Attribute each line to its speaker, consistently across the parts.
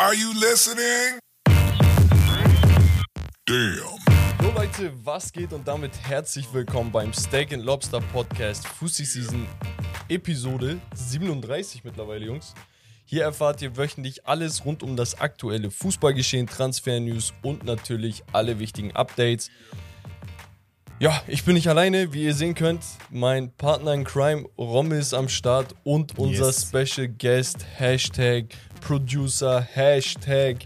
Speaker 1: Are you listening? Damn.
Speaker 2: So Leute, was geht und damit herzlich willkommen beim Steak and Lobster Podcast Fussi Season Episode 37 mittlerweile, Jungs. Hier erfahrt ihr wöchentlich alles rund um das aktuelle Fußballgeschehen, Transfer-News und natürlich alle wichtigen Updates. Ja, ich bin nicht alleine, wie ihr sehen könnt. Mein Partner in Crime, Rom, ist am Start und unser
Speaker 3: Yes.
Speaker 2: Special Guest, Hashtag Producer, Hashtag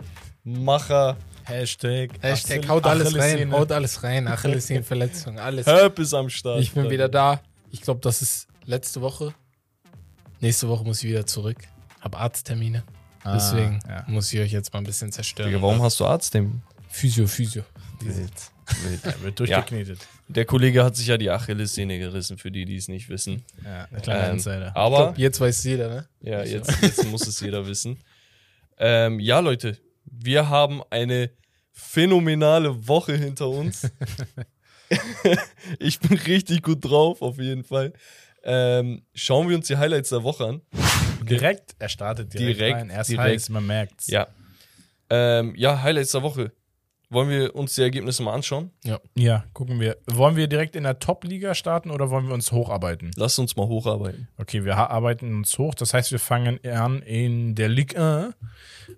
Speaker 2: Macher,
Speaker 3: Hashtag.
Speaker 4: Hashtag
Speaker 3: Achille-
Speaker 4: haut alles rein, haut alles rein, Achillessehnenverletzung, alles.
Speaker 2: Herb ist am Start.
Speaker 4: Ich bin wieder da. Ich glaube, das ist letzte Woche. Nächste Woche muss ich wieder zurück. Hab Arzttermine.
Speaker 3: Ah,
Speaker 4: Deswegen
Speaker 3: ja.
Speaker 4: muss ich euch jetzt mal ein bisschen zerstören.
Speaker 2: Digga, warum hast du Arzttermin?
Speaker 4: Physio, Physio.
Speaker 3: Er wird durchgeknetet.
Speaker 2: Der Kollege hat sich ja die Achillessehne gerissen, für die, die es nicht wissen.
Speaker 3: Ja, ein kleiner
Speaker 2: Ähm,
Speaker 3: Insider.
Speaker 2: Aber
Speaker 4: glaub, jetzt weiß jeder, ne?
Speaker 2: ja, jetzt, jetzt muss es jeder wissen. Ähm, ja, Leute, wir haben eine phänomenale Woche hinter uns. ich bin richtig gut drauf, auf jeden Fall. Ähm, schauen wir uns die Highlights der Woche an.
Speaker 3: Direkt, er startet direkt,
Speaker 2: Direkt,
Speaker 3: rein. Er ist
Speaker 2: direkt.
Speaker 3: heiß, man merkt's.
Speaker 2: Ja. Ähm, ja, Highlights der Woche. Wollen wir uns die Ergebnisse mal anschauen?
Speaker 3: Ja, gucken wir. Wollen wir direkt in der Top-Liga starten oder wollen wir uns hocharbeiten?
Speaker 2: Lass uns mal hocharbeiten.
Speaker 3: Okay, wir arbeiten uns hoch. Das heißt, wir fangen an in der Ligue 1.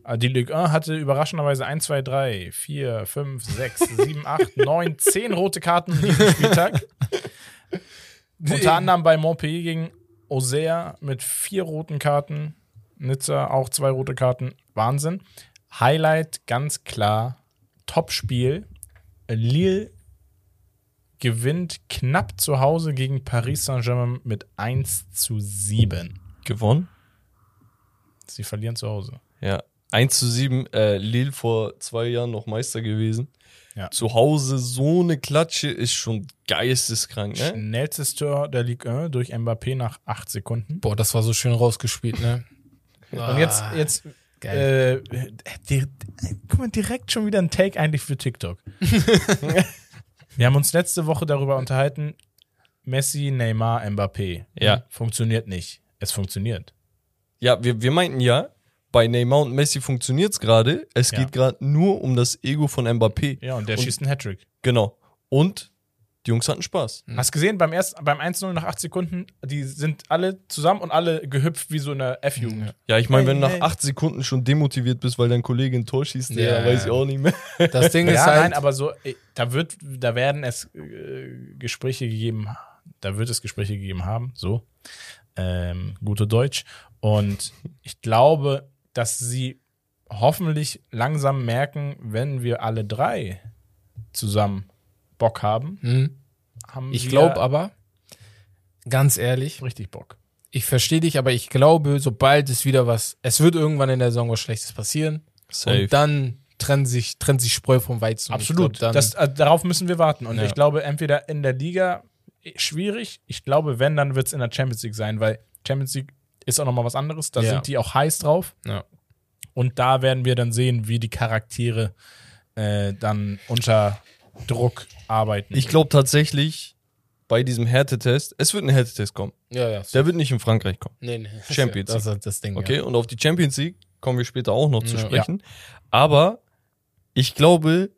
Speaker 3: Ah, Die Ligue 1 hatte überraschenderweise 1, 2, 3, 4, 5, 6, 7, 8, 9, 10 rote Karten an diesem Spieltag. Unter anderem bei Montpellier gegen Auxerre mit vier roten Karten. Nizza auch zwei rote Karten. Wahnsinn. Highlight ganz klar. Top-Spiel. Lille gewinnt knapp zu Hause gegen Paris Saint-Germain mit 1 zu 7.
Speaker 2: Gewonnen?
Speaker 3: Sie verlieren zu Hause.
Speaker 2: Ja, 1 zu 7. Äh, Lille vor zwei Jahren noch Meister gewesen.
Speaker 3: Ja.
Speaker 2: Zu Hause so eine Klatsche ist schon geisteskrank, ne?
Speaker 3: Schnellstes Tor der Ligue 1 durch Mbappé nach 8 Sekunden.
Speaker 4: Boah, das war so schön rausgespielt, ne?
Speaker 3: Und jetzt,
Speaker 4: Ah,
Speaker 3: jetzt
Speaker 4: geil.
Speaker 3: äh, die, guck mal, direkt schon wieder ein Take eigentlich für TikTok. Wir haben uns letzte Woche darüber unterhalten, Messi, Neymar, Mbappé.
Speaker 2: Ja.
Speaker 3: Funktioniert nicht. Es funktioniert.
Speaker 2: Ja, wir, wir meinten ja, bei Neymar und Messi funktioniert's gerade. Es
Speaker 3: Ja.
Speaker 2: geht gerade nur um das Ego von Mbappé.
Speaker 3: Ja, und der
Speaker 2: Und-
Speaker 3: schießt einen Hattrick.
Speaker 2: Genau. Und die Jungs hatten Spaß.
Speaker 3: Hast gesehen, beim, ersten, beim 1-0 nach 8 Sekunden, die sind alle zusammen und alle gehüpft wie so eine F-Jugend.
Speaker 2: Ja, ich meine, wenn du nach
Speaker 3: hey.
Speaker 2: acht Sekunden schon demotiviert bist, weil dein Kollege ein Tor schießt,
Speaker 4: Ja.
Speaker 2: ja, weiß ich auch nicht mehr.
Speaker 4: Das Ding ist
Speaker 3: Ja,
Speaker 4: halt.
Speaker 3: nein, aber so, äh, da wird, da werden es äh, Gespräche gegeben, da wird es Gespräche gegeben haben, so, ähm, gute Deutsch. Und ich glaube, dass sie hoffentlich langsam merken, wenn wir alle drei zusammen Bock haben,
Speaker 4: hm.
Speaker 3: haben
Speaker 4: Ich glaube aber, ganz ehrlich,
Speaker 3: richtig Bock.
Speaker 4: ich verstehe dich, aber ich glaube, sobald es wieder was, es wird irgendwann in der Saison was Schlechtes passieren.
Speaker 2: Safe.
Speaker 4: Und dann trennt sich, trennt sich Spreu vom Weizen.
Speaker 3: Absolut.
Speaker 4: glaub, dann,
Speaker 3: das, äh, darauf müssen wir warten. Und
Speaker 4: Ja.
Speaker 3: ich glaube, entweder in der Liga eh, schwierig. Ich glaube, wenn, dann wird es in der Champions League sein, weil Champions League ist auch nochmal was anderes. Da
Speaker 4: Ja.
Speaker 3: sind die auch heiß drauf.
Speaker 4: ja.
Speaker 3: Und da werden wir dann sehen, wie die Charaktere äh, dann unter Druck arbeiten.
Speaker 2: Ich glaube tatsächlich, bei diesem Härtetest, es wird ein Härtetest kommen.
Speaker 4: ja, ja.
Speaker 2: Der wird nicht in Frankreich kommen.
Speaker 4: nee, nee.
Speaker 2: Champions
Speaker 4: Das ist das Ding.
Speaker 2: Okay, und auf die Champions League kommen wir später auch noch zu
Speaker 4: Ja.
Speaker 2: sprechen. Aber ich glaube,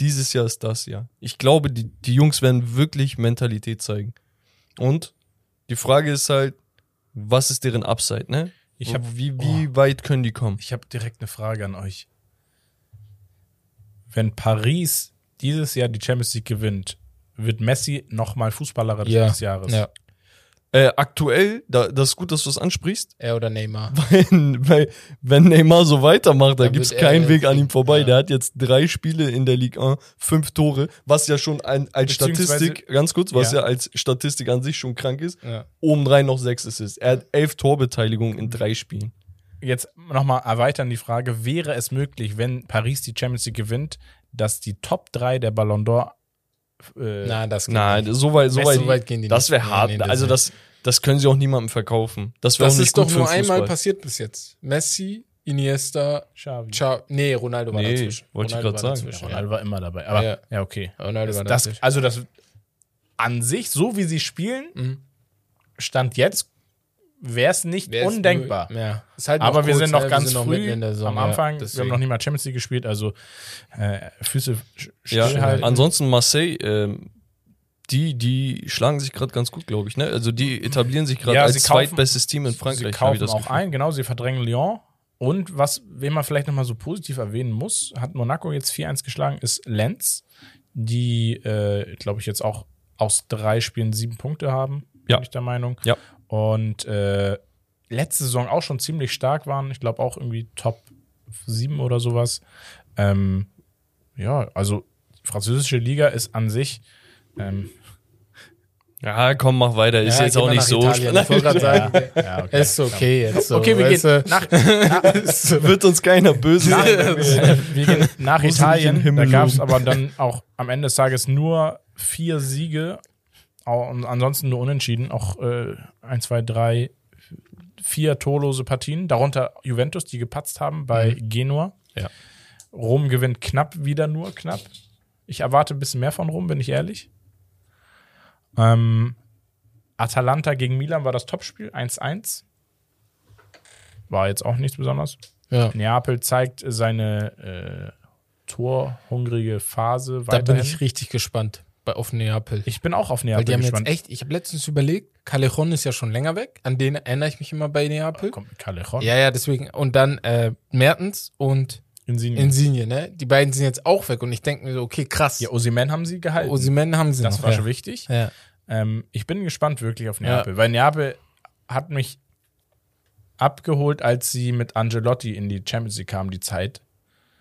Speaker 2: dieses Jahr ist das Jahr. Ich glaube, die, die Jungs werden wirklich Mentalität zeigen. Und die Frage ist halt, was ist deren Upside, ne?
Speaker 3: Ich hab-
Speaker 2: wie, wie weit können die kommen?
Speaker 3: Ich habe direkt eine Frage an euch. Wenn Paris dieses Jahr die Champions League gewinnt, wird Messi nochmal Fußballer
Speaker 4: Ja.
Speaker 3: des Jahres.
Speaker 4: Ja.
Speaker 2: Äh, aktuell, da, das ist gut, dass du das ansprichst,
Speaker 4: Er oder Neymar.
Speaker 2: wenn, weil, wenn Neymar so weitermacht, da
Speaker 4: wird er-
Speaker 2: keinen Weg an ihm vorbei.
Speaker 4: ja.
Speaker 2: Der hat jetzt drei Spiele in der Ligue 1, fünf Tore, was ja schon ein, als Statistik, ganz kurz, was
Speaker 3: Ja.
Speaker 2: ja. als Statistik an sich schon krank ist,
Speaker 4: Ja.
Speaker 2: obendrein noch sechs Assists. Er hat elf Torbeteiligungen in drei Spielen.
Speaker 3: Jetzt nochmal erweitern die Frage, wäre es möglich, wenn Paris die Champions League gewinnt, dass die Top 3 der Ballon d'Or äh,
Speaker 4: Nein, das geht
Speaker 2: Nein,
Speaker 4: nicht.
Speaker 2: so weit, so
Speaker 4: So
Speaker 2: weit,
Speaker 4: weit gehen die
Speaker 2: das
Speaker 4: nicht.
Speaker 2: wäre hart.
Speaker 4: nee, das
Speaker 2: also das, das können sie auch niemandem verkaufen. Das wäre auch
Speaker 4: Das
Speaker 2: nicht
Speaker 4: ist doch
Speaker 2: gut für
Speaker 4: nur einmal passiert bis jetzt. Messi, Iniesta,
Speaker 3: Xavi.
Speaker 4: Ciao. Nee, Ronaldo war
Speaker 2: Nee,
Speaker 4: dazwischen.
Speaker 2: wollte ich
Speaker 4: war
Speaker 2: sagen.
Speaker 4: dazwischen,
Speaker 3: Ronaldo war immer dabei. Aber ja,
Speaker 4: Ja.
Speaker 3: okay.
Speaker 4: Ja. Ronaldo war
Speaker 3: Das,
Speaker 4: dazwischen.
Speaker 3: also das an sich, so wie sie spielen,
Speaker 4: Mhm.
Speaker 3: Stand jetzt wäre es nicht
Speaker 4: Wär's
Speaker 3: undenkbar.
Speaker 4: nur- Ja. Ist halt
Speaker 3: Aber wir
Speaker 4: kurz,
Speaker 3: sind noch
Speaker 4: ne?
Speaker 3: ganz
Speaker 4: sind
Speaker 3: früh
Speaker 4: mitten in der Saison,
Speaker 3: am
Speaker 4: ja,
Speaker 3: Anfang. wir
Speaker 4: deswegen.
Speaker 3: haben noch nie mal Champions League gespielt, also äh, Füße
Speaker 2: Ja,
Speaker 3: stillhalten.
Speaker 2: ansonsten Marseille, ähm, die, die schlagen sich gerade ganz gut, glaube ich. Ne? Also die etablieren sich gerade
Speaker 3: Ja,
Speaker 2: als
Speaker 3: sie kaufen-
Speaker 2: zweitbestes Team in Frankreich.
Speaker 3: Sie kaufen
Speaker 2: das
Speaker 3: auch
Speaker 2: Gefühl.
Speaker 3: ein, genau, sie verdrängen Lyon. Und was, wen man vielleicht nochmal so positiv erwähnen muss, hat Monaco jetzt 4-1 geschlagen, ist Lenz, die, äh, glaube ich, jetzt auch aus drei Spielen sieben Punkte haben,
Speaker 2: Ja.
Speaker 3: bin ich der Meinung.
Speaker 2: Ja.
Speaker 3: Und äh, letzte Saison auch schon ziemlich stark waren. Ich glaube auch irgendwie Top 7 oder sowas. Ähm, ja, also französische Liga ist an sich ähm,
Speaker 2: Ja, komm, mach weiter. Ist
Speaker 4: Ja,
Speaker 2: jetzt auch nicht so.
Speaker 4: Italien. Sagen,
Speaker 3: ja, okay.
Speaker 4: ist okay jetzt so.
Speaker 3: Okay, wir
Speaker 4: weißt
Speaker 3: gehen nach,
Speaker 2: Wird uns keiner böse
Speaker 3: nach, wir gehen nach Italien. Da gab es aber dann auch am Ende des Tages nur vier Siege und ansonsten nur unentschieden. Auch äh, ein, zwei, drei, vier torlose Partien. Darunter Juventus, die gepatzt haben bei Genua.
Speaker 4: Ja.
Speaker 3: Rom gewinnt knapp wieder nur knapp. Ich erwarte ein bisschen mehr von Rom, bin ich ehrlich. Ähm, Atalanta gegen Milan war das Topspiel, 1-1. War jetzt auch nichts Besonderes.
Speaker 4: Ja.
Speaker 3: Neapel zeigt seine äh, torhungrige Phase
Speaker 4: Da bin ich richtig gespannt bei auf Neapel.
Speaker 3: Ich bin auch auf
Speaker 4: Weil
Speaker 3: Neapel
Speaker 4: die haben
Speaker 3: gespannt.
Speaker 4: jetzt echt, ich habe letztens überlegt, Callejon ist ja schon länger weg, an den erinnere ich mich immer bei Neapel.
Speaker 3: Kommt mit Callejon.
Speaker 4: Ja, ja, deswegen. Und dann äh, Mertens und
Speaker 3: Insigne.
Speaker 4: Insigne, ne? Die beiden sind jetzt auch weg und ich denke mir so, okay, krass.
Speaker 3: ja, Osimen haben sie gehalten.
Speaker 4: Osimen haben sie
Speaker 3: das
Speaker 4: noch.
Speaker 3: war
Speaker 4: ja.
Speaker 3: schon wichtig.
Speaker 4: Ja.
Speaker 3: Ähm, ich bin gespannt wirklich auf
Speaker 4: Ja.
Speaker 3: Neapel, weil Neapel hat mich abgeholt, als sie mit Angelotti in die Champions League kamen, die Zeit.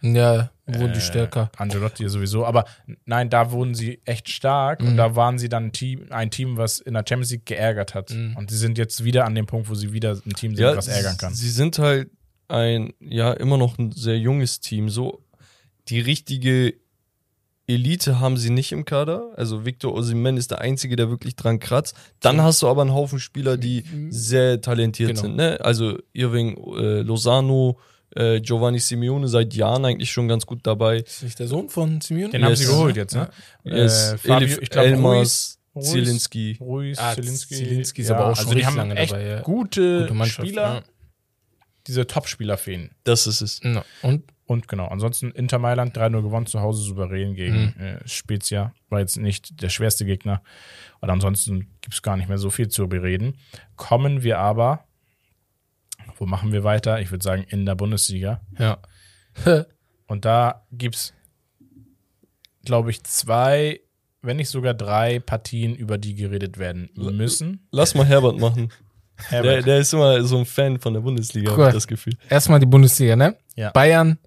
Speaker 4: Ja, wurden die
Speaker 3: Äh,
Speaker 4: stärker.
Speaker 3: Angelotti sowieso, aber nein, da wurden sie echt stark
Speaker 4: Mhm.
Speaker 3: und da waren sie dann ein Team, ein Team, was in der Champions League geärgert hat.
Speaker 4: Mhm.
Speaker 3: Und sie sind jetzt wieder an dem Punkt, wo sie wieder ein Team sind,
Speaker 2: Ja,
Speaker 3: was ärgern kann.
Speaker 2: Sie sind halt ein, ja, immer noch ein sehr junges Team. So, die richtige Elite haben sie nicht im Kader. Also Victor Osimhen ist der Einzige, der wirklich dran kratzt. Dann hast du aber einen Haufen Spieler, die sehr talentiert
Speaker 4: Genau.
Speaker 2: sind. Ne? Also Irving äh, Lozano, äh, Giovanni Simeone seit Jahren eigentlich schon ganz gut dabei.
Speaker 4: Ist nicht der Sohn von Simeone?
Speaker 3: Den haben sie
Speaker 2: Yes.
Speaker 3: geholt jetzt, ne?
Speaker 2: Yes,
Speaker 3: Äh, Fabio,
Speaker 2: Elif
Speaker 3: ich glaube,
Speaker 2: Elmas,
Speaker 3: Ruiz-
Speaker 2: Zielinski.
Speaker 3: Ruiz,
Speaker 4: Ah,
Speaker 3: Zielinski.
Speaker 4: Zielinski ist aber auch schon
Speaker 3: also die haben
Speaker 4: lange
Speaker 3: echt
Speaker 4: dabei, ja.
Speaker 3: gute,
Speaker 4: Gute.
Speaker 3: Spieler, diese Top-Spieler fehlen.
Speaker 2: Das ist es.
Speaker 4: Ja. Ja. Und
Speaker 3: Und genau, ansonsten Inter Mailand 3-0 gewonnen, zu Hause souverän gegen
Speaker 4: Mhm.
Speaker 3: äh, Spezia. War jetzt nicht der schwerste Gegner. Und ansonsten gibt es gar nicht mehr so viel zu bereden. Kommen wir aber, wo machen wir weiter? Ich würde sagen, in der Bundesliga.
Speaker 4: ja.
Speaker 3: Und da gibt es, glaube ich, zwei, wenn nicht sogar drei Partien, über die geredet werden müssen.
Speaker 2: Lass mal Herbert machen. Der,
Speaker 3: Herbert.
Speaker 2: der ist immer so ein Fan von der Bundesliga, habe
Speaker 4: Cool.
Speaker 2: ich das Gefühl.
Speaker 4: Erstmal die Bundesliga, ne?
Speaker 3: Ja.
Speaker 4: Bayern.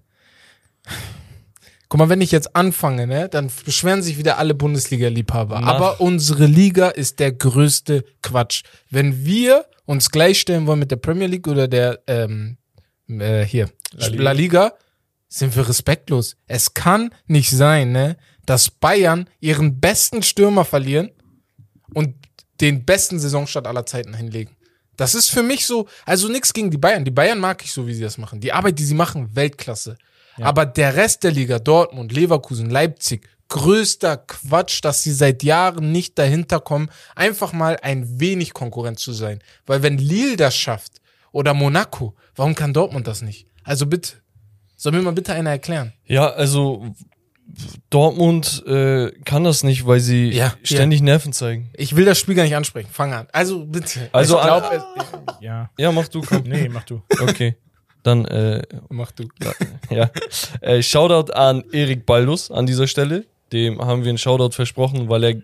Speaker 4: Guck mal, wenn ich jetzt anfange, ne, dann beschweren sich wieder alle Bundesliga-Liebhaber. Aber unsere Liga ist der größte Quatsch. Wenn wir uns gleichstellen wollen mit der Premier League oder der, ähm, äh, hier,
Speaker 3: La
Speaker 4: La
Speaker 3: Liga.
Speaker 4: Liga. sind wir respektlos. Es kann nicht sein, ne, dass Bayern ihren besten Stürmer verlieren und den besten Saisonstart aller Zeiten hinlegen. Das ist für mich so, also nichts gegen die Bayern. Die Bayern mag ich so, wie sie das machen. Die Arbeit, die sie machen, Weltklasse. Aber der Rest der Liga, Dortmund, Leverkusen, Leipzig, größter Quatsch, dass sie seit Jahren nicht dahinter kommen, einfach mal ein wenig Konkurrent zu sein. Weil wenn Lille das schafft oder Monaco, warum kann Dortmund das nicht? Also bitte, soll mir mal bitte einer erklären.
Speaker 2: Ja, also Dortmund äh, kann das nicht, weil sie
Speaker 4: Ja,
Speaker 2: ständig Nerven zeigen.
Speaker 4: Ich will das Spiel gar nicht ansprechen. Fang an. Also bitte.
Speaker 2: Also
Speaker 4: ich glaub,
Speaker 2: an-
Speaker 4: es,
Speaker 3: Ja.
Speaker 2: Ja, mach du, komm.
Speaker 3: Nee, mach du.
Speaker 2: Okay. Dann, äh,
Speaker 4: mach du.
Speaker 2: ja. Äh, Shoutout an Erik Baldus an dieser Stelle. Dem haben wir einen Shoutout versprochen, weil er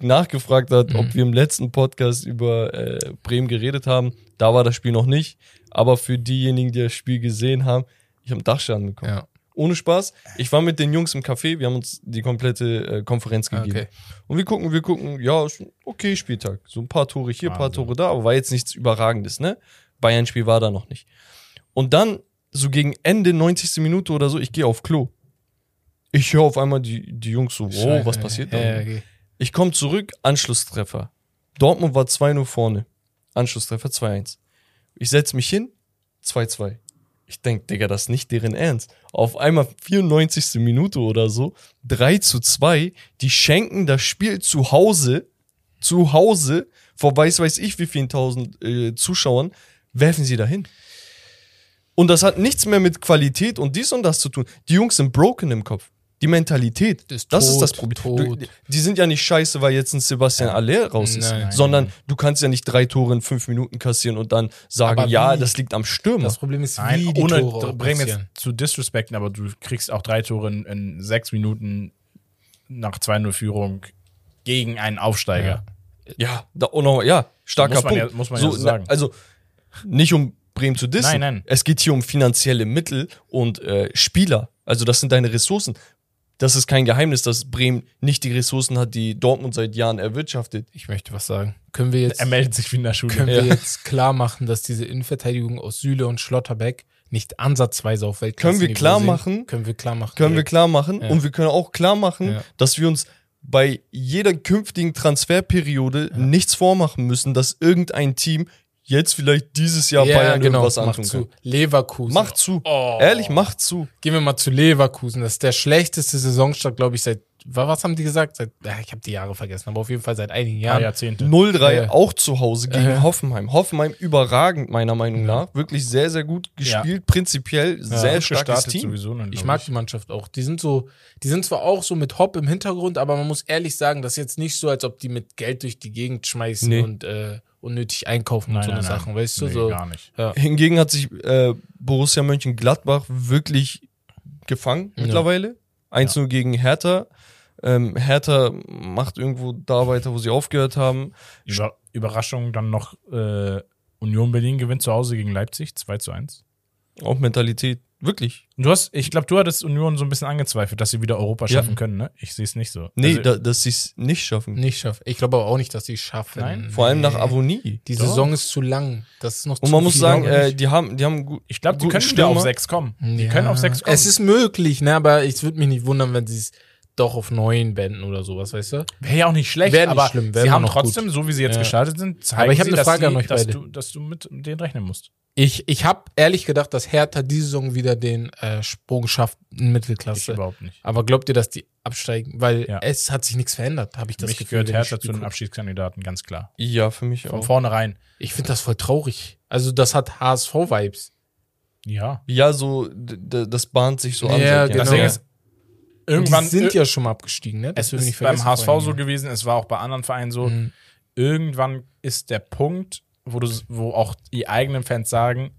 Speaker 2: nachgefragt hat, ob wir im letzten Podcast über äh, Bremen geredet haben. Da war das Spiel noch nicht. Aber für diejenigen, die das Spiel gesehen haben, ich habe einen Dachschaden bekommen.
Speaker 4: Ja.
Speaker 2: Ohne Spaß. Ich war mit den Jungs im Café, wir haben uns die komplette äh, Konferenz gegeben.
Speaker 4: Okay.
Speaker 2: Und wir gucken, wir gucken, ja, okay Spieltag. So ein paar Tore hier, ein paar. Tore da, aber war jetzt nichts Überragendes, ne? Bayern-Spiel war da noch nicht. Und dann, so gegen Ende 90. Minute oder so, ich gehe auf Klo. Ich höre auf einmal die, die Jungs so, wow, was passiert da?
Speaker 4: Okay.
Speaker 2: Ich komme zurück, Anschlusstreffer. Dortmund war 2-0 vorne. Anschlusstreffer 2-1. Ich setze mich hin, 2-2. Ich denk, Digga, das ist nicht deren Ernst. Auf einmal 94. Minute oder so, 3 zu 2, die schenken das Spiel zu Hause, zu Hause vor weiß weiß ich wie vielen tausend äh, Zuschauern, werfen sie dahin. Und das hat nichts mehr mit Qualität und dies und das zu tun. Die Jungs sind broken im Kopf. Die Mentalität,
Speaker 4: Ist
Speaker 2: das ist
Speaker 4: tot,
Speaker 2: das Problem. Du, die sind ja nicht scheiße, weil jetzt ein Sebastian Aller raus ist,
Speaker 4: Nein.
Speaker 2: sondern du kannst ja nicht drei Tore in fünf Minuten kassieren und dann sagen, ja, das liegt am Stürmer.
Speaker 4: Das Problem ist,
Speaker 3: Nein,
Speaker 4: wie die
Speaker 3: ohne
Speaker 4: Tore
Speaker 3: Bremen jetzt zu disrespekten, aber du kriegst auch drei Tore in, in sechs Minuten nach 2-0 Führung gegen einen Aufsteiger.
Speaker 2: Ja, da, und noch, ja, starker
Speaker 3: Muss man
Speaker 2: Punkt.
Speaker 3: ja- muss man ja so sagen.
Speaker 2: Also nicht um Bremen zu dissen.
Speaker 3: Nein, nein.
Speaker 2: Es geht hier um finanzielle Mittel und äh, Spieler. Also das sind deine Ressourcen. Das ist kein Geheimnis, dass Bremen nicht die Ressourcen hat, die Dortmund seit Jahren erwirtschaftet.
Speaker 4: Ich möchte was sagen. Können wir jetzt,
Speaker 3: Er meldet sich wie in der Schule.
Speaker 4: können
Speaker 2: Ja.
Speaker 4: wir jetzt klar machen, dass diese Innenverteidigung aus Süle und Schlotterbeck nicht ansatzweise auf Weltklasse
Speaker 2: Können wir klar machen?
Speaker 4: Können wir klar machen.
Speaker 2: Können wir klar machen.
Speaker 4: Ja.
Speaker 2: Und wir können auch klar machen,
Speaker 4: Ja.
Speaker 2: dass wir uns bei jeder künftigen Transferperiode nichts vormachen müssen, dass irgendein Team jetzt vielleicht dieses Jahr
Speaker 4: ja,
Speaker 2: Bayern
Speaker 4: genau.
Speaker 2: irgendwas
Speaker 4: Macht
Speaker 2: antun
Speaker 4: zu.
Speaker 2: kann.
Speaker 4: Leverkusen.
Speaker 2: Macht zu.
Speaker 4: Oh.
Speaker 2: Ehrlich, macht zu.
Speaker 4: Gehen wir mal zu Leverkusen. Das ist der schlechteste Saisonstart, glaube ich, seit, wa- was haben die gesagt? Seit, ja, ich habe die Jahre vergessen, aber auf jeden Fall seit einigen
Speaker 3: Ein
Speaker 4: Jahren.
Speaker 3: paar Jahrzehnte.
Speaker 2: 0-3
Speaker 4: Ja.
Speaker 2: auch zu Hause gegen
Speaker 4: Ja.
Speaker 2: Hoffenheim. Hoffenheim überragend, meiner Meinung nach. Wirklich sehr, sehr gut gespielt. Prinzipiell sehr starkes Team.
Speaker 3: sowieso. ne,
Speaker 4: Ich mag die Mannschaft auch. Die sind so, die sind zwar auch so mit Hopp im Hintergrund, aber man muss ehrlich sagen, das ist jetzt nicht so, als ob die mit Geld durch die Gegend schmeißen
Speaker 2: Nee.
Speaker 4: und äh, unnötig einkaufen
Speaker 3: Nein,
Speaker 4: und so
Speaker 3: nein,
Speaker 4: eine
Speaker 3: nein.
Speaker 4: Sachen, weißt du?
Speaker 3: Nee,
Speaker 4: so.
Speaker 3: gar nicht.
Speaker 4: Ja.
Speaker 2: Hingegen hat sich äh, Borussia Mönchengladbach wirklich gefangen
Speaker 4: Ja.
Speaker 2: mittlerweile. 1-0 gegen Hertha. Ähm, Hertha macht irgendwo da weiter, wo sie aufgehört haben.
Speaker 3: Über, Überraschung dann noch äh, Union Berlin gewinnt zu Hause gegen Leipzig 2 zu 1.
Speaker 2: Auch Mentalität. Wirklich.
Speaker 3: Du hast, ich glaube, du hattest Union so ein bisschen angezweifelt, dass sie wieder Europa
Speaker 2: Ja.
Speaker 3: schaffen können, ne? Ich sehe es nicht so.
Speaker 2: Nee,
Speaker 3: Also,
Speaker 2: da, dass sie es nicht schaffen.
Speaker 4: Nicht schaffen. Ich glaube aber auch nicht, dass die es schaffen.
Speaker 3: Nein?
Speaker 2: Vor allem nach
Speaker 4: Nee.
Speaker 2: Avonie.
Speaker 4: Die
Speaker 3: Doch.
Speaker 4: Saison ist zu lang. Das ist noch
Speaker 2: Und
Speaker 4: zu
Speaker 2: man muss sagen, äh, die haben, die haben gut.
Speaker 3: ich glaube, die können wieder auf. 6 kommen. Die
Speaker 4: Ja.
Speaker 3: können auf 6 kommen.
Speaker 4: Es ist möglich, ne? Aber ich würde mich nicht wundern, wenn sie es doch auf neun beenden oder sowas, weißt du?
Speaker 3: Wäre ja auch nicht schlecht,
Speaker 4: Wär nicht
Speaker 3: aber
Speaker 4: schlimm,
Speaker 3: sie haben
Speaker 4: noch
Speaker 3: trotzdem,
Speaker 4: gut.
Speaker 3: so wie sie jetzt
Speaker 4: Ja.
Speaker 3: gestartet sind, zeigen
Speaker 4: Aber ich hab
Speaker 3: sie,
Speaker 4: eine
Speaker 3: dass
Speaker 4: Frage
Speaker 3: die,
Speaker 4: an euch
Speaker 3: dass
Speaker 4: beide.
Speaker 3: du, dass du mit denen rechnen musst.
Speaker 4: Ich, ich habe ehrlich gedacht, dass Hertha diese Saison wieder den äh, Sprung schafft in
Speaker 3: Ich
Speaker 4: Mittelklasse.
Speaker 3: überhaupt nicht.
Speaker 4: Aber glaubt ihr, dass die absteigen? Weil
Speaker 3: Ja.
Speaker 4: es hat sich nichts verändert, habe ich das
Speaker 3: Mich
Speaker 4: Gefühl.
Speaker 3: gehört
Speaker 4: wenn
Speaker 3: Hertha
Speaker 4: ich
Speaker 3: zu den. Abschiedskandidaten, ganz klar.
Speaker 2: Ja, für mich
Speaker 3: Von
Speaker 2: auch.
Speaker 3: vornherein.
Speaker 4: Ich finde das voll traurig. Also das hat HSV-Vibes.
Speaker 3: Ja.
Speaker 2: Ja, so, das bahnt sich so an.
Speaker 4: Ja, genau.
Speaker 3: Das Ding
Speaker 2: Jahren.
Speaker 3: ist, irgendwann
Speaker 4: die sind ja schon mal abgestiegen, ne? Das
Speaker 3: es ist beim HSV so gewesen, es war auch bei anderen Vereinen so.
Speaker 4: Mhm.
Speaker 3: Irgendwann ist der Punkt, wo, du, wo auch die eigenen Fans sagen,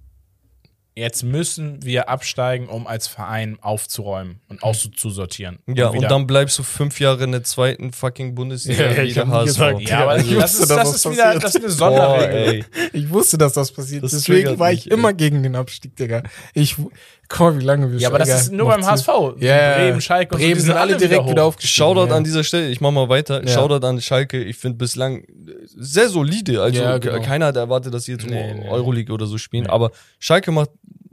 Speaker 3: jetzt müssen wir absteigen, um als Verein aufzuräumen und auszusortieren.
Speaker 2: Ja, und,
Speaker 3: wieder-
Speaker 2: dann bleibst du fünf Jahre in der zweiten fucking Bundesliga.
Speaker 4: Ja,
Speaker 2: wie
Speaker 4: ich
Speaker 2: der
Speaker 4: hab nie
Speaker 2: HSV.
Speaker 4: gesagt,
Speaker 3: Ja, aber
Speaker 4: Ich
Speaker 3: das
Speaker 4: wusste,
Speaker 3: ist,
Speaker 4: dass
Speaker 3: das
Speaker 4: das
Speaker 3: ist wieder,
Speaker 4: passiert.
Speaker 3: das ist eine
Speaker 2: Boah,
Speaker 3: Sonderregel.
Speaker 2: ey.
Speaker 4: Ich wusste, dass das passiert.
Speaker 2: Das
Speaker 4: Deswegen war ich
Speaker 2: mich, ey.
Speaker 4: immer gegen den Abstieg, Digga. Ich, guck mal, wie lange wir
Speaker 3: Ja, aber das ist nur beim HSV.
Speaker 4: Ja,
Speaker 3: Bremen, Schalke und so, die
Speaker 4: Bremen sind alle direkt
Speaker 3: hoch.
Speaker 4: wieder aufgestiegen.
Speaker 2: Shoutout
Speaker 4: ja.
Speaker 2: an dieser Stelle, ich mach mal weiter.
Speaker 4: Ja.
Speaker 2: Shoutout an Schalke. Ich finde bislang sehr solide. Also
Speaker 4: Ja, genau.
Speaker 2: keiner hat erwartet, dass sie jetzt
Speaker 4: Nee,
Speaker 2: um
Speaker 4: nee.
Speaker 2: Euroleague oder so spielen.
Speaker 3: Nee.
Speaker 2: Aber Schalke macht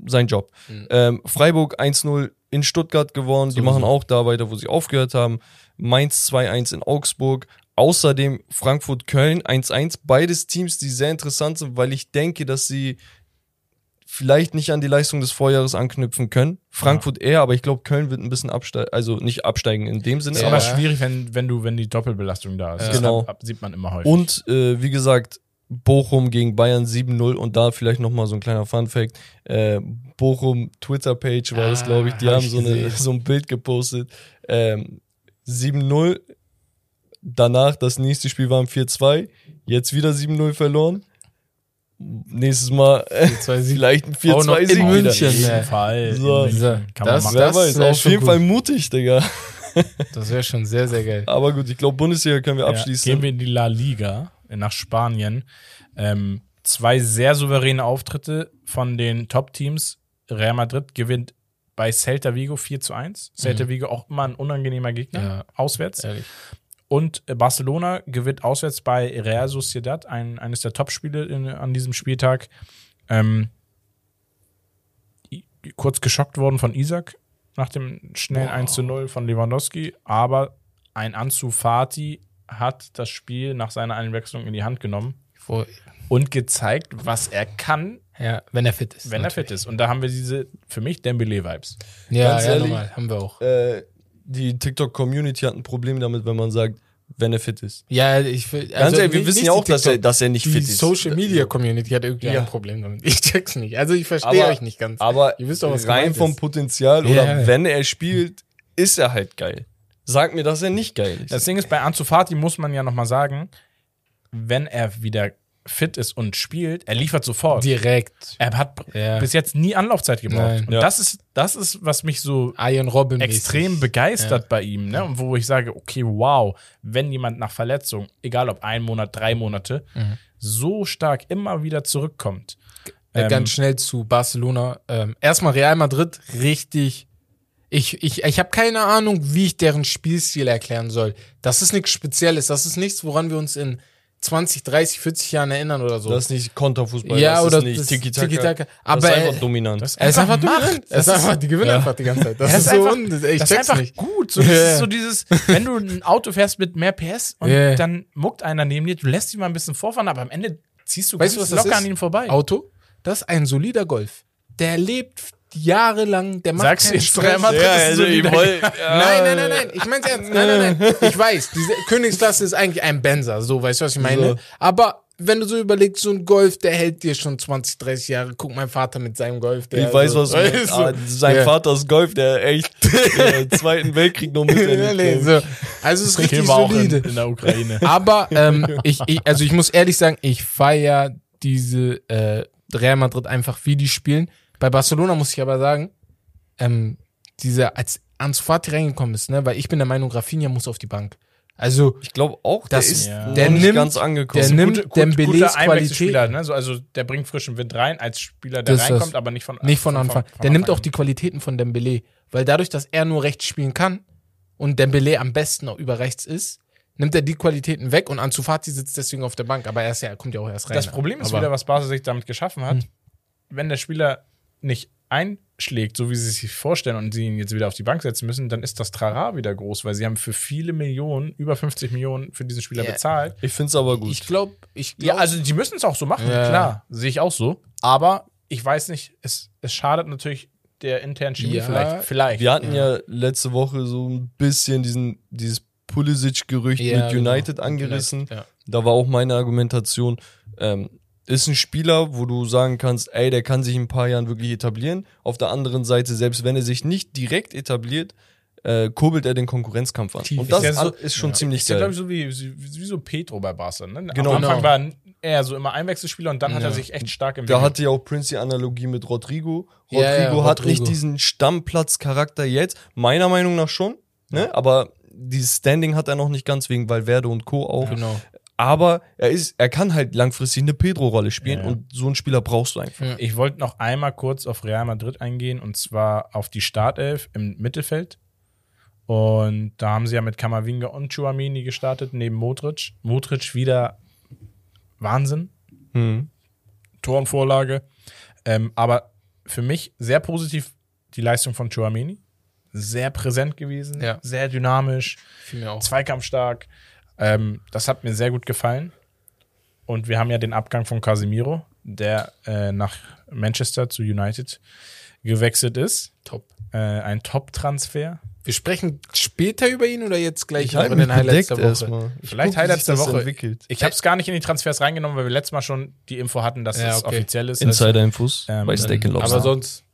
Speaker 2: seinen Job.
Speaker 4: Mhm.
Speaker 2: Ähm, Freiburg 1-0 in Stuttgart gewonnen. Die
Speaker 4: Sowieso.
Speaker 2: machen auch da weiter, wo sie aufgehört haben. Mainz 2-1 in Augsburg. Außerdem Frankfurt-Köln 1-1. Beides Teams, die sehr interessant sind, weil ich denke, dass sie vielleicht nicht an die Leistung des Vorjahres anknüpfen können. Frankfurt eher, aber ich glaube, Köln wird ein bisschen absteigen, also nicht absteigen in dem Sinne.
Speaker 3: Ist
Speaker 4: Ja.
Speaker 3: aber schwierig, wenn, wenn du, wenn die Doppelbelastung da ist.
Speaker 4: Ja.
Speaker 3: Das
Speaker 2: Genau.
Speaker 3: hat- sieht man immer häufig.
Speaker 2: Und äh, wie gesagt, Bochum gegen Bayern 7-0 und da vielleicht nochmal so ein kleiner Fun-Fact. Äh, Bochum Twitter-Page war das,
Speaker 4: Ah,
Speaker 2: glaube ich, die
Speaker 4: hab
Speaker 2: haben
Speaker 4: ich
Speaker 2: so, eine, so ein Bild gepostet. Ähm, 7-0, danach das nächste Spiel war ein 4-2, jetzt wieder 7-0 verloren. Nächstes Mal äh,
Speaker 4: 4-2 Sieg.
Speaker 2: vielleicht ein
Speaker 4: Auch noch
Speaker 2: 4-2
Speaker 4: in. München.
Speaker 3: Auf jeden
Speaker 4: ne.
Speaker 3: Fall.
Speaker 2: So.
Speaker 3: In München Kann
Speaker 4: Das-
Speaker 3: man
Speaker 2: Wer
Speaker 4: das
Speaker 2: weiß, auf jeden
Speaker 4: gut.
Speaker 2: Fall mutig, Digga.
Speaker 4: Das wäre schon sehr, sehr geil.
Speaker 2: Aber gut, ich glaube, Bundesliga können wir
Speaker 3: Ja,
Speaker 2: abschließen.
Speaker 3: gehen wir in die La Liga nach Spanien. Ähm, zwei sehr souveräne Auftritte von den Top-Teams. Real Madrid gewinnt bei Celta Vigo 4 zu 1. Celta Vigo auch immer ein unangenehmer Gegner,
Speaker 4: Ja.
Speaker 3: auswärts.
Speaker 4: Ehrlich.
Speaker 3: Und äh, Barcelona gewinnt auswärts bei Real Sociedad, ein, eines der Top-Spiele an diesem Spieltag. Ähm, kurz geschockt worden von Isaac nach dem schnellen 1 zu 0 von Lewandowski, aber ein Ansu Fati hat das Spiel nach seiner Einwechslung in die Hand genommen
Speaker 4: Vor,
Speaker 3: und gezeigt, was er kann,
Speaker 4: ja, wenn er fit ist.
Speaker 3: wenn er fit ist. Und da haben wir diese, für mich, Dembele-Vibes.
Speaker 4: Ja,
Speaker 2: Ganz
Speaker 4: ja,
Speaker 2: ehrlich,
Speaker 4: normal. Haben wir auch.
Speaker 2: äh, die TikTok-Community hat ein Problem damit, wenn man sagt, wenn er fit ist.
Speaker 4: Ja, ich will.
Speaker 2: Ganz ehrlich, wir wissen ja auch, dass er, dass er nicht
Speaker 4: die
Speaker 2: fit ist.
Speaker 4: Social Media Community hat irgendwie
Speaker 2: Ja.
Speaker 4: ein Problem damit. Ich check's nicht. Also ich verstehe
Speaker 2: Aber-
Speaker 4: euch nicht ganz.
Speaker 2: Aber
Speaker 4: Ihr wisst doch, was
Speaker 2: rein vom
Speaker 4: ist.
Speaker 2: Potenzial
Speaker 4: Ja.
Speaker 2: oder wenn er spielt, ist er halt geil. Sag mir, dass er nicht geil ist.
Speaker 3: Das Ding ist, bei Ansu Fati muss man ja nochmal sagen, wenn er wieder fit ist und spielt, er liefert sofort.
Speaker 4: Direkt.
Speaker 3: er hat
Speaker 4: Ja.
Speaker 3: bis jetzt nie Anlaufzeit gebraucht.
Speaker 4: Nein.
Speaker 3: Und
Speaker 2: Ja.
Speaker 3: das ist, das ist, was mich so extrem begeistert bei ihm, ne? Und wo ich sage, okay, wow, wenn jemand nach Verletzung, egal ob ein Monat, drei Monate,
Speaker 4: Mhm.
Speaker 3: so stark immer wieder zurückkommt.
Speaker 4: Äh,
Speaker 3: Ähm,
Speaker 4: ganz schnell zu Barcelona. Ähm, erstmal Real Madrid, richtig. Ich, ich, ich habe keine Ahnung, wie ich deren Spielstil erklären soll. Das ist nichts Spezielles. Das ist nichts, woran wir uns in 20, 30, 40 Jahren erinnern oder so.
Speaker 2: Das ist nicht Konterfußball,
Speaker 4: Ja,
Speaker 2: das
Speaker 4: oder
Speaker 2: ist nicht
Speaker 4: das
Speaker 2: Tiki-Taka. Das
Speaker 4: Aber,
Speaker 2: ist einfach
Speaker 4: äh,
Speaker 2: dominant.
Speaker 3: das
Speaker 4: er ist einfach
Speaker 3: Macht.
Speaker 4: dominant. Er
Speaker 3: Das
Speaker 4: ist einfach, die gewinnen einfach die ganze Zeit. Das
Speaker 3: Er
Speaker 4: ist,
Speaker 3: ist
Speaker 4: so,
Speaker 3: einfach-
Speaker 4: ich
Speaker 3: das ist einfach
Speaker 4: nicht.
Speaker 3: gut. So, das
Speaker 4: Ja.
Speaker 3: ist so dieses, wenn du ein Auto fährst mit mehr PS und
Speaker 4: Ja.
Speaker 3: dann muckt einer neben dir, du lässt ihn mal ein bisschen vorfahren, aber am Ende ziehst du
Speaker 4: Weißt du,
Speaker 3: ganz
Speaker 4: was das
Speaker 3: locker an ihm vorbei.
Speaker 4: Auto, das ist ein solider Golf. Der lebt jahrelang, der macht
Speaker 3: Sagst du
Speaker 4: keinen
Speaker 3: jetzt Madrid
Speaker 2: ja,
Speaker 3: ist
Speaker 2: also
Speaker 3: so
Speaker 2: ich
Speaker 3: wieder-
Speaker 2: wollte.
Speaker 4: Nein, nein, nein, nein. Ich mein's ernst. Nein, nein, nein. Ich weiß, diese Königsklasse ist eigentlich ein Benzer. So, weißt du, was ich meine?
Speaker 2: So.
Speaker 4: Aber wenn du so überlegst, so ein Golf, der hält dir schon 20, 30 Jahre. Guck, mein Vater mit seinem Golf. Der
Speaker 2: Ich weiß,
Speaker 4: so,
Speaker 2: was du meinst.
Speaker 4: weißt
Speaker 2: Ah, sein
Speaker 4: Ja.
Speaker 2: Vater ist Golf, der echt den Zweiten Weltkrieg noch
Speaker 4: Nee,
Speaker 2: miterlebt.
Speaker 4: nee,
Speaker 2: glaub
Speaker 4: so. Also es ist richtig
Speaker 3: auch in,
Speaker 4: solide.
Speaker 3: in der Ukraine.
Speaker 4: Aber ähm, ich, ich, also ich muss ehrlich sagen, ich feier diese äh, Real Madrid einfach, wie die spielen. Bei Barcelona muss ich aber sagen, ähm, diese, als Ansu Fati reingekommen ist, ne, weil ich bin der Meinung, Rafinha muss auf die Bank. Also,
Speaker 2: Ich glaube auch,
Speaker 4: Das-
Speaker 2: der ist
Speaker 3: Ja.
Speaker 4: der
Speaker 2: nicht
Speaker 4: nimmt-
Speaker 2: ganz angekommen.
Speaker 4: der nimmt Dembélés
Speaker 3: guter
Speaker 4: Qualität-
Speaker 3: ne? so, also der bringt frischen Wind rein als Spieler, der
Speaker 4: Das
Speaker 3: reinkommt,
Speaker 4: das.
Speaker 3: aber nicht von
Speaker 4: nicht von Anfang.
Speaker 3: von
Speaker 4: der nimmt
Speaker 3: Anfang
Speaker 4: auch die Qualitäten von Dembele, weil dadurch, dass er nur rechts spielen kann und Dembele am besten auch über rechts ist, nimmt er die Qualitäten weg und Ansu Fati sitzt deswegen auf der Bank, aber er ist ja, er kommt ja auch erst rein.
Speaker 3: Das Problem ist
Speaker 4: aber,
Speaker 3: wieder, was Basel sich damit geschaffen hat,
Speaker 4: Hm.
Speaker 3: wenn der Spieler nicht einschlägt, so wie sie es sich vorstellen und sie ihn jetzt wieder auf die Bank setzen müssen, dann ist das Trara wieder groß, weil sie haben für viele Millionen, über 50 Millionen für diesen Spieler
Speaker 4: Ja.
Speaker 2: Ich
Speaker 3: bezahlt.
Speaker 2: also finde es aber gut.
Speaker 4: Ich glaube, ich
Speaker 3: Ja,
Speaker 4: glaub,
Speaker 3: also die müssen es auch so machen,
Speaker 4: Ja.
Speaker 3: klar, sehe ich auch so. Aber ich weiß nicht, es, es schadet natürlich der internen Chemie
Speaker 4: Ja.
Speaker 3: vielleicht. Vielleicht.
Speaker 2: Wir hatten ja. letzte Woche so ein bisschen diesen, dieses Pulisic-Gerücht
Speaker 4: Ja,
Speaker 2: mit
Speaker 4: genau.
Speaker 2: United angerissen.
Speaker 4: Ja.
Speaker 2: Da war auch meine Argumentation, ähm, ist ein Spieler, wo du sagen kannst, ey, der kann sich in ein paar Jahren wirklich etablieren. Auf der anderen Seite, selbst wenn er sich nicht direkt etabliert, äh, kurbelt er den Konkurrenzkampf an.
Speaker 4: Tief.
Speaker 2: Und das
Speaker 3: Ist ja
Speaker 2: ist,
Speaker 3: so-
Speaker 2: ist schon
Speaker 3: Ja.
Speaker 2: ziemlich
Speaker 3: ist ja, glaube
Speaker 2: geil.
Speaker 3: ich, so wie, wie, wie so Petro bei Barca. Ne?
Speaker 2: Genau.
Speaker 3: Am Anfang
Speaker 4: Genau.
Speaker 3: war er so immer Einwechselspieler und dann hat
Speaker 4: Ja.
Speaker 3: er sich echt stark entwickelt.
Speaker 2: Da hatte ja auch Prince die Analogie mit Rodrigo. Rodrigo
Speaker 4: Ja, ja,
Speaker 2: hat
Speaker 4: Rodrigo.
Speaker 2: nicht diesen Stammplatz-Charakter jetzt, meiner Meinung nach schon, ne? aber dieses Standing hat er noch nicht ganz wegen Valverde und Co. auch.
Speaker 4: Genau.
Speaker 2: Aber er ist, er kann halt langfristig eine Pedro-Rolle spielen
Speaker 3: Ja.
Speaker 2: und so einen Spieler brauchst du einfach.
Speaker 3: Ich wollte noch einmal kurz auf Real Madrid eingehen und zwar auf die Startelf im Mittelfeld. Und da haben sie ja mit Kamavinga und Chouamini gestartet, neben Modric. Modric wieder Wahnsinn.
Speaker 2: Hm.
Speaker 3: Torenvorlage. Ähm, aber für mich sehr positiv die Leistung von Chouamini. Sehr präsent gewesen,
Speaker 4: Ja.
Speaker 3: sehr dynamisch,
Speaker 4: Fiel mir auch.
Speaker 3: zweikampfstark. Ähm, das hat mir sehr gut gefallen. Und wir haben ja den Abgang von Casemiro, der äh, nach Manchester zu United gewechselt ist.
Speaker 4: Top.
Speaker 3: Äh, ein Top-Transfer.
Speaker 4: Wir sprechen später über ihn oder jetzt gleich
Speaker 2: Ich halte
Speaker 4: über
Speaker 2: mich
Speaker 4: den Highlights
Speaker 2: bedeckt
Speaker 4: der Woche?
Speaker 3: Vielleicht
Speaker 2: guck,
Speaker 3: Highlights der Woche.
Speaker 2: Entwickelt.
Speaker 3: Ich habe es gar nicht in die Transfers reingenommen, weil wir letztes Mal schon die Info hatten, dass
Speaker 4: Ja,
Speaker 3: es
Speaker 4: okay.
Speaker 3: offiziell ist.
Speaker 2: Insider-Infos
Speaker 3: Ähm,
Speaker 2: bei Steak and Lobster.
Speaker 4: Aber sonst,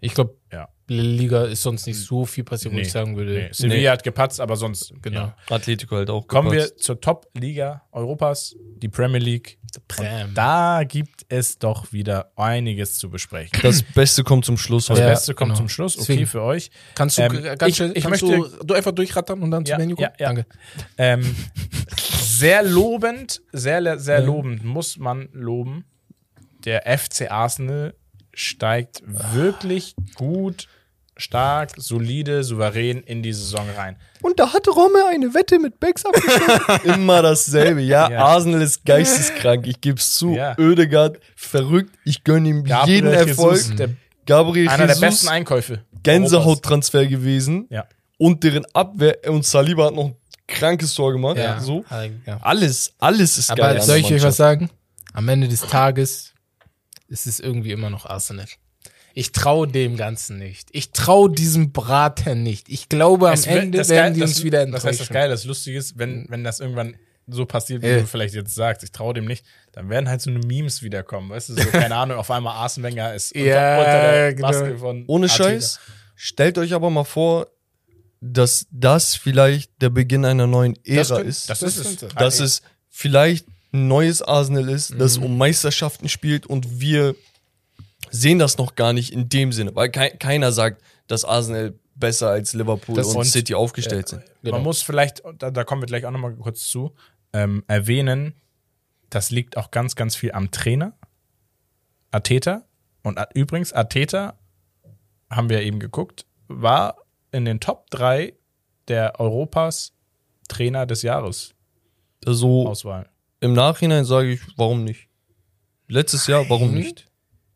Speaker 4: ich glaube,
Speaker 3: Ja.
Speaker 4: Liga ist sonst nicht so viel passiert, wo
Speaker 3: Nee.
Speaker 4: ich sagen würde.
Speaker 3: Nee, Sevilla
Speaker 2: Nee.
Speaker 3: hat gepatzt, aber sonst.
Speaker 4: Genau.
Speaker 3: Ja.
Speaker 2: Atletico halt auch
Speaker 3: Kommen wir
Speaker 2: gepasst.
Speaker 3: zur Top-Liga Europas, die Premier League. Da gibt es doch wieder einiges zu besprechen.
Speaker 2: Das Beste kommt zum Schluss.
Speaker 3: Das
Speaker 2: heute.
Speaker 4: Ja,
Speaker 3: Beste kommt
Speaker 4: genau.
Speaker 3: zum Schluss, okay
Speaker 4: Deswegen.
Speaker 3: für euch.
Speaker 4: Kannst du
Speaker 3: Ähm,
Speaker 4: äh, ganz
Speaker 3: ich-
Speaker 4: schnell,
Speaker 3: ich
Speaker 4: kannst
Speaker 3: möchte-
Speaker 4: du, du einfach durchrattern und dann
Speaker 3: Ja,
Speaker 4: zu Menu
Speaker 3: ja,
Speaker 4: kommen?
Speaker 3: ja.
Speaker 4: Danke.
Speaker 3: Ähm, sehr lobend, sehr, sehr lobend, muss man loben. Der FC Arsenal steigt wirklich gut, stark, solide, souverän in die Saison rein.
Speaker 2: Und da hatte Romme eine Wette mit Becks abgeschlossen. Immer dasselbe. Ja,
Speaker 3: Ja.
Speaker 2: Arsenal ist geisteskrank. Ich geb's zu.
Speaker 3: Ja.
Speaker 2: Ödegard, verrückt. Ich gönne ihm
Speaker 3: Gabriel
Speaker 2: jeden Erfolg.
Speaker 3: Jesus, der,
Speaker 2: Gabriel
Speaker 3: einer der
Speaker 2: Jesus,
Speaker 3: besten Einkäufe.
Speaker 2: Gänsehauttransfer gewesen.
Speaker 3: Ja.
Speaker 2: Und deren Abwehr. Und Saliba hat noch ein krankes Tor gemacht.
Speaker 4: Ja.
Speaker 2: So.
Speaker 4: Ja.
Speaker 2: Alles, alles ist
Speaker 4: Aber
Speaker 2: geil.
Speaker 4: soll
Speaker 2: der
Speaker 4: ich euch was sagen? Am Ende des Tages ist es irgendwie immer noch Arsenal. Ich traue dem Ganzen nicht. Ich traue diesem Braten nicht. Ich glaube, am
Speaker 3: Es wird-
Speaker 4: Ende
Speaker 3: das
Speaker 4: werden
Speaker 3: Geil-
Speaker 4: die
Speaker 3: das-
Speaker 4: uns wieder
Speaker 3: Das
Speaker 4: enttäuschen.
Speaker 3: heißt, das Geile, das Lustige ist, wenn, wenn das irgendwann so passiert, wie
Speaker 4: Äh.
Speaker 3: du vielleicht jetzt sagst, ich traue dem nicht, dann werden halt so eine Memes wiederkommen, weißt du, so, keine Ahnung, auf einmal Arsene Wenger ist unter,
Speaker 4: Ja,
Speaker 3: unter der
Speaker 4: genau.
Speaker 3: Maske von
Speaker 2: Ohne
Speaker 3: Arteta.
Speaker 2: Scheiß. Stellt euch aber mal vor, dass das vielleicht der Beginn einer neuen Ära
Speaker 4: könnte-
Speaker 2: ist.
Speaker 3: Das ist es.
Speaker 2: dass es vielleicht ein neues Arsenal ist, das
Speaker 4: Mhm.
Speaker 2: um Meisterschaften spielt und wir sehen das noch gar nicht in dem Sinne, weil kei keiner sagt, dass Arsenal besser als Liverpool
Speaker 4: Das-
Speaker 2: und,
Speaker 3: und-
Speaker 2: City aufgestellt sind.
Speaker 4: Genau.
Speaker 3: Man muss vielleicht, da, da kommen wir gleich auch nochmal kurz zu, ähm, erwähnen, das liegt auch ganz, ganz viel am Trainer, Ateta. Und übrigens, Ateta, haben wir eben geguckt, war in den Top 3 der Europas Trainer des Jahres
Speaker 2: Also
Speaker 3: Auswahl.
Speaker 2: im Nachhinein sage ich, warum nicht? Letztes Jahr, warum nicht?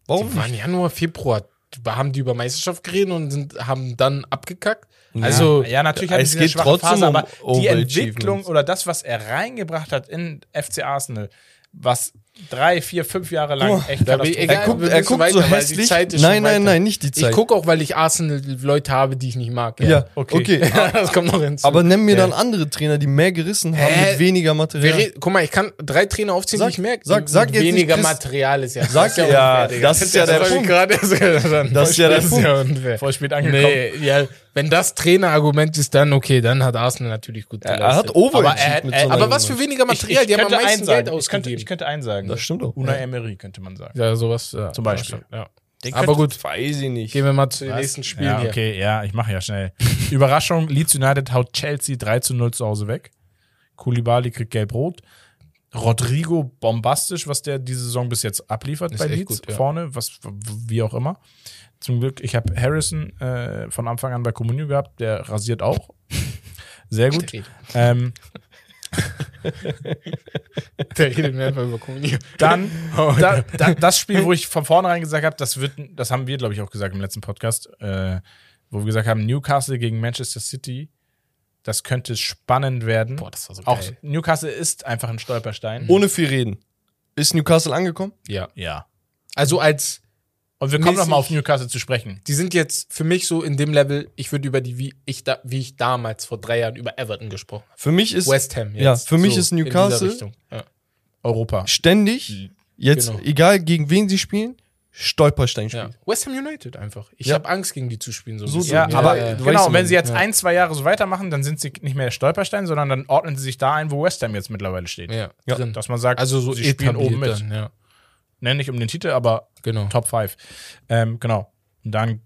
Speaker 2: Warum
Speaker 4: Die waren
Speaker 2: nicht?
Speaker 4: Januar, Februar. Haben die über Meisterschaft geredet und sind, haben dann abgekackt. Also,
Speaker 3: ja, natürlich hat
Speaker 2: es geht trotzdem
Speaker 3: Phase,
Speaker 2: um
Speaker 3: aber die. Entwicklung oder das, was er reingebracht hat in FC Arsenal, was drei, vier, fünf Jahre lang
Speaker 2: Oh,
Speaker 3: echt
Speaker 4: da bin ich- egal,
Speaker 2: Er guckt,
Speaker 4: wir
Speaker 2: er guckt
Speaker 4: weiter,
Speaker 2: so
Speaker 4: weil die
Speaker 2: hässlich.
Speaker 4: Zeit ist
Speaker 2: Nein,
Speaker 4: schon
Speaker 2: nein, nein, nicht die
Speaker 4: ich
Speaker 2: Zeit.
Speaker 4: gucke auch, weil ich Arsenal-Leute habe, die ich nicht mag.
Speaker 2: ja,
Speaker 3: okay.
Speaker 2: okay.
Speaker 4: das kommt noch hinzu.
Speaker 2: Aber nenn mir
Speaker 4: Ja.
Speaker 2: dann andere Trainer, die mehr gerissen haben
Speaker 4: Hä?
Speaker 2: mit weniger
Speaker 4: Wir
Speaker 2: Material.
Speaker 4: re- Guck mal, ich kann drei Trainer aufziehen,
Speaker 2: Sag-
Speaker 4: die ich merke.
Speaker 2: sag- sag
Speaker 4: Mit
Speaker 2: jetzt nicht
Speaker 4: weniger
Speaker 2: Chris-
Speaker 4: Material ist ja.
Speaker 2: Sag ja,
Speaker 4: Digga.
Speaker 2: das ist ja der
Speaker 4: ich
Speaker 2: Punkt. Das ist ja der Punkt.
Speaker 3: voll spät angekommen.
Speaker 4: Nee, ja, wenn das Trainerargument ist, dann okay, dann hat Arsenal natürlich gut geleistet.
Speaker 2: er hat overachieved
Speaker 3: Aber er
Speaker 2: so
Speaker 4: aber was für weniger Material, die haben am meisten Geld
Speaker 3: sagen. Ich könnte,
Speaker 4: ausgegeben.
Speaker 3: ich könnte einen sagen.
Speaker 2: Das stimmt auch.
Speaker 3: Unai Emery könnte man sagen.
Speaker 4: ja, sowas. Ja,
Speaker 3: Zum Beispiel.
Speaker 4: Ja.
Speaker 3: Den
Speaker 4: Aber gut,
Speaker 2: Weiß ich nicht.
Speaker 4: gehen wir mal zu den
Speaker 3: Was?
Speaker 4: nächsten Spielen
Speaker 3: Ja,
Speaker 4: hier.
Speaker 3: okay, ja, ich mache ja schnell. Überraschung, Leeds United haut Chelsea 3 zu 0 zu Hause weg. Koulibaly kriegt gelb-rot. Rodrigo bombastisch, was der diese Saison bis jetzt abliefert
Speaker 4: Ist
Speaker 3: bei Leeds
Speaker 4: gut, ja.
Speaker 3: vorne, was wie auch immer. Zum Glück, ich habe Harrison äh, von Anfang an bei Comunio gehabt, der rasiert auch. Sehr gut. Ähm,
Speaker 4: Der redet mir einfach über Kommunion.
Speaker 3: Dann
Speaker 4: Oh,
Speaker 3: da, da, das Spiel, wo ich von vornherein gesagt habe, das wird, das haben wir, glaube ich, auch gesagt im letzten Podcast, äh, wo wir gesagt haben, Newcastle gegen Manchester City, das könnte spannend werden.
Speaker 4: Boah, das war so
Speaker 3: auch
Speaker 4: geil.
Speaker 3: Newcastle ist einfach ein Stolperstein.
Speaker 2: Ohne viel reden. Ist Newcastle angekommen?
Speaker 4: Ja.
Speaker 3: ja.
Speaker 4: Also als
Speaker 3: Und wir kommen
Speaker 4: Mäßig-
Speaker 3: noch mal auf Newcastle zu sprechen.
Speaker 4: die sind jetzt für mich so in dem Level, ich würde über die, wie ich, da, wie ich damals vor drei Jahren über Everton gesprochen habe.
Speaker 2: Für mich ist
Speaker 4: West Ham.
Speaker 2: Ja, für mich ist
Speaker 4: in dieser
Speaker 2: Newcastle-
Speaker 4: Richtung. Ja.
Speaker 3: Europa.
Speaker 2: ständig, jetzt
Speaker 4: Genau.
Speaker 2: egal gegen wen sie spielen, Stolpersteinspiel.
Speaker 4: Ja. West Ham United einfach. Ich
Speaker 2: Ja.
Speaker 4: habe Angst, gegen die zu spielen. So,
Speaker 2: So
Speaker 4: bisschen.
Speaker 3: Ja,
Speaker 2: Ja,
Speaker 3: aber
Speaker 2: ja,
Speaker 3: genau, wenn sie jetzt
Speaker 4: ja.
Speaker 3: ein, zwei Jahre so weitermachen, dann sind sie nicht mehr Stolperstein, sondern dann ordnen sie sich da ein, wo West Ham jetzt mittlerweile steht.
Speaker 4: ja.
Speaker 3: Dass man sagt,
Speaker 4: Also so
Speaker 3: sie spielen oben mit.
Speaker 4: Dann,
Speaker 3: Nenn nicht um den Titel, aber
Speaker 4: Genau.
Speaker 3: Top 5. Ähm, genau. Und dann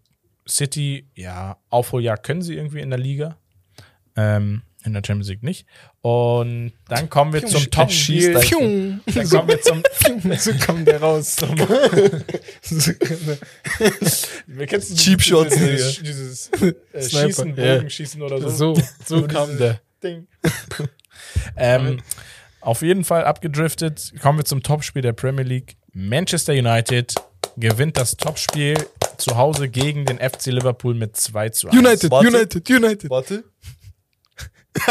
Speaker 3: City, ja, Aufholjagd können sie irgendwie in der Liga. Ähm, in der Champions League nicht. Und dann kommen wir zum Top-Spiel.
Speaker 2: schießt
Speaker 4: Pfiung.
Speaker 3: Dann kommen wir zum.
Speaker 4: so kommt der raus.
Speaker 3: Wir kennst
Speaker 2: Cheap Shots,
Speaker 3: dieses, dieses äh, Schießen. Bogenschießen oder so.
Speaker 4: so, so kam der.
Speaker 3: Ding. ähm, auf jeden Fall abgedriftet. Kommen wir zum Topspiel der Premier League. Manchester United gewinnt das Topspiel zu Hause gegen den FC Liverpool mit 2 zu 1.
Speaker 4: United,
Speaker 2: Warte.
Speaker 4: United, United.
Speaker 2: Warte.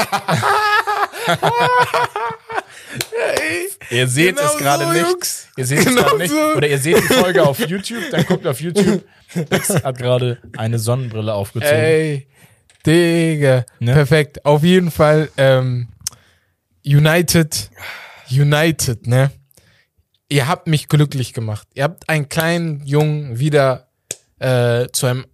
Speaker 3: Ihr seht
Speaker 4: Genau
Speaker 3: es gerade
Speaker 4: so,
Speaker 3: nicht.
Speaker 4: Jungs.
Speaker 3: Ihr seht es
Speaker 4: Genau
Speaker 3: gerade nicht. Oder ihr seht die Folge auf YouTube, dann guckt auf YouTube. Max hat gerade eine Sonnenbrille aufgezogen.
Speaker 4: Ey, Digga.
Speaker 3: Ne?
Speaker 4: Perfekt. Auf jeden Fall, ähm, United, United, ne? Ihr habt mich glücklich gemacht. Ihr habt einen kleinen Jungen wieder äh, zu einem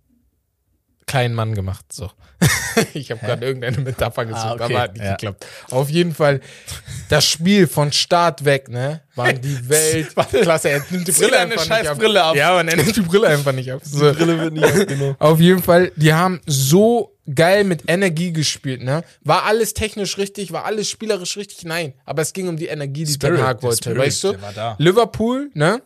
Speaker 4: kleinen Mann gemacht. So. ich habe gerade irgendeine Metapher gesucht,
Speaker 3: Ah, okay.
Speaker 4: aber hat nicht
Speaker 3: Ja.
Speaker 4: geklappt. Auf jeden Fall, das Spiel von Start weg, ne, waren die Weltklasse. Er nimmt die Brille einfach nicht ab.
Speaker 3: Brille ab.
Speaker 4: Ja, man, er nimmt die Brille einfach nicht ab. So.
Speaker 2: Brille wird nicht abgenommen.
Speaker 4: Auf jeden Fall, die haben so geil mit Energie gespielt, ne? War alles technisch richtig, war alles spielerisch richtig? Nein. Aber es ging um die Energie, die
Speaker 3: Spirit,
Speaker 4: Ten Hag wollte,
Speaker 3: Spirit,
Speaker 4: weißt du?
Speaker 3: der war da.
Speaker 4: Liverpool, ne?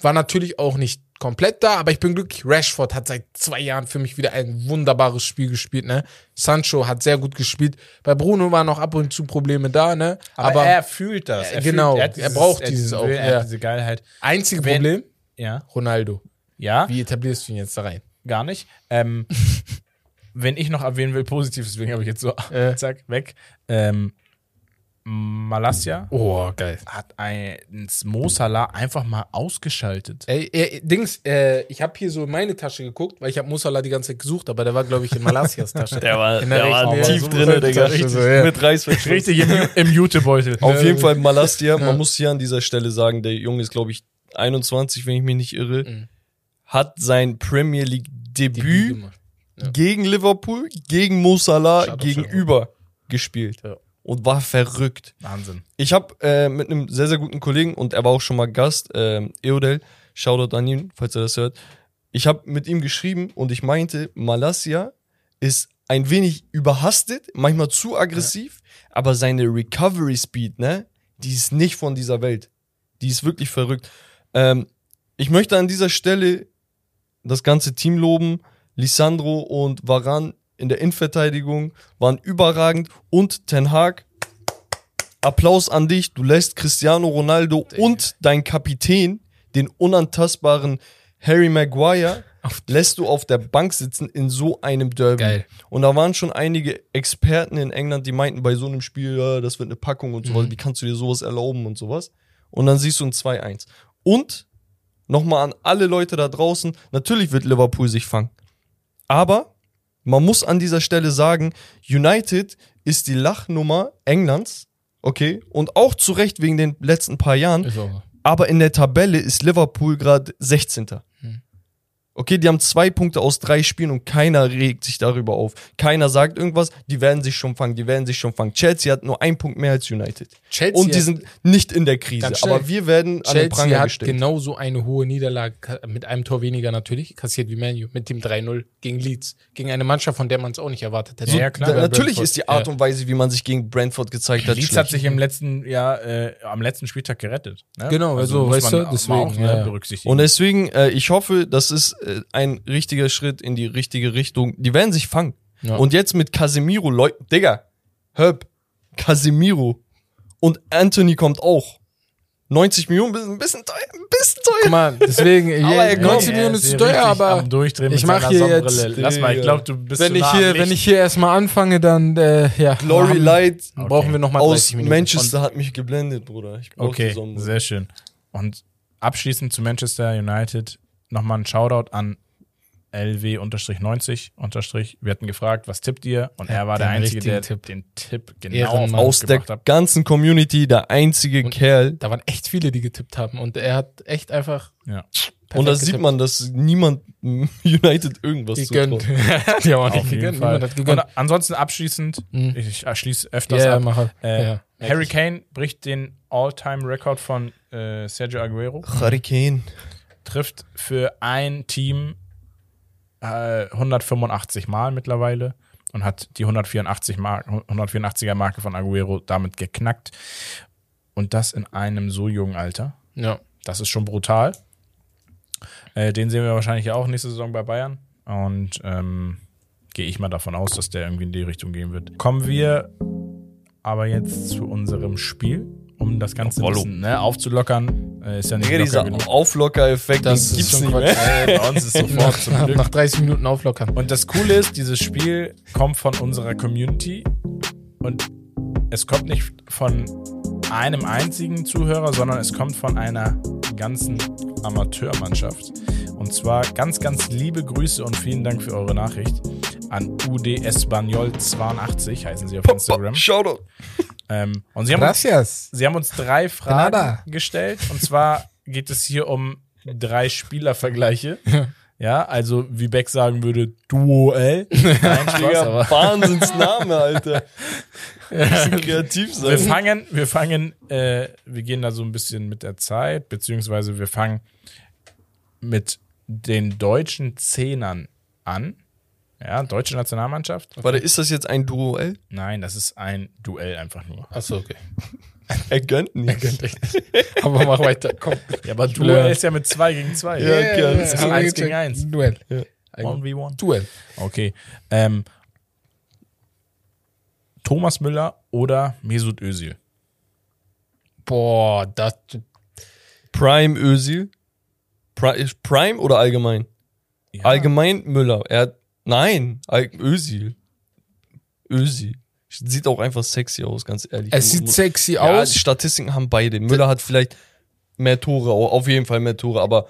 Speaker 4: War natürlich auch nicht komplett da, aber ich bin glücklich. Rashford hat seit zwei Jahren für mich wieder ein wunderbares Spiel gespielt, ne? Sancho hat sehr gut gespielt. Bei Bruno waren noch ab und zu Probleme da, ne?
Speaker 3: Aber,
Speaker 4: Aber,
Speaker 3: er fühlt das.
Speaker 4: Äh,
Speaker 3: Er
Speaker 4: genau,
Speaker 3: Fühlt,
Speaker 4: er braucht
Speaker 3: hat
Speaker 4: dieses auch,
Speaker 3: Er hat diese Geilheit.
Speaker 4: einzige
Speaker 3: Wenn-
Speaker 4: Problem,
Speaker 3: Ja.
Speaker 4: Ronaldo.
Speaker 3: Ja.
Speaker 4: Wie etablierst du ihn jetzt da rein?
Speaker 3: gar nicht. Ähm, wenn ich noch erwähnen will, positiv, deswegen habe ich jetzt so,
Speaker 4: Äh.
Speaker 3: zack, weg. Ähm, Malaysia
Speaker 4: Oh, geil.
Speaker 3: hat ein Mo Salah einfach mal ausgeschaltet.
Speaker 4: Ey, ey, Dings, äh, ich habe hier so in meine Tasche geguckt, weil ich habe Musala die ganze Zeit gesucht, aber der war, glaube ich, in Malasias Tasche.
Speaker 2: Der war,
Speaker 4: In der
Speaker 2: der war tief
Speaker 4: ja.
Speaker 2: drin, Digga.
Speaker 4: Richtig, so, ja.
Speaker 2: Mit Reißverschluss.
Speaker 3: Richtig im, im Jutebeutel.
Speaker 2: Auf jeden Fall Malastia, man muss hier an dieser Stelle sagen, der Junge ist, glaube ich, 21, wenn ich mich nicht irre,
Speaker 4: Mhm.
Speaker 2: hat sein Premier League
Speaker 4: Debüt. Ja.
Speaker 2: gegen Liverpool, gegen Mo Salah gegenüber gespielt.
Speaker 4: Ja.
Speaker 2: Und war verrückt.
Speaker 3: Wahnsinn.
Speaker 2: Ich habe äh, mit einem sehr, sehr guten Kollegen, und er war auch schon mal Gast, ähm, Eodel, Shoutout an ihn, falls er das hört. Ich habe mit ihm geschrieben und ich meinte, Malaysia ist ein wenig überhastet, manchmal zu aggressiv, aber seine Recovery Speed, ne, die ist nicht von dieser Welt. Die ist wirklich verrückt. Ähm, ich möchte an dieser Stelle das ganze Team loben. Lisandro und Varan in der Innenverteidigung waren überragend und Ten Hag. Applaus an dich. Du lässt Cristiano Ronaldo und dein Kapitän, den unantastbaren Harry Maguire, lässt du auf der Bank sitzen in so einem Derby.
Speaker 4: Geil.
Speaker 2: Und da waren schon einige Experten in England, die meinten bei so einem Spiel, ja, das wird eine Packung und sowas, wie kannst du dir sowas erlauben und sowas. Und dann siehst du ein 2-1. Und nochmal an alle Leute da draußen, natürlich wird Liverpool sich fangen. Aber man muss an dieser Stelle sagen, United ist die Lachnummer Englands, okay, und auch zu Recht wegen den letzten paar Jahren,
Speaker 4: Ist auch so.
Speaker 2: aber in der Tabelle ist Liverpool gerade 16. Okay, die haben zwei Punkte aus drei Spielen und keiner regt sich darüber auf. Keiner sagt irgendwas, die werden sich schon fangen, die werden sich schon fangen. Chelsea hat nur einen Punkt mehr als United.
Speaker 4: Chelsea
Speaker 2: und die sind nicht in der Krise, aber wir werden an den
Speaker 4: Chelsea
Speaker 2: Pranger
Speaker 4: hat
Speaker 2: gestellt.
Speaker 4: genauso eine hohe Niederlage mit einem Tor weniger natürlich kassiert wie Manu mit dem 3-0 gegen Leeds. Gegen eine Mannschaft, von der man es auch nicht erwartet hätte.
Speaker 3: Ja, ja, klar.
Speaker 2: Natürlich
Speaker 4: Brentford.
Speaker 2: ist die Art und Weise, wie man sich gegen Brentford gezeigt hat,
Speaker 3: Leeds
Speaker 2: schlecht.
Speaker 3: hat sich im letzten Jahr, äh, am letzten Spieltag gerettet. Ne?
Speaker 4: Genau, also,
Speaker 3: muss
Speaker 4: weißt
Speaker 3: man
Speaker 4: du,
Speaker 3: auch
Speaker 4: deswegen,
Speaker 3: auch, ne,
Speaker 4: ja, ja.
Speaker 3: berücksichtigen.
Speaker 2: Und deswegen, äh, ich hoffe, das ist äh, ein richtiger Schritt in die richtige Richtung. Die werden sich fangen.
Speaker 4: Ja.
Speaker 2: Und jetzt mit Casemiro, Leute, Digga, Herb, Casemiro und Anthony kommt auch. 90 Millionen, ein bisschen teuer, ein bisschen teuer.
Speaker 4: Guck mal, deswegen,
Speaker 2: Aber
Speaker 4: ja,
Speaker 2: er kommt.
Speaker 4: 90
Speaker 3: er
Speaker 4: Millionen
Speaker 3: ist
Speaker 4: ist teuer, aber
Speaker 3: am Durchdrehen
Speaker 4: ich
Speaker 3: mit
Speaker 4: mach
Speaker 3: seiner
Speaker 4: hier
Speaker 3: Sonnenbrille.
Speaker 4: jetzt,
Speaker 3: Lass mal, ich glaube, du bist
Speaker 4: wenn
Speaker 3: zu
Speaker 4: ich
Speaker 3: nah
Speaker 4: hier,
Speaker 3: Licht.
Speaker 4: wenn ich hier erstmal anfange, dann äh, ja,
Speaker 2: Glory
Speaker 4: haben-
Speaker 2: Light
Speaker 4: brauchen wir noch mal 30
Speaker 2: aus
Speaker 4: Minuten.
Speaker 2: Manchester hat mich geblendet, Bruder.
Speaker 3: Okay, sehr schön. Und abschließend zu Manchester United nochmal ein Shoutout an LW-90. Wir hatten gefragt, was tippt ihr? Und
Speaker 4: Ja,
Speaker 3: er war der Einzige, der
Speaker 4: Tipp.
Speaker 3: den Tipp genau
Speaker 2: Aus der
Speaker 3: hat.
Speaker 2: ganzen Community der einzige
Speaker 4: Und-
Speaker 2: Kerl.
Speaker 4: Da waren echt viele, die getippt haben und er hat echt einfach
Speaker 3: Ja.
Speaker 2: Und da sieht man, dass niemand United irgendwas
Speaker 4: gegönnt.
Speaker 2: zutraut.
Speaker 4: die haben auch nicht gegönnt. Hat gegönnt.
Speaker 3: Und ansonsten abschließend,
Speaker 4: Mhm.
Speaker 3: ich schließe öfters
Speaker 4: Ja, ja,
Speaker 3: ab. Äh,
Speaker 4: Ja.
Speaker 3: Harry Kane bricht den All-Time-Rekord von äh, Sergio Aguero.
Speaker 2: Hurricane.
Speaker 3: trifft für ein Team äh, 185 Mal mittlerweile und hat die 184 Mar 184er Marke von Aguero damit geknackt. Und das in einem so jungen Alter.
Speaker 4: Ja.
Speaker 3: Das ist schon brutal. Äh, den sehen wir wahrscheinlich auch nächste Saison bei Bayern. Und ähm, gehe ich mal davon aus, dass der irgendwie in die Richtung gehen wird. Kommen wir aber jetzt zu unserem Spiel, um das Ganze bisschen ne, aufzulockern. Äh, ist ja nicht locker
Speaker 2: dieser. Auflocker-Effekt,
Speaker 4: Das ist
Speaker 2: gibt's
Speaker 4: schon
Speaker 2: nicht mehr.
Speaker 3: Ey, bei uns ist sofort
Speaker 4: Nach,
Speaker 3: zum Glück.
Speaker 4: nach 30 Minuten auflockern.
Speaker 3: Und das Coole ist, dieses Spiel kommt von unserer Community und es kommt nicht von einem einzigen Zuhörer, sondern es kommt von einer ganzen Amateurmannschaft. Und zwar ganz, ganz liebe Grüße und vielen Dank für eure Nachricht an UD Espanol82, heißen sie auf Instagram.
Speaker 2: Shoutout.
Speaker 3: Ähm, und sie haben, uns,
Speaker 4: Gracias.
Speaker 3: sie haben uns drei Fragen
Speaker 4: Canada.
Speaker 3: gestellt. Und zwar geht es hier um drei Spielervergleiche. Ja, also wie Beck sagen würde, Duell. Nein, Spaß, aber
Speaker 2: Wahnsinnsname, Alter. Kreativ
Speaker 3: wir
Speaker 2: sein.
Speaker 3: fangen, wir fangen, äh, wir gehen da so ein bisschen mit der Zeit, beziehungsweise wir fangen mit den deutschen Zehnern an. Ja, deutsche Nationalmannschaft.
Speaker 2: Warte, ist das jetzt ein Duell?
Speaker 3: Nein, das ist ein Duell einfach nur.
Speaker 4: Achso, okay.
Speaker 2: Er gönnt nicht.
Speaker 4: Aber mach weiter. Komm.
Speaker 3: Ja, aber Duell ist ja mit zwei gegen zwei.
Speaker 2: Ja, okay,
Speaker 3: Das ist eins gegen eins.
Speaker 4: Duell.
Speaker 3: One v one.
Speaker 4: Duell.
Speaker 3: Okay. Ähm, Thomas Müller oder Mesut Özil?
Speaker 4: Boah, das.
Speaker 2: Prime Özil. Pri Prime oder allgemein?
Speaker 3: Ja.
Speaker 2: Allgemein Müller. Er hat, nein, Özil. Özil. Sieht auch einfach sexy aus, ganz ehrlich.
Speaker 4: Es sieht sexy
Speaker 2: ja,
Speaker 4: aus.
Speaker 2: Die Statistiken haben beide. Müller hat vielleicht mehr Tore, au- auf jeden Fall mehr Tore, aber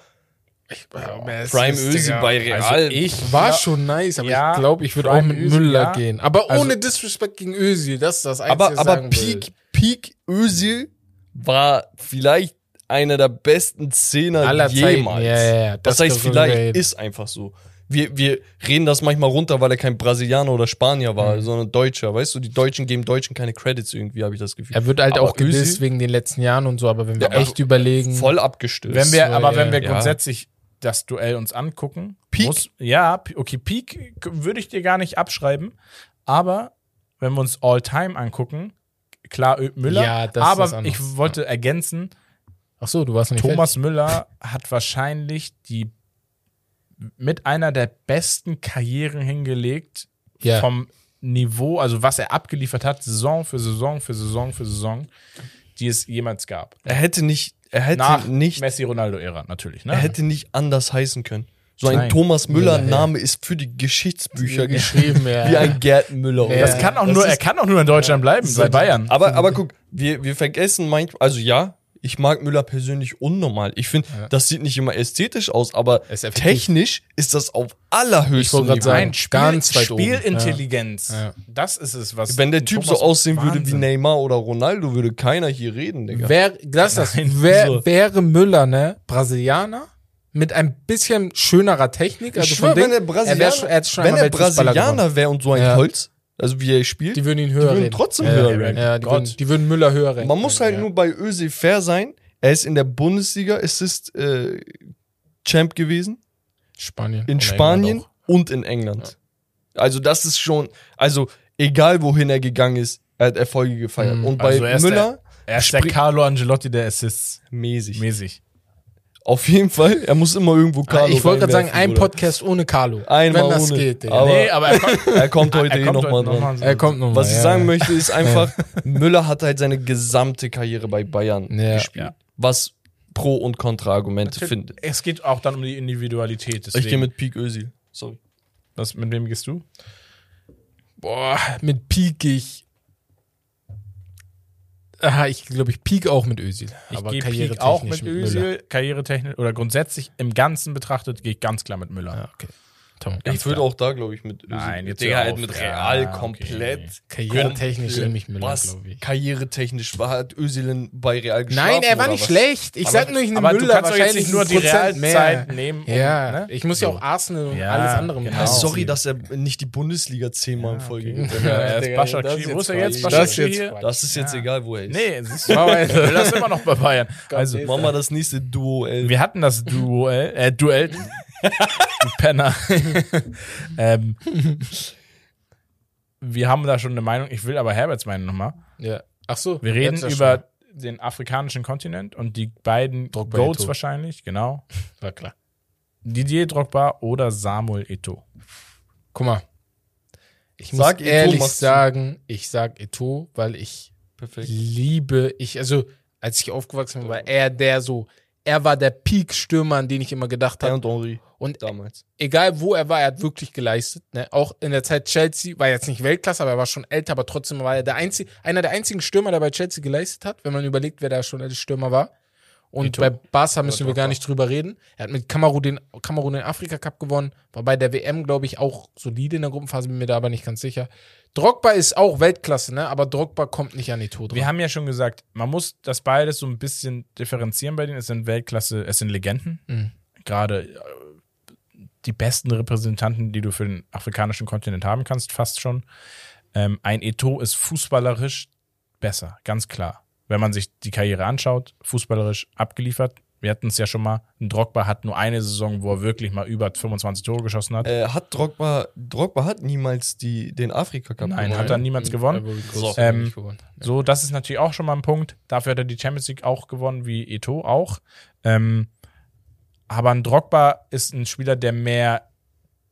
Speaker 2: Prime Ösi bei Real.
Speaker 3: Also ich
Speaker 4: War
Speaker 3: ja,
Speaker 4: schon nice, aber
Speaker 3: Ja,
Speaker 4: ich glaube, ich würde auch mit
Speaker 3: Özil,
Speaker 4: Müller
Speaker 3: ja.
Speaker 4: gehen. Aber
Speaker 3: Also-
Speaker 4: ohne Disrespect gegen Özil, das ist das Einzige,
Speaker 2: aber,
Speaker 4: was ich
Speaker 2: aber
Speaker 4: sagen will.
Speaker 2: Peak, Peak Özil war vielleicht einer der besten Zehner
Speaker 4: Aller Zeiten.
Speaker 2: jemals.
Speaker 4: Ja, ja, ja.
Speaker 2: Das
Speaker 4: Das
Speaker 2: heißt, vielleicht
Speaker 4: reden.
Speaker 2: ist einfach so. Wir, wir reden das manchmal runter, weil er kein Brasilianer oder Spanier war,
Speaker 4: Mhm.
Speaker 2: sondern Deutscher. Weißt du, die Deutschen geben Deutschen keine Credits irgendwie, habe ich das Gefühl.
Speaker 4: Er wird halt
Speaker 2: Aber
Speaker 4: auch gedisst wegen den letzten Jahren und so, aber wenn wir
Speaker 2: Ja,
Speaker 4: echt überlegen.
Speaker 2: Voll abgestürzt.
Speaker 3: Wenn wir, aber
Speaker 4: ja.
Speaker 3: wenn wir grundsätzlich das Duell uns angucken,
Speaker 2: Peak?
Speaker 3: Muss, ja, okay, Peak würde ich dir gar nicht abschreiben, aber wenn wir uns All-Time angucken, klar Ö- Müller,
Speaker 4: Ja,
Speaker 3: aber ich wollte ergänzen,
Speaker 4: Ach so, du warst nicht
Speaker 3: Thomas Müller hat wahrscheinlich die mit einer der besten Karrieren hingelegt
Speaker 4: Ja.
Speaker 3: vom Niveau, also was er abgeliefert hat, Saison für Saison für Saison für Saison, die es jemals gab.
Speaker 2: er hätte nicht, er hätte
Speaker 3: Nach
Speaker 2: nicht,
Speaker 3: Messi Ronaldo Ära natürlich, ne?
Speaker 2: er hätte nicht anders heißen können. So ein
Speaker 3: Nein.
Speaker 2: Thomas Müller. Name ist für die Geschichtsbücher
Speaker 4: geschrieben, ja.
Speaker 2: wie ein Gerd Müller.
Speaker 4: Ja.
Speaker 3: das kann auch
Speaker 2: Das
Speaker 3: nur, er kann auch nur in Deutschland bleiben, bei Bayern.
Speaker 2: Aber, aber guck, wir, wir vergessen manchmal, also ja, ich mag Müller persönlich unnormal. Ich finde, das sieht nicht immer ästhetisch aus, aber technisch ist das auf allerhöchstem Niveau.
Speaker 4: sagen, ganz weit.
Speaker 3: Spielintelligenz.
Speaker 4: Ja.
Speaker 3: Das ist es, was.
Speaker 2: Wenn der Typ so
Speaker 3: Thomas-
Speaker 2: aussehen würde wie
Speaker 3: Wahnsinn.
Speaker 2: Neymar oder Ronaldo, würde keiner hier reden, Digga.
Speaker 4: Wär, lass das,
Speaker 3: Nein,
Speaker 4: wär,
Speaker 2: so.
Speaker 4: wäre Müller, ne, Brasilianer, mit ein bisschen schönerer Technik, also
Speaker 2: ich schwör,
Speaker 4: von Ding,
Speaker 2: wenn der
Speaker 4: er,
Speaker 2: Brasilianer,
Speaker 4: wär schon, er
Speaker 2: wenn er. Brasilianer wäre und so ein
Speaker 4: Ja.
Speaker 2: Holz, also wie er spielt,
Speaker 4: Die würden ihn höher
Speaker 2: würden
Speaker 4: reden.
Speaker 2: trotzdem
Speaker 4: ja,
Speaker 2: höher
Speaker 4: ja,
Speaker 2: ranken.
Speaker 4: Ja, die,
Speaker 3: Gott.
Speaker 4: würden, die würden Müller höher reden.
Speaker 2: man muss halt
Speaker 4: ja.
Speaker 2: nur bei Özil fair sein. Er ist in der Bundesliga Assist äh, Champ gewesen.
Speaker 4: Spanien.
Speaker 2: in
Speaker 4: Oder
Speaker 2: Spanien und in England. Also das ist schon, also egal wohin er gegangen ist, er hat Erfolge gefeiert.
Speaker 4: Mhm.
Speaker 2: Und bei
Speaker 3: Also er
Speaker 2: Müller
Speaker 3: Er ist der Carlo Angelotti der Assists.
Speaker 2: mäßig.
Speaker 3: Mäßig.
Speaker 2: Auf jeden Fall, er muss immer irgendwo
Speaker 4: auch.
Speaker 2: Carlo
Speaker 4: Ich wollte gerade sagen, ein
Speaker 2: Bruder.
Speaker 4: Podcast ohne Carlo.
Speaker 2: Einmal
Speaker 4: wenn das
Speaker 2: ohne.
Speaker 4: geht, Digga.
Speaker 2: Aber-
Speaker 3: nee, aber er kommt,
Speaker 2: Er kommt heute
Speaker 3: er
Speaker 2: eh
Speaker 3: kommt
Speaker 2: nochmal dran.
Speaker 3: noch
Speaker 4: er kommt nochmal.
Speaker 2: Was ich
Speaker 4: ja,
Speaker 2: sagen
Speaker 4: ja.
Speaker 2: möchte, ist einfach, Müller hat halt seine gesamte Karriere bei Bayern
Speaker 4: Ja.
Speaker 2: gespielt.
Speaker 3: Ja.
Speaker 2: Was Pro- und Kontra-Argumente finde.
Speaker 3: Es geht auch dann um die Individualität.
Speaker 2: Ich gehe
Speaker 3: Deswegen.
Speaker 2: mit Peak Özil. Sorry.
Speaker 3: Was, mit wem gehst du?
Speaker 4: Boah, mit Peak ich. Ah, ich glaube, ich peak auch mit Özil.
Speaker 3: Ich
Speaker 4: aber
Speaker 3: gehe
Speaker 4: karrieretechnisch
Speaker 3: auch mit
Speaker 4: Müller.
Speaker 3: Özil, karrieretechnisch oder grundsätzlich im Ganzen betrachtet, gehe ich ganz klar mit Müller.
Speaker 4: Ja, okay. Tom.
Speaker 2: ich würde auch da, glaube ich, mit.
Speaker 3: Nein, jetzt
Speaker 2: Digga, halt mit
Speaker 3: Ja,
Speaker 2: Real
Speaker 3: okay.
Speaker 2: komplett.
Speaker 4: Karrieretechnisch
Speaker 2: komplett-
Speaker 4: nehme ich Müller,
Speaker 2: Was?
Speaker 4: glaube ich.
Speaker 2: Karrieretechnisch war hat Özil in- bei Real geschlafen
Speaker 4: Nein, er war nicht
Speaker 2: was?
Speaker 4: schlecht. Ich
Speaker 3: Aber-
Speaker 4: sag nur, ich nehme
Speaker 3: aber du
Speaker 4: Müller
Speaker 3: kannst
Speaker 4: wahrscheinlich
Speaker 3: nicht nur die Realzeit
Speaker 4: mehr.
Speaker 3: nehmen. um-
Speaker 4: Ja,
Speaker 3: ne?
Speaker 4: ich muss ja auch Arsenal und
Speaker 3: Ja,
Speaker 4: alles andere
Speaker 3: genau.
Speaker 2: Ja,
Speaker 4: einbeziehen.
Speaker 2: sorry, dass er nicht die Bundesliga zehnmal in Folge
Speaker 3: okay.
Speaker 2: gewinnt.
Speaker 3: Ja, er ist
Speaker 4: ist
Speaker 3: Wo ist er
Speaker 4: jetzt.
Speaker 3: Başakşehir
Speaker 4: Das ist jetzt
Speaker 3: hier?
Speaker 4: Quatsch.
Speaker 2: Das ist jetzt egal, wo er ist.
Speaker 3: Nee, siehst du, Müller ist immer noch bei Bayern. Also,
Speaker 2: Machen wir das nächste Duell.
Speaker 3: wir hatten das Duell, äh, Duell, du Penner. ähm, wir haben da schon eine Meinung, ich will aber Herberts Meinung nochmal.
Speaker 4: Ja. Ach so.
Speaker 3: Wir reden über den afrikanischen Kontinent und die beiden
Speaker 4: Drogba,
Speaker 3: Goats
Speaker 4: Eto'o.
Speaker 3: wahrscheinlich, genau.
Speaker 4: schon. War klar.
Speaker 3: Didier Drogba oder Samuel Eto'o.
Speaker 4: Guck mal. Ich
Speaker 2: Sag
Speaker 4: muss
Speaker 2: Eto'o,
Speaker 4: ehrlich sagen, ich sag Eto, weil ich
Speaker 2: Perfekt.
Speaker 4: liebe, ich, also, als ich aufgewachsen bin, war er der so, er war der Peak-Stürmer, an den ich immer gedacht
Speaker 2: Er
Speaker 4: habe.
Speaker 2: und Henri
Speaker 4: Und
Speaker 2: damals.
Speaker 4: egal wo er war, er hat wirklich geleistet. Ne? Auch in der Zeit Chelsea, war jetzt nicht Weltklasse, aber er war schon älter, aber trotzdem war er der einzige, einer der einzigen Stürmer, der bei Chelsea geleistet hat, wenn man überlegt, wer da schon als Stürmer war. Und
Speaker 3: Eto'o.
Speaker 4: bei Barca müssen wir gar nicht drüber reden. Er hat mit Kamerun den, Kamerun den Afrika Cup gewonnen, war bei der WM, glaube ich, auch solide in der Gruppenphase, bin mir da aber nicht ganz sicher. Drogba ist auch Weltklasse, ne? aber Drogba kommt nicht an die Tode.
Speaker 3: Wir haben ja schon gesagt, man muss das beides so ein bisschen differenzieren bei denen. Es sind Weltklasse, es sind Legenden.
Speaker 4: Mhm.
Speaker 3: Gerade die besten Repräsentanten, die du für den afrikanischen Kontinent haben kannst, fast schon. Ähm, ein Eto ist fußballerisch besser, ganz klar. Wenn man sich die Karriere anschaut, fußballerisch abgeliefert. Wir hatten es ja schon mal. Ein Drogba hat nur eine Saison, wo er wirklich mal über 25 Tore geschossen hat.
Speaker 2: Äh, hat Drogba, Drogba hat niemals die, den Afrika Cup
Speaker 3: Nein,
Speaker 2: gewonnen.
Speaker 3: hat er niemals gewonnen.
Speaker 4: So.
Speaker 3: Ähm. So, das ist natürlich auch schon mal ein Punkt. Dafür hat er die Champions League auch gewonnen, wie Eto auch. Ähm, aber ein Drogba ist ein Spieler, der mehr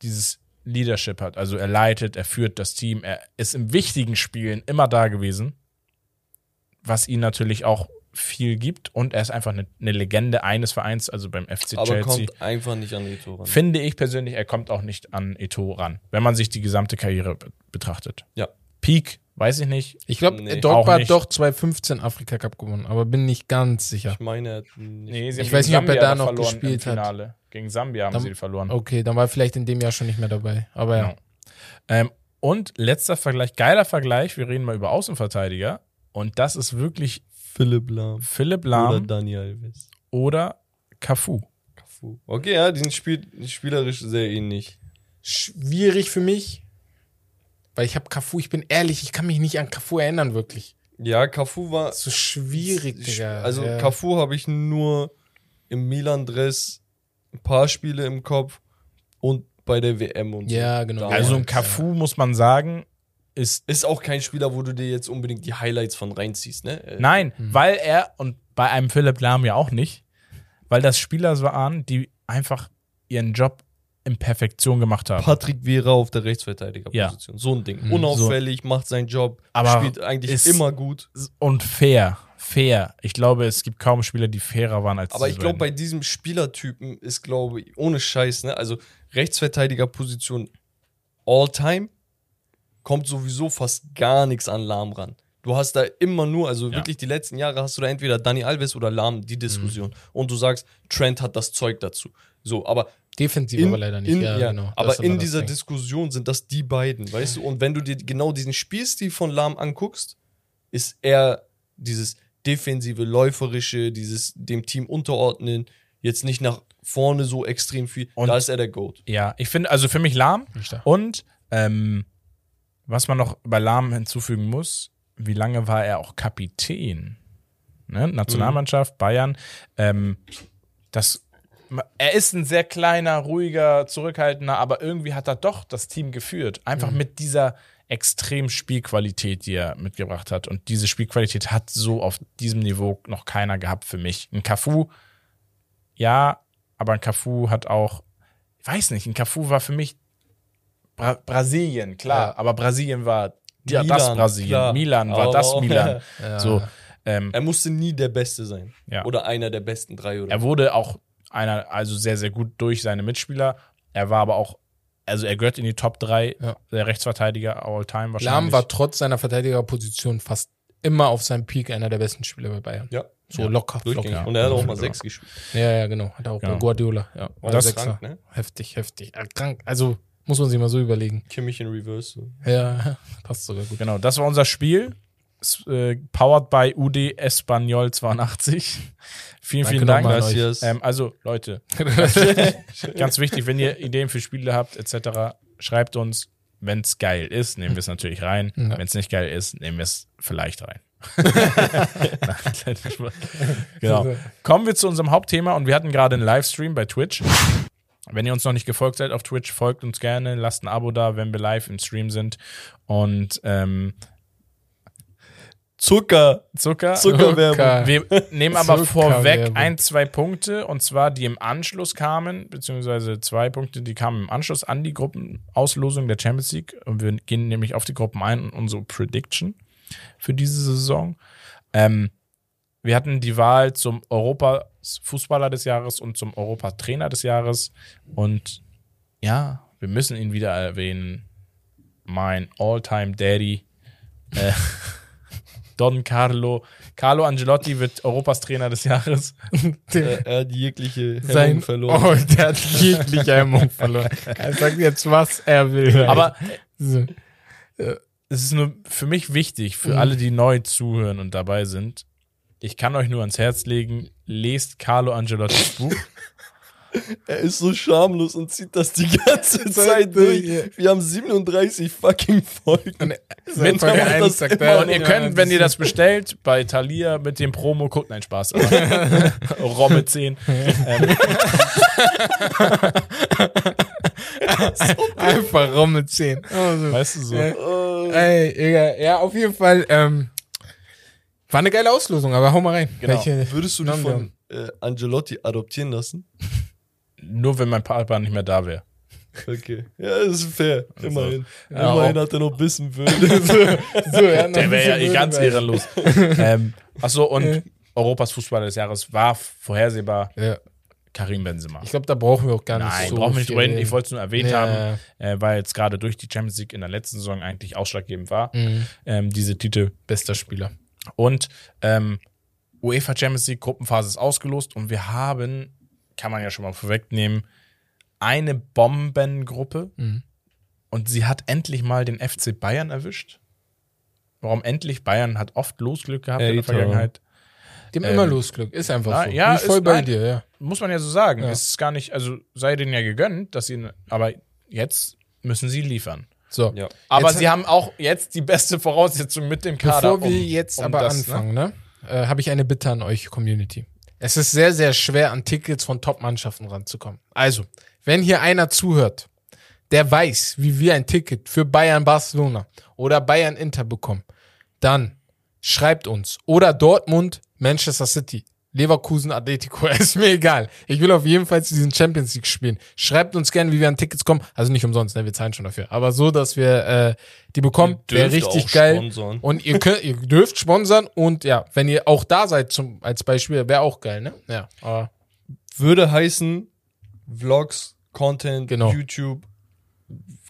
Speaker 3: dieses Leadership hat. Also er leitet, er führt das Team, er ist in wichtigen Spielen immer da gewesen, was ihm natürlich auch viel gibt. Und er ist einfach eine, eine Legende eines Vereins, also beim FC
Speaker 2: aber
Speaker 3: Chelsea.
Speaker 2: kommt einfach nicht an die Tore.
Speaker 3: Finde ich persönlich, er kommt auch nicht an Eto ran, wenn man sich die gesamte Karriere be betrachtet.
Speaker 2: Ja.
Speaker 3: Peak Weiß ich nicht.
Speaker 4: Ich glaube,
Speaker 2: Nee.
Speaker 4: Drogba hat doch 2015 Afrika Cup gewonnen, aber bin nicht ganz sicher.
Speaker 2: Ich meine, er hat nicht.
Speaker 3: Nee, sie
Speaker 4: Ich weiß nicht, ob er da noch gespielt
Speaker 3: im
Speaker 4: hat.
Speaker 3: Finale. Gegen Sambia haben
Speaker 4: Dann-
Speaker 3: sie verloren.
Speaker 4: Okay, dann war er vielleicht in dem Jahr schon nicht mehr dabei. Aber ja.
Speaker 3: Genau. Ähm, und letzter Vergleich, geiler Vergleich, wir reden mal über Außenverteidiger. Und das ist wirklich
Speaker 2: Philipp Lahm.
Speaker 3: Philipp
Speaker 2: Oder
Speaker 3: Lahm
Speaker 2: Dani Alves.
Speaker 3: oder Cafu.
Speaker 2: Cafu. Okay, ja, die sind spiel spielerisch sehr ähnlich.
Speaker 4: Schwierig für mich, weil ich habe Cafu, ich bin ehrlich, ich kann mich nicht an Cafu erinnern, wirklich.
Speaker 2: Ja, Cafu war.
Speaker 4: So schwierig, Digga.
Speaker 2: Also
Speaker 4: ja.
Speaker 2: Cafu habe ich nur im Milan-Dress ein paar Spiele im Kopf und bei der WM und so.
Speaker 4: Ja, genau.
Speaker 2: Damals.
Speaker 3: Also ein Cafu, muss man sagen, ist.
Speaker 2: Ist auch kein Spieler, wo du dir jetzt unbedingt die Highlights von reinziehst, ne? Äh,
Speaker 3: Nein,
Speaker 4: Hm.
Speaker 3: weil er, und bei einem Philipp Lahm ja auch nicht, weil das Spieler waren, die einfach ihren Job in Perfektion gemacht haben.
Speaker 2: Patrick Vera auf der Rechtsverteidigerposition. So ein Ding.
Speaker 4: Mhm.
Speaker 2: Unauffällig, macht seinen Job,
Speaker 3: Aber
Speaker 2: spielt eigentlich
Speaker 3: ist-
Speaker 2: immer gut.
Speaker 3: Und fair. Fair. Ich glaube, es gibt kaum Spieler, die fairer waren als
Speaker 2: Aber ich glaube, bei diesem Spielertypen ist, glaube ich, ohne Scheiß, ne? Also Rechtsverteidigerposition all-time kommt sowieso fast gar nichts an Lahm ran. Du hast da immer nur, also
Speaker 3: Ja.
Speaker 2: wirklich die letzten Jahre hast du da entweder Dani Alves oder Lahm die Diskussion.
Speaker 3: Mhm.
Speaker 2: Und du sagst, Trent hat das Zeug dazu. So, aber
Speaker 4: Defensiv
Speaker 2: in,
Speaker 4: aber leider nicht.
Speaker 2: in,
Speaker 4: ja,
Speaker 2: ja,
Speaker 4: genau.
Speaker 2: Aber in dieser
Speaker 4: Ding.
Speaker 2: Diskussion sind das die beiden, weißt du? Und wenn du dir genau diesen Spielstil von Lahm anguckst, ist er dieses defensive, läuferische, dieses dem Team unterordnen, jetzt nicht nach vorne so extrem viel.
Speaker 3: Und-
Speaker 2: da ist er der Goat.
Speaker 3: Ja, ich finde, also für mich Lahm. Und ähm, was man noch bei Lahm hinzufügen muss, wie lange war er auch Kapitän? Ne? Nationalmannschaft, Bayern. Ähm, das, er ist ein sehr kleiner, ruhiger, zurückhaltender, aber irgendwie hat er doch das Team geführt. Einfach mit dieser extrem Spielqualität, die er mitgebracht hat. Und diese Spielqualität hat so auf diesem Niveau noch keiner gehabt für mich. Ein Cafu, ja, aber ein Cafu hat auch, ich weiß nicht, ein Cafu war für mich Bra Brasilien, klar,
Speaker 4: Ja.
Speaker 3: aber Brasilien war ja,
Speaker 2: Milan,
Speaker 3: das Brasilien.
Speaker 2: klar.
Speaker 3: Milan war
Speaker 2: Aber
Speaker 3: das Milan.
Speaker 4: Ja.
Speaker 3: So, ähm,
Speaker 2: Er musste nie der Beste sein.
Speaker 3: Ja.
Speaker 2: Oder einer der besten drei oder
Speaker 3: er wurde auch einer, also sehr, sehr gut durch seine Mitspieler. Er war aber auch, also er gehört in die Top 3
Speaker 4: Ja.
Speaker 3: der Rechtsverteidiger all time wahrscheinlich.
Speaker 4: Lahm war trotz seiner Verteidigerposition fast immer auf seinem Peak einer der besten Spieler bei Bayern.
Speaker 2: Ja,
Speaker 4: So
Speaker 3: Ja.
Speaker 4: locker.
Speaker 2: durchgängig.
Speaker 3: Ja.
Speaker 2: Und er hat auch mal sechs gespielt.
Speaker 4: Ja, ja, genau. Hat auch
Speaker 3: Genau.
Speaker 4: bei Guardiola. Ja.
Speaker 2: War das
Speaker 4: Sechser.
Speaker 2: krank, ne?
Speaker 4: Heftig, heftig. Krank. Also muss man sich mal so überlegen.
Speaker 2: Kimmich in Reverse.
Speaker 4: Ja, passt sogar gut.
Speaker 3: Genau, das war unser Spiel. Äh, powered by UD Espanyol 82. vielen,
Speaker 4: Danke
Speaker 3: vielen Dank.
Speaker 2: Gracias.
Speaker 3: Ähm, also, Leute, ganz wichtig, wenn ihr Ideen für Spiele habt, etc., schreibt uns. Wenn es geil ist, nehmen wir es natürlich rein.
Speaker 4: Ja.
Speaker 3: Wenn es nicht geil ist, nehmen wir es vielleicht rein. Genau. Kommen wir zu unserem Hauptthema und wir hatten gerade einen Livestream bei Twitch. Wenn ihr uns noch nicht gefolgt seid auf Twitch, folgt uns gerne, lasst ein Abo da, wenn wir live im Stream sind. Und ähm,
Speaker 2: Zucker.
Speaker 3: Zucker.
Speaker 2: Zuckerwerbung.
Speaker 3: Wir nehmen aber vorweg ein, zwei Punkte, und zwar die im Anschluss kamen, beziehungsweise zwei Punkte, die kamen im Anschluss an die Gruppenauslosung der Champions League. Und wir gehen nämlich auf die Gruppen ein und unsere Prediction für diese Saison. Ähm, wir hatten die Wahl zum Europa-Fußballer des Jahres und zum Europa-Trainer des Jahres. Und ja, wir müssen ihn wieder erwähnen. Mein All-Time-Daddy. Äh, Don Carlo. Carlo Angelotti wird Europas Trainer des Jahres.
Speaker 2: Er, er hat jegliche Hemmung
Speaker 4: Sein
Speaker 2: verloren.
Speaker 4: Oh, der hat jegliche Hemmung verloren. Er sagt jetzt, was er will.
Speaker 3: Aber
Speaker 4: So.
Speaker 3: es ist nur für mich wichtig, für alle, die neu zuhören und dabei sind. Ich kann euch nur ans Herz legen, lest Carlo Angelottis Buch.
Speaker 2: Er ist so schamlos und zieht das die ganze Zeit
Speaker 4: durch.
Speaker 2: Wir haben 37 fucking Folgen.
Speaker 4: Seit Folge
Speaker 2: macht
Speaker 4: eins
Speaker 2: das
Speaker 4: sagt
Speaker 2: immer
Speaker 4: er,
Speaker 3: Und ihr könnt, wenn ihr
Speaker 4: das
Speaker 3: bestellt, bei Thalia mit dem Promo-Code, nein, Spaß, Romme 10. Ähm,
Speaker 4: einfach rum mit 10. Also,
Speaker 3: weißt du so.
Speaker 4: Ja. Ey, egal. Ja, auf jeden Fall. Ähm, war eine geile Auslosung, aber hau mal rein.
Speaker 3: Genau.
Speaker 4: Welche
Speaker 2: Würdest du dich
Speaker 4: Namen
Speaker 2: von äh, Angelotti adoptieren lassen?
Speaker 3: Nur wenn mein Partner nicht mehr da wäre.
Speaker 2: Okay. Ja, das ist fair. Immerhin.
Speaker 3: Ja,
Speaker 2: Immerhin
Speaker 3: auch-
Speaker 2: hat er noch bissen will.
Speaker 4: so, ja,
Speaker 3: Der wäre ja ganz ehrenlos. ähm, achso, und Europas Fußballer des Jahres war vorhersehbar.
Speaker 4: Ja.
Speaker 3: Karim Benzema.
Speaker 4: Ich glaube, da brauchen wir auch gar nicht
Speaker 3: Nein,
Speaker 4: so
Speaker 3: brauchen wir nicht drüber reden.
Speaker 4: reden.
Speaker 3: Ich wollte es nur erwähnt
Speaker 4: Ja.
Speaker 3: haben, äh, weil jetzt gerade durch die Champions League in der letzten Saison eigentlich ausschlaggebend war,
Speaker 4: Mhm.
Speaker 3: ähm, diese Titel.
Speaker 4: Bester Spieler.
Speaker 3: Und ähm, UEFA Champions League Gruppenphase ist ausgelost und wir haben, kann man ja schon mal vorwegnehmen, eine Bombengruppe
Speaker 4: Mhm.
Speaker 3: und sie hat endlich mal den FC Bayern erwischt. Warum endlich? Bayern hat oft Losglück gehabt in der Vergangenheit.
Speaker 4: Die haben
Speaker 3: Ähm,
Speaker 4: immer Losglück. Ist einfach
Speaker 3: na,
Speaker 4: so.
Speaker 3: ja,
Speaker 4: Bin ich voll
Speaker 3: ist-
Speaker 4: bei
Speaker 3: nein.
Speaker 4: dir, ja.
Speaker 3: Muss man ja so sagen.
Speaker 4: Ja.
Speaker 3: Es ist gar nicht, also sei denen ja gegönnt, dass sie, aber jetzt müssen sie liefern.
Speaker 4: So.
Speaker 2: Ja.
Speaker 3: Aber
Speaker 4: Jetzt-
Speaker 3: sie haben auch jetzt die beste Voraussetzung mit dem Kader.
Speaker 4: Bevor wir
Speaker 3: um-
Speaker 4: jetzt
Speaker 3: um
Speaker 4: aber
Speaker 3: das, ne?
Speaker 4: anfangen, ne, äh, habe ich eine Bitte an euch, Community. Es ist sehr, sehr schwer, an Tickets von Top-Mannschaften ranzukommen. Also, wenn hier einer zuhört, der weiß, wie wir ein Ticket für Bayern Barcelona oder Bayern Inter bekommen, dann schreibt uns. Oder Dortmund, Manchester City, Leverkusen, Atletico, ist mir egal. Ich will auf jeden Fall zu diesen Champions League spielen. Schreibt uns gerne, wie wir an Tickets kommen. Also nicht umsonst, ne? wir zahlen schon dafür. Aber so, dass wir äh, die bekommen, wäre
Speaker 2: dürft
Speaker 4: richtig
Speaker 2: auch
Speaker 4: geil.
Speaker 2: sponsern.
Speaker 4: Und ihr könnt, ihr dürft sponsern und ja, wenn ihr auch da seid zum, als Beispiel, wäre auch geil, ne? Ja. Aber
Speaker 2: Würde heißen, Vlogs, Content,
Speaker 4: Genau.
Speaker 2: YouTube,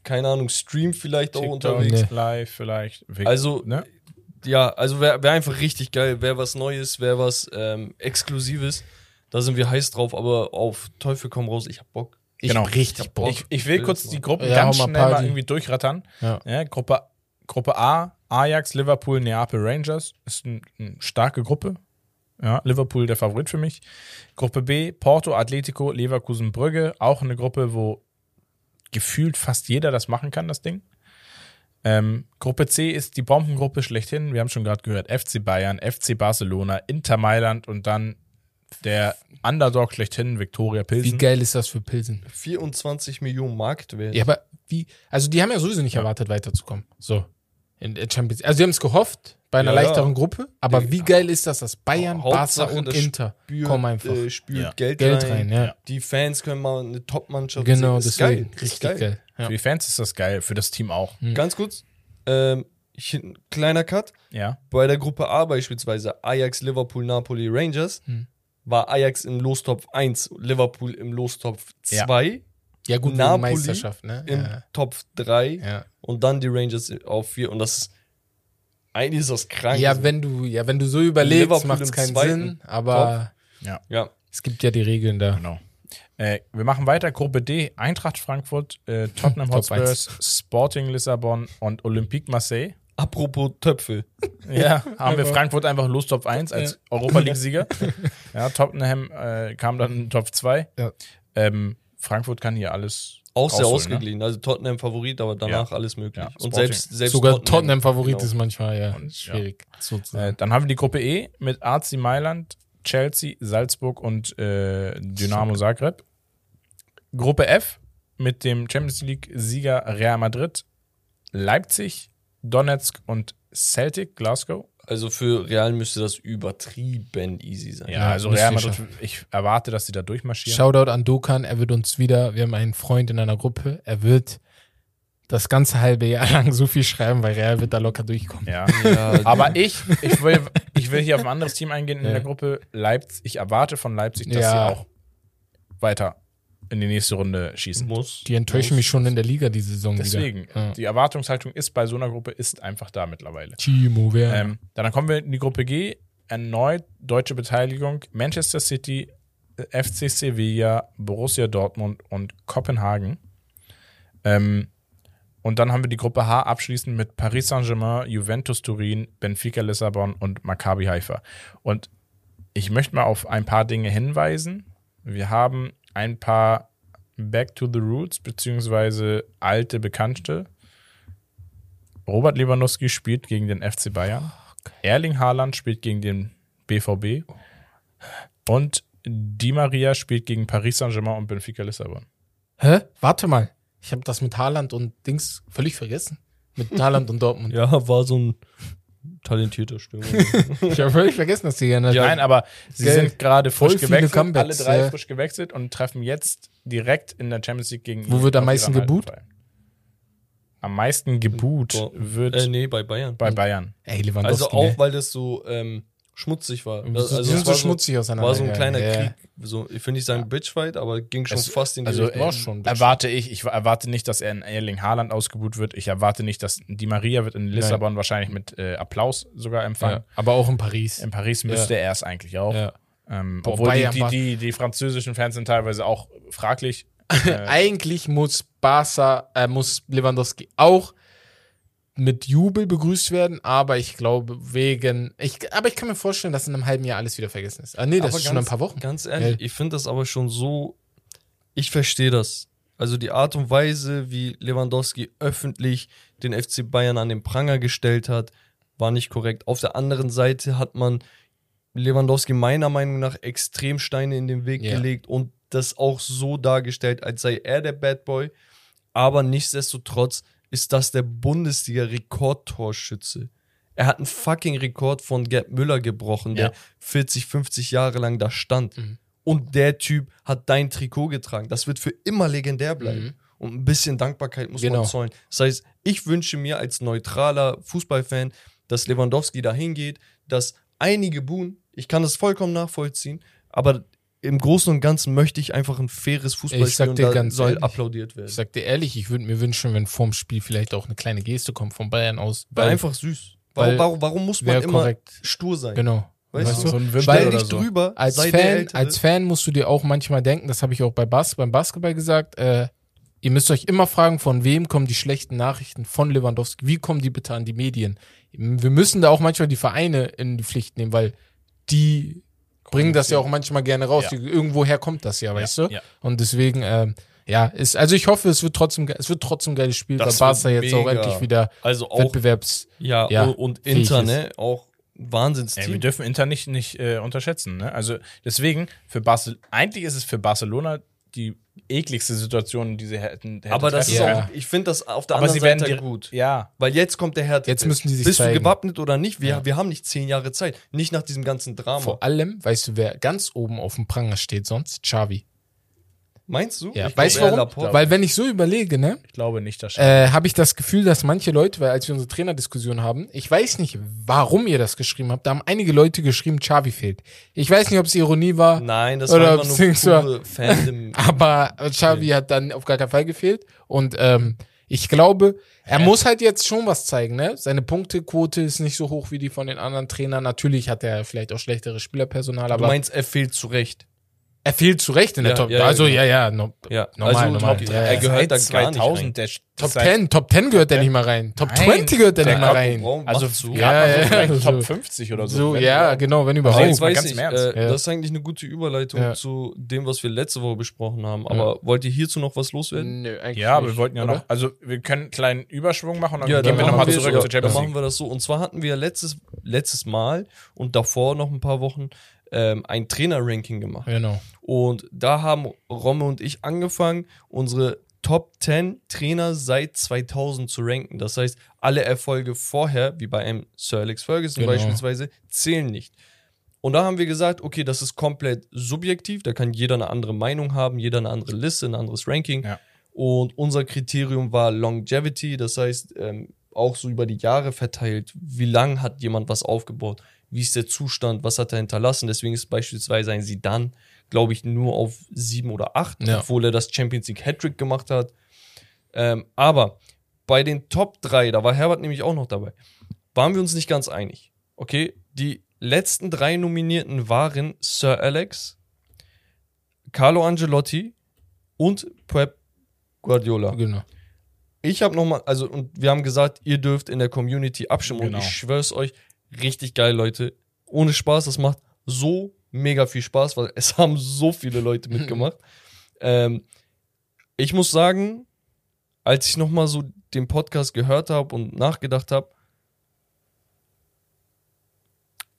Speaker 2: keine Ahnung, Stream vielleicht auch
Speaker 3: TikTok,
Speaker 2: unterwegs.
Speaker 4: Nee.
Speaker 3: live vielleicht.
Speaker 2: Also,
Speaker 3: ne?
Speaker 2: Ja, also wäre wär einfach richtig geil. Wäre was Neues, wäre was ähm, Exklusives. Da sind wir heiß drauf, aber auf Teufel komm raus, ich hab Bock.
Speaker 4: ich
Speaker 3: Genau.
Speaker 4: richtig Bock.
Speaker 3: Ich, ich will kurz die Gruppen
Speaker 4: Ja,
Speaker 3: ganz
Speaker 4: mal
Speaker 3: schnell mal
Speaker 4: Party.
Speaker 3: irgendwie durchrattern.
Speaker 4: Ja.
Speaker 3: Ja, Gruppe, Gruppe A, Ajax, Liverpool, Neapel, Rangers. Ist eine ein starke Gruppe. Ja, Liverpool der Favorit für mich. Gruppe B, Porto, Atletico, Leverkusen, Brügge. Auch eine Gruppe, wo gefühlt fast jeder das machen kann, das Ding. Ähm, Gruppe C ist die Bombengruppe schlechthin. Wir haben schon gerade gehört, FC Bayern, FC Barcelona, Inter Mailand und dann der Underdog schlechthin, Viktoria
Speaker 4: wie
Speaker 3: Pilsen.
Speaker 4: geil ist das für Pilsen?
Speaker 2: 24 Millionen Marktwert.
Speaker 4: Ja, aber wie, also die haben ja sowieso nicht erwartet, weiterzukommen. So. In der Champions Also die haben es gehofft bei einer
Speaker 2: Ja, ja.
Speaker 4: leichteren Gruppe, aber wie geil ist das, dass Bayern, Barca
Speaker 2: Hauptsache,
Speaker 4: und
Speaker 2: das
Speaker 4: Inter
Speaker 2: Spürt,
Speaker 4: kommen einfach.
Speaker 2: Äh, spürt
Speaker 3: Ja.
Speaker 2: Geld,
Speaker 4: Geld
Speaker 2: rein.
Speaker 4: rein, ja.
Speaker 2: Die Fans können mal eine Top-Mannschaft
Speaker 4: Genau,
Speaker 2: sehen. Ist geil.
Speaker 4: Richtig geil. Ja.
Speaker 3: Für die Fans ist das geil, für das Team auch.
Speaker 2: Ganz kurz, ähm, ich, ein kleiner Cut.
Speaker 3: Ja.
Speaker 2: Bei der Gruppe A beispielsweise Ajax, Liverpool, Napoli, Rangers
Speaker 4: Hm.
Speaker 2: war Ajax im Lostopf 1, Liverpool im Lostopf
Speaker 3: Ja.
Speaker 2: 2,
Speaker 4: Ja, gut,
Speaker 2: Napoli
Speaker 4: Napoli Meisterschaft, ne?
Speaker 2: im
Speaker 4: Ja.
Speaker 2: Topf 3
Speaker 4: Ja.
Speaker 2: Und dann die Rangers auf 4 und das ist eigentlich ist das krank.
Speaker 4: ja,
Speaker 2: Also,
Speaker 4: wenn du, ja, wenn du so überlegst,
Speaker 2: Liverpool
Speaker 4: macht es keinen Sinn, aber
Speaker 2: ja,
Speaker 4: es gibt ja die Regeln da.
Speaker 3: Genau. Äh, wir machen weiter. Gruppe D: Eintracht Frankfurt, äh, Tottenham Hotspurs, Sporting Lissabon und Olympique Marseille.
Speaker 2: apropos Töpfe.
Speaker 3: Ja, haben wir Frankfurt einfach los Top 1 als Europa League-Sieger. Ja, Tottenham äh, kam dann in Top 2.
Speaker 4: Ja.
Speaker 3: Ähm, Frankfurt kann hier alles.
Speaker 2: Auch sehr
Speaker 3: rausholen,
Speaker 2: ausgeglichen. Also Tottenham Favorit, aber danach
Speaker 3: Ja.
Speaker 2: alles möglich.
Speaker 3: Ja,
Speaker 2: und selbst, selbst
Speaker 4: Sogar Tottenham-Favorit
Speaker 2: genau.
Speaker 4: ist manchmal ja
Speaker 3: Und-
Speaker 4: schwierig.
Speaker 3: Ne?
Speaker 4: sozusagen.
Speaker 3: Äh, dann haben wir die Gruppe E mit AC Mailand, Chelsea, Salzburg und äh, Dynamo Zagreb. Gruppe F mit dem Champions League-Sieger Real Madrid, Leipzig, Donetsk und Celtic, Glasgow.
Speaker 2: Also für Real müsste das übertrieben easy sein.
Speaker 3: Ja,
Speaker 4: Ja,
Speaker 3: also Real Madrid, ich erwarte, dass sie da durchmarschieren.
Speaker 4: Shoutout an Dokan, er wird uns wieder, wir haben einen Freund in einer Gruppe, er wird das ganze halbe Jahr lang so viel schreiben, weil Real wird da locker durchkommen.
Speaker 3: Ja.
Speaker 2: Ja,
Speaker 3: Aber ich, ich will, ich will hier auf ein anderes Team eingehen in
Speaker 4: Ja.
Speaker 3: der Gruppe Leipzig. Ich erwarte von Leipzig, dass
Speaker 4: Ja.
Speaker 3: sie auch weiter in die nächste Runde schießen.
Speaker 2: muss.
Speaker 4: Die enttäuschen mich schon in der Liga diese Saison
Speaker 3: Deswegen,
Speaker 4: wieder. Ja.
Speaker 3: die Erwartungshaltung ist bei so einer Gruppe ist einfach da mittlerweile.
Speaker 4: Timo Werner.
Speaker 3: Ähm, dann kommen wir in die Gruppe G. Erneut deutsche Beteiligung. Manchester City, äh, FC Sevilla, Borussia Dortmund und Kopenhagen. Ähm, und dann haben wir die Gruppe H abschließend mit Paris Saint-Germain, Juventus Turin, Benfica Lissabon und Maccabi Haifa. Und ich möchte mal auf ein paar Dinge hinweisen. Wir haben ein paar Back to the Roots, beziehungsweise alte Bekannte. Robert Lewandowski spielt gegen den FC Bayern. Erling Haaland spielt gegen den BVB. Und Di Maria spielt gegen Paris Saint-Germain und Benfica Lissabon.
Speaker 4: Hä? Warte mal. Ich habe das mit Haaland und Dings völlig vergessen. Mit Haaland und Dortmund.
Speaker 2: Ja, war so ein talentierter Stürmer.
Speaker 4: Ich habe völlig vergessen, dass die gerne.
Speaker 3: Nein, aber sie sind gerade
Speaker 4: Voll
Speaker 3: frisch gewechselt, alle drei
Speaker 4: ja.
Speaker 3: frisch gewechselt und treffen jetzt direkt in der Champions League gegen
Speaker 4: Wo wird am meisten geboot?
Speaker 3: Am meisten geboot wird
Speaker 2: äh, nee, bei Bayern.
Speaker 3: bei Bayern.
Speaker 4: Ey, Lewandowski.
Speaker 2: Also auch,
Speaker 4: ne?
Speaker 2: weil das so ähm, schmutzig war. Das-
Speaker 4: sind
Speaker 2: es
Speaker 4: so
Speaker 2: war
Speaker 4: schmutzig auseinander.
Speaker 2: War so ein kleiner
Speaker 4: ja.
Speaker 2: Krieg. So, ich will nicht sagen Bitchfight, aber ging schon
Speaker 3: Es-
Speaker 2: fast in die
Speaker 3: Also
Speaker 2: Richtung.
Speaker 3: äh,
Speaker 4: schon
Speaker 3: erwarte ich, ich erwarte nicht, dass er in Erling Haaland ausgebuht wird. Ich erwarte nicht, dass die Maria wird in Lissabon wahrscheinlich mit äh, Applaus sogar empfangen.
Speaker 4: Ja, aber auch in Paris.
Speaker 3: In Paris müsste er es eigentlich auch.
Speaker 4: Ja.
Speaker 3: Ähm, obwohl die, die, die, die französischen Fans sind teilweise auch fraglich.
Speaker 4: Eigentlich muss Barca, äh, muss Lewandowski auch mit Jubel begrüßt werden, aber ich glaube wegen, ich, aber ich kann mir vorstellen, dass in einem halben Jahr alles wieder vergessen ist. Ah nee, das
Speaker 2: Aber
Speaker 4: ist schon
Speaker 2: ganz-
Speaker 4: ein paar Wochen.
Speaker 2: Ganz ehrlich,
Speaker 4: Ja.
Speaker 2: ich finde das aber schon so. Ich verstehe das. Also die Art und Weise, wie Lewandowski öffentlich den FC Bayern an den Pranger gestellt hat, war nicht korrekt. Auf der anderen Seite hat man Lewandowski meiner Meinung nach extrem Steine in den Weg
Speaker 4: Ja.
Speaker 2: gelegt und das auch so dargestellt, als sei er der Bad Boy. Aber nichtsdestotrotz ist das der Bundesliga-Rekordtorschütze. Er hat einen fucking Rekord von Gerd Müller gebrochen, der
Speaker 3: Ja.
Speaker 2: 40, 50 Jahre lang da stand.
Speaker 4: Mhm.
Speaker 2: Und der Typ hat dein Trikot getragen. Das wird für immer legendär bleiben.
Speaker 4: Mhm.
Speaker 2: Und ein bisschen Dankbarkeit muss
Speaker 4: Genau.
Speaker 2: man zollen. Das heißt, ich wünsche mir als neutraler Fußballfan, dass Lewandowski da hingeht, dass einige buhen. Ich kann das vollkommen nachvollziehen, aber im Großen und Ganzen möchte ich einfach ein faires Fußballspiel und da
Speaker 4: ganz
Speaker 2: soll
Speaker 4: ehrlich,
Speaker 2: applaudiert werden.
Speaker 4: Ich sag dir ehrlich, ich würde mir wünschen, wenn vorm Spiel vielleicht auch eine kleine Geste kommt von Bayern aus.
Speaker 2: War einfach süß. Warum,
Speaker 4: weil-
Speaker 2: warum, warum muss man immer
Speaker 4: korrekt.
Speaker 2: stur sein?
Speaker 4: Genau.
Speaker 2: Weißt
Speaker 4: Weißt
Speaker 2: du?
Speaker 3: So
Speaker 2: Stell dich
Speaker 3: so.
Speaker 2: drüber,
Speaker 4: als Fan, als Fan musst du dir auch manchmal denken, das habe ich auch bei Bas, beim Basketball gesagt, äh, ihr müsst euch immer fragen, von wem kommen die schlechten Nachrichten von Lewandowski, wie kommen die bitte an die Medien? Wir müssen da auch manchmal die Vereine in die Pflicht nehmen, weil die bringen das ja auch manchmal gerne raus.
Speaker 3: Ja.
Speaker 4: Irgendwoher kommt das ja, weißt du?
Speaker 3: ja.
Speaker 4: Und deswegen, ähm, ja, ist, also ich hoffe, es wird trotzdem, es wird trotzdem ein geiles Spiel,
Speaker 2: Das
Speaker 4: weil Barca jetzt auch
Speaker 2: mega.
Speaker 4: endlich wieder
Speaker 2: also auch,
Speaker 4: Wettbewerbs,
Speaker 2: ja,
Speaker 4: ja,
Speaker 2: und Inter,
Speaker 4: ist.
Speaker 2: ne, auch ein
Speaker 3: Ey, wir
Speaker 2: Wahnsinnsteam.
Speaker 3: dürfen Inter nicht, nicht äh, unterschätzen. Ne? Also deswegen, für Barcel eigentlich ist es für Barcelona die ekligste Situation, die sie hätten. hätten
Speaker 2: aber das ist
Speaker 4: Ja.
Speaker 2: auch, ich finde das auf der
Speaker 3: Aber
Speaker 2: anderen
Speaker 3: sie werden
Speaker 2: Seite
Speaker 3: die-
Speaker 2: gut.
Speaker 3: Ja,
Speaker 2: Weil jetzt kommt der Härte.
Speaker 4: Jetzt müssen die sich
Speaker 2: Bist
Speaker 4: zeigen.
Speaker 2: du gewappnet oder nicht? Wir,
Speaker 4: Ja.
Speaker 2: wir haben nicht zehn Jahre Zeit. Nicht nach diesem ganzen Drama.
Speaker 4: vor allem, weißt du, wer ganz oben auf dem Pranger steht sonst? Xavi.
Speaker 2: Meinst du?
Speaker 4: Ja,
Speaker 2: Ich
Speaker 4: weißt du warum?
Speaker 2: Laporte.
Speaker 4: Weil wenn ich so überlege, ne,
Speaker 3: ich glaube nicht, dass
Speaker 4: äh, habe ich das Gefühl, dass manche Leute, weil als wir unsere Trainerdiskussion haben, ich weiß nicht, warum ihr das geschrieben habt, da haben einige Leute geschrieben, Xavi fehlt. Ich weiß nicht, ob es Ironie war,
Speaker 2: Nein, das
Speaker 4: Oder
Speaker 2: war immer nur pure Fandom.
Speaker 4: aber Xavi hat dann auf gar keinen Fall gefehlt und ähm, ich glaube, er muss halt jetzt schon was zeigen, ne? Seine Punktequote ist nicht so hoch wie die von den anderen Trainern. Natürlich hat er vielleicht auch schlechteres Spielerpersonal,
Speaker 2: du
Speaker 4: aber
Speaker 2: meinst, er fehlt zu Recht.
Speaker 4: Er fehlt zu Recht in der
Speaker 2: Ja,
Speaker 4: Top.
Speaker 2: ja, ja,
Speaker 4: also
Speaker 2: genau.
Speaker 4: ja, ja, no,
Speaker 2: Ja,
Speaker 4: Normal,
Speaker 2: also
Speaker 4: normal.
Speaker 2: Top,
Speaker 4: Ja,
Speaker 2: er
Speaker 4: ja.
Speaker 2: gehört da
Speaker 3: Seit
Speaker 2: gar nicht
Speaker 3: 2000,
Speaker 2: rein.
Speaker 3: der
Speaker 4: Top
Speaker 3: seit-
Speaker 4: 10, Top 10 gehört er nicht mal rein. Top
Speaker 3: Nein.
Speaker 4: 20 gehört er
Speaker 3: Der
Speaker 4: nicht mal rein.
Speaker 3: Also
Speaker 2: macht so.
Speaker 3: ja,
Speaker 4: Ja,
Speaker 3: also
Speaker 4: so.
Speaker 3: Top 50 oder so.
Speaker 4: So, ja,
Speaker 3: überhaupt.
Speaker 4: genau, wenn
Speaker 2: Aber
Speaker 4: überhaupt.
Speaker 3: jetzt
Speaker 2: jetzt weiß
Speaker 3: ganz
Speaker 2: ich, äh,
Speaker 4: Ja.
Speaker 2: das ist eigentlich eine gute Überleitung
Speaker 4: Ja.
Speaker 2: zu dem, was wir letzte Woche besprochen haben. Aber wollt ihr hierzu noch was loswerden?
Speaker 4: Nö, eigentlich
Speaker 3: Ja, aber
Speaker 4: nicht,
Speaker 3: wir wollten ja
Speaker 4: oder?
Speaker 3: noch, also wir können einen kleinen Überschwung machen und dann
Speaker 2: Ja,
Speaker 3: gehen wir
Speaker 2: machen
Speaker 3: nochmal zurück zur
Speaker 2: dann
Speaker 3: Champions
Speaker 2: machen
Speaker 3: League.
Speaker 2: wir das so. Und zwar hatten wir letztes, letztes Mal und davor noch ein paar Wochen ähm, ein Trainer-Ranking gemacht.
Speaker 4: Genau.
Speaker 2: Und da haben Romme und ich angefangen, unsere Top 10 Trainer seit 2000 zu ranken. Das heißt, alle Erfolge vorher, wie bei einem Sir Alex Ferguson
Speaker 4: Genau.
Speaker 2: beispielsweise, zählen nicht. Und da haben wir gesagt, okay, das ist komplett subjektiv, da kann jeder eine andere Meinung haben, jeder eine andere Liste, ein anderes Ranking.
Speaker 3: Ja.
Speaker 2: Und unser Kriterium war Longevity, das heißt, ähm, auch so über die Jahre verteilt, wie lang hat jemand was aufgebaut, wie ist der Zustand, was hat er hinterlassen. Deswegen ist beispielsweise ein Sidan, glaube ich, nur auf sieben oder acht,
Speaker 4: Ja.
Speaker 2: obwohl er das Champions League Hattrick gemacht hat. Ähm, aber bei den Top 3, da war Herbert nämlich auch noch dabei, waren wir uns nicht ganz einig. Okay, die letzten drei Nominierten waren Sir Alex, Carlo Angelotti und Pep Guardiola.
Speaker 4: Genau.
Speaker 2: Ich habe nochmal, also, und wir haben gesagt, ihr dürft in der Community abstimmen.
Speaker 3: Genau.
Speaker 2: Und ich schwör's euch, richtig geil, Leute. Ohne Spaß, das macht so mega viel Spaß, weil es haben so viele Leute mitgemacht. ähm, ich muss sagen, als ich nochmal so den Podcast gehört habe und nachgedacht habe,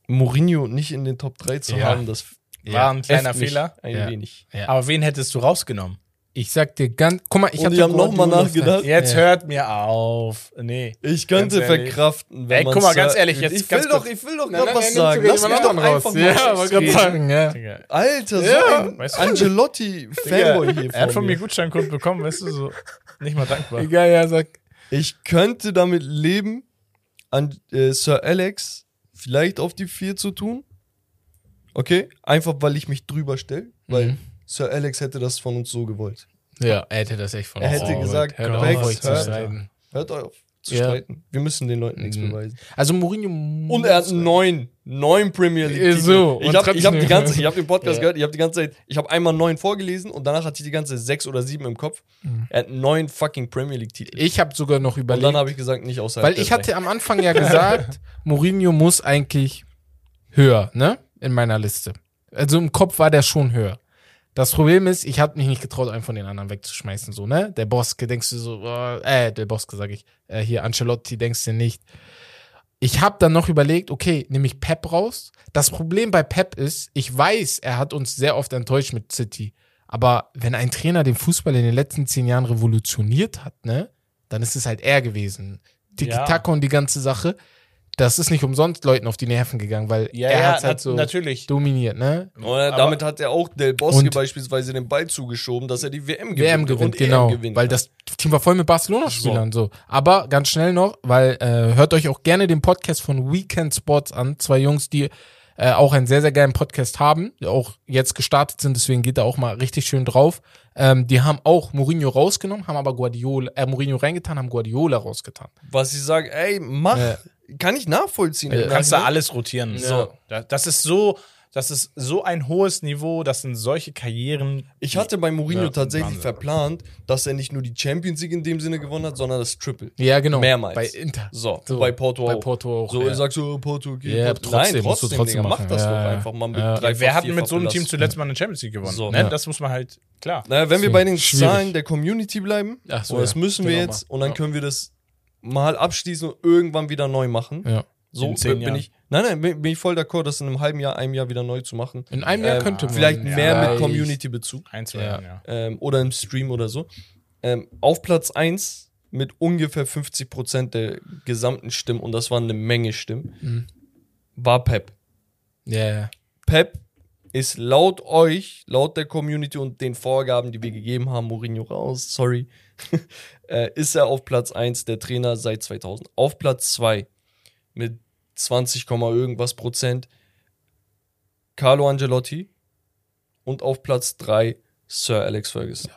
Speaker 2: Mourinho nicht in den Top 3 zu
Speaker 3: Ja.
Speaker 2: haben, das
Speaker 3: War ein kleiner Fehler.
Speaker 2: Ein
Speaker 4: Ja.
Speaker 2: wenig.
Speaker 4: Ja.
Speaker 3: Aber wen hättest du rausgenommen?
Speaker 4: Ich sag dir ganz, guck mal, ich
Speaker 2: Und
Speaker 4: hab
Speaker 2: die haben noch mal
Speaker 4: Guardiola
Speaker 2: nachgedacht.
Speaker 3: Jetzt
Speaker 4: Ja.
Speaker 3: hört mir auf. Nee.
Speaker 2: Ich könnte verkraften, wenn
Speaker 3: Ey, guck mal, ganz ehrlich, jetzt
Speaker 2: ich will doch, ich will doch noch
Speaker 4: nein,
Speaker 2: was sagen. Lass mich doch einfach
Speaker 4: raus.
Speaker 2: mal
Speaker 4: Ja, wollte gerade sagen, ja.
Speaker 2: Alter, so
Speaker 4: Ja,
Speaker 2: ein
Speaker 3: weißt du?
Speaker 2: Angelotti-Fanboy hier
Speaker 3: Er hat von mir
Speaker 2: mir.
Speaker 3: Gutscheincode bekommen, weißt du, so nicht mal dankbar.
Speaker 4: Egal, ja, sag.
Speaker 2: Ich könnte damit leben, an äh, Sir Alex vielleicht auf die 4 zu tun. Okay? Einfach, weil ich mich drüber stelle. Weil
Speaker 4: Mhm.
Speaker 2: Sir Alex hätte das von uns so gewollt.
Speaker 4: Ja, er hätte das echt von
Speaker 2: Er
Speaker 4: uns
Speaker 2: hätte
Speaker 4: gewollt.
Speaker 2: gesagt,
Speaker 4: Hört
Speaker 2: Bex,
Speaker 4: auf, euch zu
Speaker 2: hört-
Speaker 4: streiten.
Speaker 2: Hört auf zu
Speaker 4: Ja.
Speaker 2: streiten. Wir müssen den Leuten nichts
Speaker 4: Mhm.
Speaker 2: beweisen.
Speaker 4: Also Mourinho
Speaker 2: Und er hat neun, neun Premier League.
Speaker 4: Äh,
Speaker 2: Titel.
Speaker 4: so,
Speaker 2: ich
Speaker 4: und
Speaker 2: habe hab die ganze, ich habe den Podcast
Speaker 4: Ja.
Speaker 2: gehört, ich habe die ganze Zeit, ich habe einmal neun vorgelesen und danach hatte ich die ganze sechs oder sieben im Kopf. Er hat neun fucking Premier League Titel.
Speaker 4: Ich habe sogar noch
Speaker 2: und
Speaker 4: überlegt,
Speaker 2: dann habe ich gesagt, nicht außerhalb
Speaker 4: weil ich hatte am Anfang ja gesagt, Mourinho muss eigentlich höher, ne? In meiner Liste. Also im Kopf war der schon höher. Das Problem ist, ich habe mich nicht getraut, einen von den anderen wegzuschmeißen, so, ne? Der Boske, denkst du so, äh, der Boske, sag ich, äh, hier, Ancelotti, denkst du nicht. Ich habe dann noch überlegt, okay, nehme ich Pep raus. Das Problem bei Pep ist, ich weiß, er hat uns sehr oft enttäuscht mit City. Aber wenn ein Trainer den Fußball in den letzten zehn Jahren revolutioniert hat, ne, dann ist es halt er gewesen. Tiki-Taka und die ganze Sache, das ist nicht umsonst Leuten auf die Nerven gegangen, weil
Speaker 3: Ja,
Speaker 4: er
Speaker 3: ja,
Speaker 4: hat halt so
Speaker 3: natürlich.
Speaker 4: dominiert, ne?
Speaker 2: Oder
Speaker 3: Aber-
Speaker 2: damit hat er auch Del Bosque beispielsweise den Ball zugeschoben, dass er die WM gewinnt.
Speaker 4: WM gewinnt,
Speaker 2: und EM
Speaker 4: genau.
Speaker 2: gewinnt.
Speaker 4: weil das Team war voll mit Barcelona-Spielern, so. Aber ganz schnell noch, weil äh, hört euch auch gerne den Podcast von Weekend Sports an. Zwei Jungs, die äh, auch einen sehr, sehr geilen Podcast haben, die auch jetzt gestartet sind, deswegen geht da auch mal richtig schön drauf. Ähm, die haben auch Mourinho rausgenommen, haben aber Guardiola, äh, Mourinho reingetan, haben Guardiola rausgetan.
Speaker 2: Was sie sagen, ey, mach,
Speaker 4: Ja.
Speaker 2: Kann ich nachvollziehen.
Speaker 3: Du
Speaker 2: Im
Speaker 3: kannst da
Speaker 2: Nachhinein.
Speaker 3: alles rotieren.
Speaker 4: Ja.
Speaker 3: So, da- das ist so, das ist so ein hohes Niveau, das sind solche Karrieren.
Speaker 2: Ich hatte bei Mourinho
Speaker 3: Ja,
Speaker 2: tatsächlich
Speaker 3: Wahnsinn.
Speaker 2: verplant, dass er nicht nur die Champions League in dem Sinne gewonnen hat, sondern das Triple.
Speaker 4: Ja, genau.
Speaker 2: Mehrmals.
Speaker 4: Bei Inter.
Speaker 2: So,
Speaker 4: So,
Speaker 2: bei Porto
Speaker 4: bei
Speaker 2: auch.
Speaker 4: Porto auch,
Speaker 2: So,
Speaker 4: ja.
Speaker 2: ich sag so, Porto, okay.
Speaker 4: Ja,
Speaker 2: Porto.
Speaker 4: trotzdem,
Speaker 2: Nein,
Speaker 4: musst du
Speaker 2: trotzdem,
Speaker 4: trotzdem
Speaker 2: Digga, mach
Speaker 4: machen.
Speaker 2: das
Speaker 4: Ja,
Speaker 2: doch einfach mal mit
Speaker 4: Ja.
Speaker 2: dreifach,
Speaker 3: Wer hat denn mit so einem Team zuletzt mal eine Champions League gewonnen?
Speaker 2: So.
Speaker 3: ne? Das muss man halt, klar.
Speaker 2: Naja, wenn wir
Speaker 4: Deswegen
Speaker 2: bei den
Speaker 4: schwierig.
Speaker 2: Zahlen der Community bleiben,
Speaker 4: Ach so,
Speaker 2: das
Speaker 4: ja.
Speaker 2: müssen wir
Speaker 4: Genau
Speaker 2: jetzt,
Speaker 4: mal.
Speaker 2: und dann
Speaker 4: Ja.
Speaker 2: können wir das mal abschließen und irgendwann wieder neu machen.
Speaker 4: Ja.
Speaker 2: So
Speaker 3: In zehn
Speaker 2: bin
Speaker 3: Jahren.
Speaker 2: ich. Nein, nein, bin bin ich voll d'accord, das in einem halben Jahr, einem Jahr wieder neu zu machen.
Speaker 4: In einem Jahr
Speaker 2: Ähm,
Speaker 4: könnte man.
Speaker 2: Vielleicht mehr mit. Community-Bezug.
Speaker 3: Ein, zwei
Speaker 4: Ja.
Speaker 3: Jahren, ja.
Speaker 2: ähm, oder im Stream oder so. Ähm, auf Platz 1 mit ungefähr 50% der gesamten Stimmen, und das waren eine Menge Stimmen,
Speaker 4: Mhm.
Speaker 2: war Pep.
Speaker 4: Ja, ja.
Speaker 2: Pep ist laut euch, laut der Community und den Vorgaben, die wir gegeben haben, Mourinho raus, sorry, äh, ist er auf Platz 1 der Trainer seit 2000. Auf Platz 2 mit 20, Komma irgendwas Prozent Carlo Angelotti und auf Platz 3 Sir Alex Ferguson.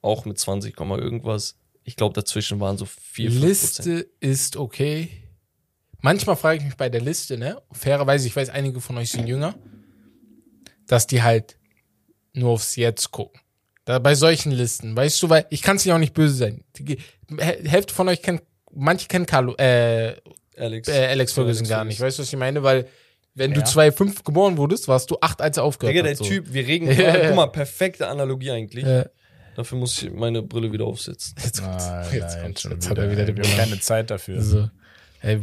Speaker 2: Auch mit 20, Komma irgendwas. Ich glaube, dazwischen waren so 4, 5
Speaker 4: Liste ist okay. Manchmal frage ich mich bei der Liste, ne? Fairerweise, ich weiß, einige von euch sind jünger, dass die halt nur aufs Jetzt gucken. Da, bei solchen Listen, weißt du, weil ich kann es ja auch nicht böse sein. Die Häl- Hälfte von euch kennt, manche kennen Carlo, äh,
Speaker 2: Alex,
Speaker 4: äh, Alex Ferguson gar nicht. Weißt du, was ich meine? Weil, wenn du
Speaker 3: Ja.
Speaker 4: 2,5 geboren wurdest, warst du 8, als er aufgehört
Speaker 2: Digga, der
Speaker 4: hat. so.
Speaker 2: Typ, wir reden,
Speaker 4: Ja, ja.
Speaker 2: guck mal, perfekte Analogie eigentlich.
Speaker 4: Äh,
Speaker 2: Dafür muss ich meine Brille wieder aufsetzen.
Speaker 4: jetzt kommt's.
Speaker 3: Nein,
Speaker 4: jetzt
Speaker 3: nein,
Speaker 4: kommt's.
Speaker 3: schon
Speaker 4: Jetzt hat er wieder
Speaker 3: Wir haben keine Zeit dafür.
Speaker 4: So. Ey,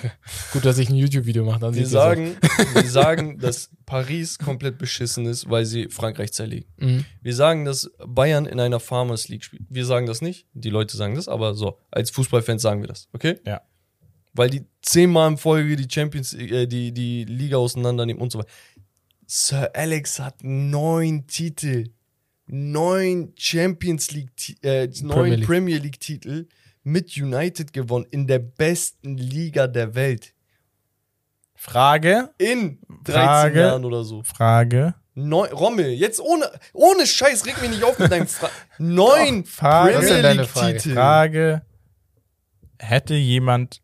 Speaker 4: gut, dass ich ein YouTube-Video mache. Dann auch.
Speaker 2: sagen, wir sagen, dass Paris komplett beschissen ist, weil sie Frankreich zerlegen.
Speaker 4: Mhm.
Speaker 2: Wir sagen, dass Bayern in einer Farmers League spielt. Wir sagen das nicht, die Leute sagen das, aber so, als Fußballfans sagen wir das, okay?
Speaker 3: Ja.
Speaker 2: Weil die zehnmal in Folge die Champions, äh, die, die Liga auseinandernehmen und so weiter. Sir Alex hat neun Titel. Neun Champions League, äh, neun
Speaker 4: League.
Speaker 2: Premier League Titel mit United gewonnen in der besten Liga der Welt.
Speaker 3: Frage,
Speaker 2: In 13
Speaker 3: Frage.
Speaker 2: Jahren oder so.
Speaker 3: Frage.
Speaker 2: Neun, Rommel, jetzt ohne, ohne Scheiß, reg mich nicht auf mit deinem Fra Neun
Speaker 3: Frage.
Speaker 4: Ist denn
Speaker 2: Premier League
Speaker 4: Frage?
Speaker 2: Titel.
Speaker 3: Frage. Hätte jemand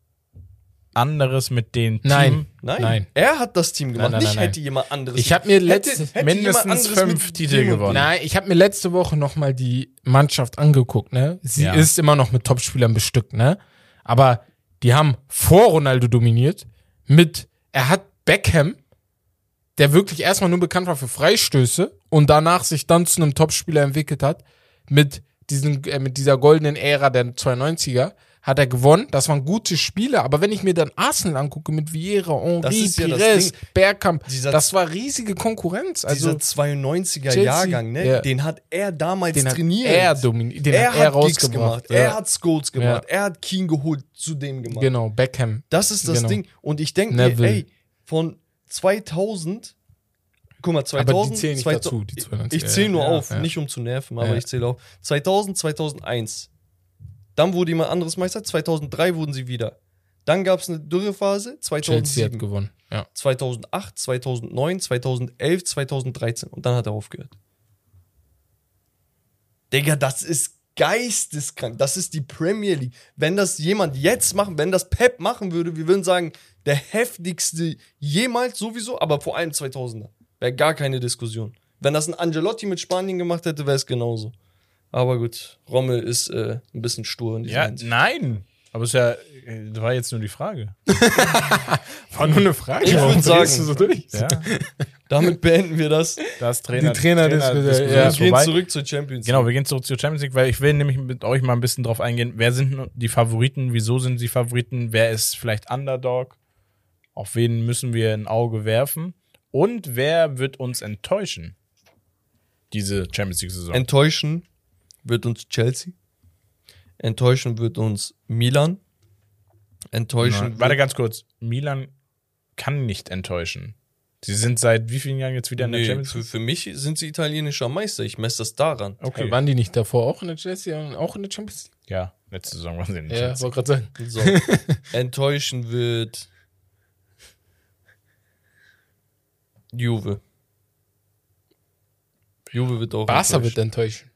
Speaker 3: anderes mit den Team
Speaker 4: Nein.
Speaker 2: Nein.
Speaker 4: Nein.
Speaker 2: Er hat das Team gemacht.
Speaker 4: nein,
Speaker 2: nicht
Speaker 4: nein, nein.
Speaker 2: hätte jemand anderes.
Speaker 4: Ich habe mir
Speaker 2: Hätte-
Speaker 4: letzte,
Speaker 3: mindestens
Speaker 2: anderes
Speaker 3: fünf
Speaker 2: mit
Speaker 3: Titel
Speaker 2: dem
Speaker 3: gewonnen.
Speaker 2: dem.
Speaker 4: nein, ich habe mir letzte Woche noch mal die Mannschaft angeguckt. Ne, sie
Speaker 3: Ja.
Speaker 4: ist immer noch mit Topspielern bestückt. Ne, aber die haben vor Ronaldo dominiert. Mit, er hat Beckham, der wirklich erstmal nur bekannt war für Freistöße und danach sich dann zu einem Topspieler entwickelt hat. Mit diesen, äh, mit dieser goldenen Ära der 92er hat er gewonnen. Das waren gute Spiele. Aber wenn ich mir dann Arsenal angucke mit Vieira, Henri,
Speaker 2: ja das
Speaker 4: Pires. Bergkamp,
Speaker 2: Dieser-
Speaker 4: das war riesige Konkurrenz. Also
Speaker 2: Dieser 92er
Speaker 4: Chelsea,
Speaker 2: Jahrgang, ne?
Speaker 4: ja.
Speaker 2: Den hat er damals
Speaker 4: den hat
Speaker 2: trainiert.
Speaker 4: er dominiert, den
Speaker 2: er
Speaker 4: hat er
Speaker 2: hat Gigs
Speaker 4: rausgebracht.
Speaker 2: gemacht.
Speaker 4: Ja.
Speaker 2: Er hat Scholes gemacht. Er hat Keen geholt, zu dem gemacht.
Speaker 4: Genau, Beckham.
Speaker 2: Das ist das
Speaker 4: Genau.
Speaker 2: Ding. Und ich denke mir, ey, von 2000, guck mal, 2000,
Speaker 4: Aber die zählen nicht
Speaker 2: 2000
Speaker 4: dazu, die 92er.
Speaker 2: Ich zähle nur
Speaker 4: Ja,
Speaker 2: auf,
Speaker 4: ja.
Speaker 2: nicht um zu nerven, aber
Speaker 4: Ja.
Speaker 2: ich zähle auf. 2000, 2001. Dann wurde jemand anderes Meister. 2003 wurden sie wieder. Dann gab es eine Dürrephase,
Speaker 4: Chelsea hat
Speaker 2: 2007,
Speaker 4: gewonnen. Ja.
Speaker 2: 2008, 2009, 2011, 2013 und dann hat er aufgehört. Digga, das ist geisteskrank. Das ist die Premier League. Wenn das jemand jetzt machen, wenn das Pep machen würde, wir würden sagen, der heftigste jemals sowieso, aber vor allem 2000er. Wäre gar keine Diskussion. Wenn das ein Angelotti mit Spanien gemacht hätte, wäre es genauso. Aber gut, Rommel ist äh, ein bisschen stur in dieser
Speaker 3: Ja,
Speaker 2: Hinsicht.
Speaker 3: nein. Aber es ist ja, äh, das war jetzt nur die Frage.
Speaker 4: War nur eine Frage.
Speaker 2: Ich
Speaker 4: Warum
Speaker 2: würd sagen-
Speaker 4: so durch?
Speaker 3: Ja,
Speaker 2: Damit beenden wir das.
Speaker 3: das Trainer.
Speaker 4: Die Trainer-
Speaker 3: Diskussion
Speaker 4: ja,
Speaker 2: Wir gehen zurück zur Champions League.
Speaker 3: Genau, wir gehen zurück zur Champions League, weil ich will nämlich mit euch mal ein bisschen drauf eingehen. Wer sind die Favoriten? Wieso sind sie Favoriten? Wer ist vielleicht Underdog? Auf wen müssen wir ein Auge werfen? Und wer wird uns enttäuschen? Diese Champions League-Saison.
Speaker 2: Enttäuschen wird uns Chelsea. Enttäuschen wird uns Milan. Enttäuschen.
Speaker 3: Na, Warte ganz kurz. Milan kann nicht enttäuschen. Sie sind seit wie vielen Jahren jetzt wieder in der
Speaker 2: nee,
Speaker 3: Champions
Speaker 2: für,
Speaker 3: League?
Speaker 2: für mich sind sie italienischer Meister. Ich messe das daran.
Speaker 3: Okay.
Speaker 4: Äh, Waren die nicht davor auch in der Chelsea und auch in der Champions League?
Speaker 3: Ja, letzte Saison waren sie in der
Speaker 4: Ja,
Speaker 3: Chelsea.
Speaker 4: wollte gerade sagen.
Speaker 2: So. Enttäuschen wird Juve. Juve wird auch
Speaker 4: Barca wird
Speaker 2: enttäuschen.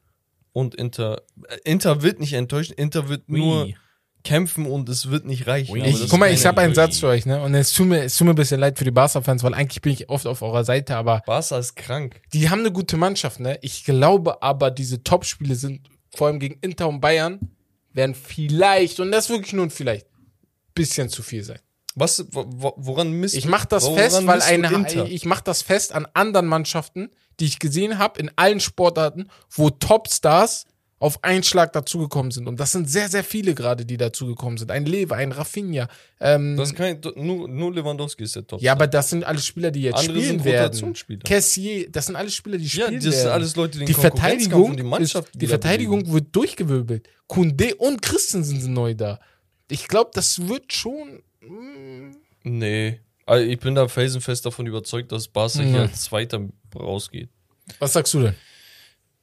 Speaker 2: Und Inter. äh, Inter wird nicht enttäuschen. Inter wird nur
Speaker 3: Ui.
Speaker 2: kämpfen und es wird nicht reichen. Aber
Speaker 3: Ich-
Speaker 4: guck mal, ich habe einen. Satz für euch, ne? Und es tut mir, es tut mir ein bisschen leid für die Barca-Fans, weil eigentlich bin ich oft auf eurer Seite, aber
Speaker 2: Barca ist krank.
Speaker 4: die haben eine gute Mannschaft, ne? Ich glaube aber, diese Top-Spiele sind vor allem gegen Inter und Bayern, werden vielleicht, und das wirklich nur ein vielleicht, bisschen zu viel sein.
Speaker 2: Was, wo- wo- woran misst
Speaker 4: Ich mach das fest, weil eine, ich mach das fest an anderen Mannschaften, die ich gesehen habe in allen Sportarten, wo Topstars auf einen Schlag dazugekommen sind. Und das sind sehr, sehr viele gerade, die dazugekommen sind. Ein Lewe, ein Rafinha. Ähm,
Speaker 2: Das ist kein, nur, nur Lewandowski ist der Top.
Speaker 4: ja, aber das sind alle Spieler, die jetzt
Speaker 2: Andere
Speaker 4: spielen
Speaker 2: sind
Speaker 4: werden. Cassier, das sind alle Spieler, die
Speaker 2: ja,
Speaker 4: spielen
Speaker 2: das sind
Speaker 4: werden.
Speaker 2: alles Leute, die den
Speaker 4: die Verteidigung,
Speaker 2: die Mannschaft
Speaker 4: ist, die Verteidigung wird durchgewirbelt. Kunde und Christensen sind neu da. Ich glaube, das wird schon. Mm,
Speaker 2: Nee. Also ich bin da felsenfest davon überzeugt, dass Barca
Speaker 4: Ja.
Speaker 2: hier als Zweiter rausgeht.
Speaker 4: Was sagst du denn?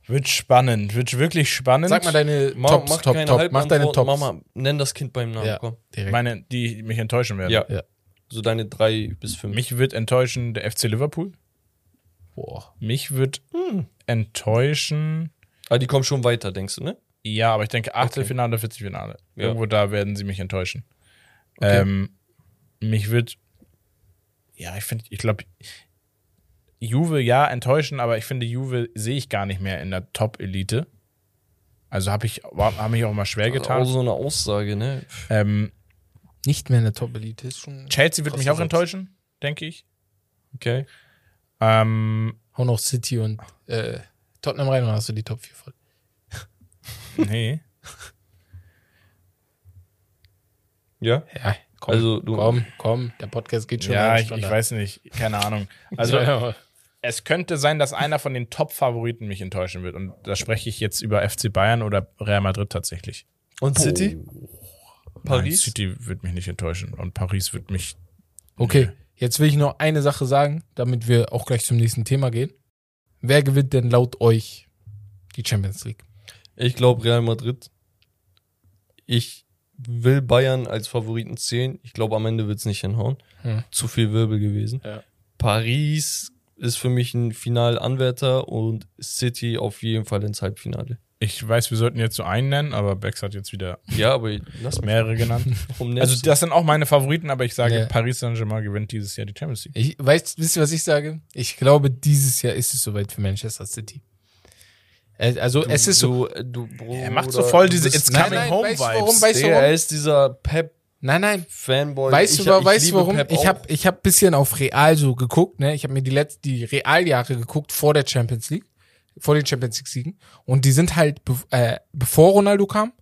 Speaker 3: Wird spannend, wird wirklich spannend.
Speaker 4: Sag mal deine
Speaker 2: Mach,
Speaker 4: Tops,
Speaker 2: mach
Speaker 4: Top, Top. Mach deine Tops.
Speaker 2: Mach mal, nenn das Kind beim Namen,
Speaker 4: Ja.
Speaker 2: komm.
Speaker 4: Direkt.
Speaker 3: meine, die mich enttäuschen werden.
Speaker 2: Ja.
Speaker 4: Ja.
Speaker 2: So deine drei bis fünf.
Speaker 3: Mich wird enttäuschen der FC Liverpool.
Speaker 4: Boah.
Speaker 3: Mich wird
Speaker 2: Hm.
Speaker 3: enttäuschen.
Speaker 2: Ah, die kommen schon weiter, denkst du, ne?
Speaker 3: Ja, aber ich denke Achtelfinale oder Viertelfinale.
Speaker 2: Ja.
Speaker 3: Irgendwo da werden sie mich enttäuschen.
Speaker 2: Okay.
Speaker 3: Ähm, mich wird, ja, ich finde, ich glaube, Juve ja enttäuschen, aber ich finde, Juve sehe ich gar nicht mehr in der Top-Elite. Also habe ich, habe mich auch mal schwer
Speaker 2: Auch
Speaker 3: getan.
Speaker 2: so eine Aussage, ne?
Speaker 3: Ähm,
Speaker 4: Nicht mehr in der Top-Elite ist schon.
Speaker 3: Chelsea wird mich auch
Speaker 2: Satz.
Speaker 3: enttäuschen, denke ich.
Speaker 2: Okay.
Speaker 3: Ähm,
Speaker 4: Hau noch City und äh, Tottenham rein und hast du die Top 4 voll.
Speaker 3: nee.
Speaker 2: Ja?
Speaker 4: Ja, komm.
Speaker 2: Also, du-
Speaker 4: komm, komm. Der Podcast geht schon.
Speaker 3: Ja, ich, ich weiß nicht. Keine Ahnung. Also,
Speaker 4: Ja,
Speaker 3: es könnte sein, dass einer von den Top-Favoriten mich enttäuschen wird. Und da spreche ich jetzt über FC Bayern oder Real Madrid tatsächlich.
Speaker 2: Und City?
Speaker 3: Nein,
Speaker 2: Paris?
Speaker 3: City wird mich nicht enttäuschen. Und Paris wird mich.
Speaker 4: Okay, jetzt will ich noch eine Sache sagen, damit wir auch gleich zum nächsten Thema gehen. Wer gewinnt denn laut euch die Champions League?
Speaker 2: Ich glaube Real Madrid. Ich will Bayern als Favoriten zählen. Ich glaube, am Ende wird es nicht hinhauen.
Speaker 4: Hm.
Speaker 2: Zu viel Wirbel gewesen.
Speaker 4: Ja.
Speaker 2: Paris ist für mich ein Finalanwärter und City auf jeden Fall ins Halbfinale.
Speaker 3: Ich weiß, wir sollten jetzt so einen nennen, aber Bex hat jetzt wieder
Speaker 2: Ja, aber lass mich.
Speaker 3: mehrere genannt.
Speaker 2: Warum
Speaker 3: Also, das sind auch meine Favoriten, aber ich sage,
Speaker 4: Ja.
Speaker 3: Paris Saint-Germain gewinnt dieses Jahr die Champions League.
Speaker 4: Ich weiß, wisst ihr, was ich sage? Ich glaube, dieses Jahr ist es soweit für Manchester City. Äh, Also, es ist so.
Speaker 2: Du, du,
Speaker 3: Er macht so voll diese
Speaker 2: du
Speaker 3: It's
Speaker 4: Nein,
Speaker 3: coming
Speaker 4: nein,
Speaker 3: home
Speaker 4: weißt du
Speaker 3: Vibes.
Speaker 4: warum? Weißt du warum?
Speaker 2: Er ist dieser Pep-Fanboy.
Speaker 4: Nein, nein. Weißt
Speaker 2: Ich-
Speaker 4: du,
Speaker 2: ich
Speaker 4: weißt du
Speaker 2: liebe
Speaker 4: warum?
Speaker 2: Pep
Speaker 4: ich habe ich hab bisschen auf Real so geguckt, ne? Ich habe mir die letzten die Realjahre geguckt vor der Champions League, vor den Champions League Siegen und die sind halt be äh, bevor Ronaldo kam,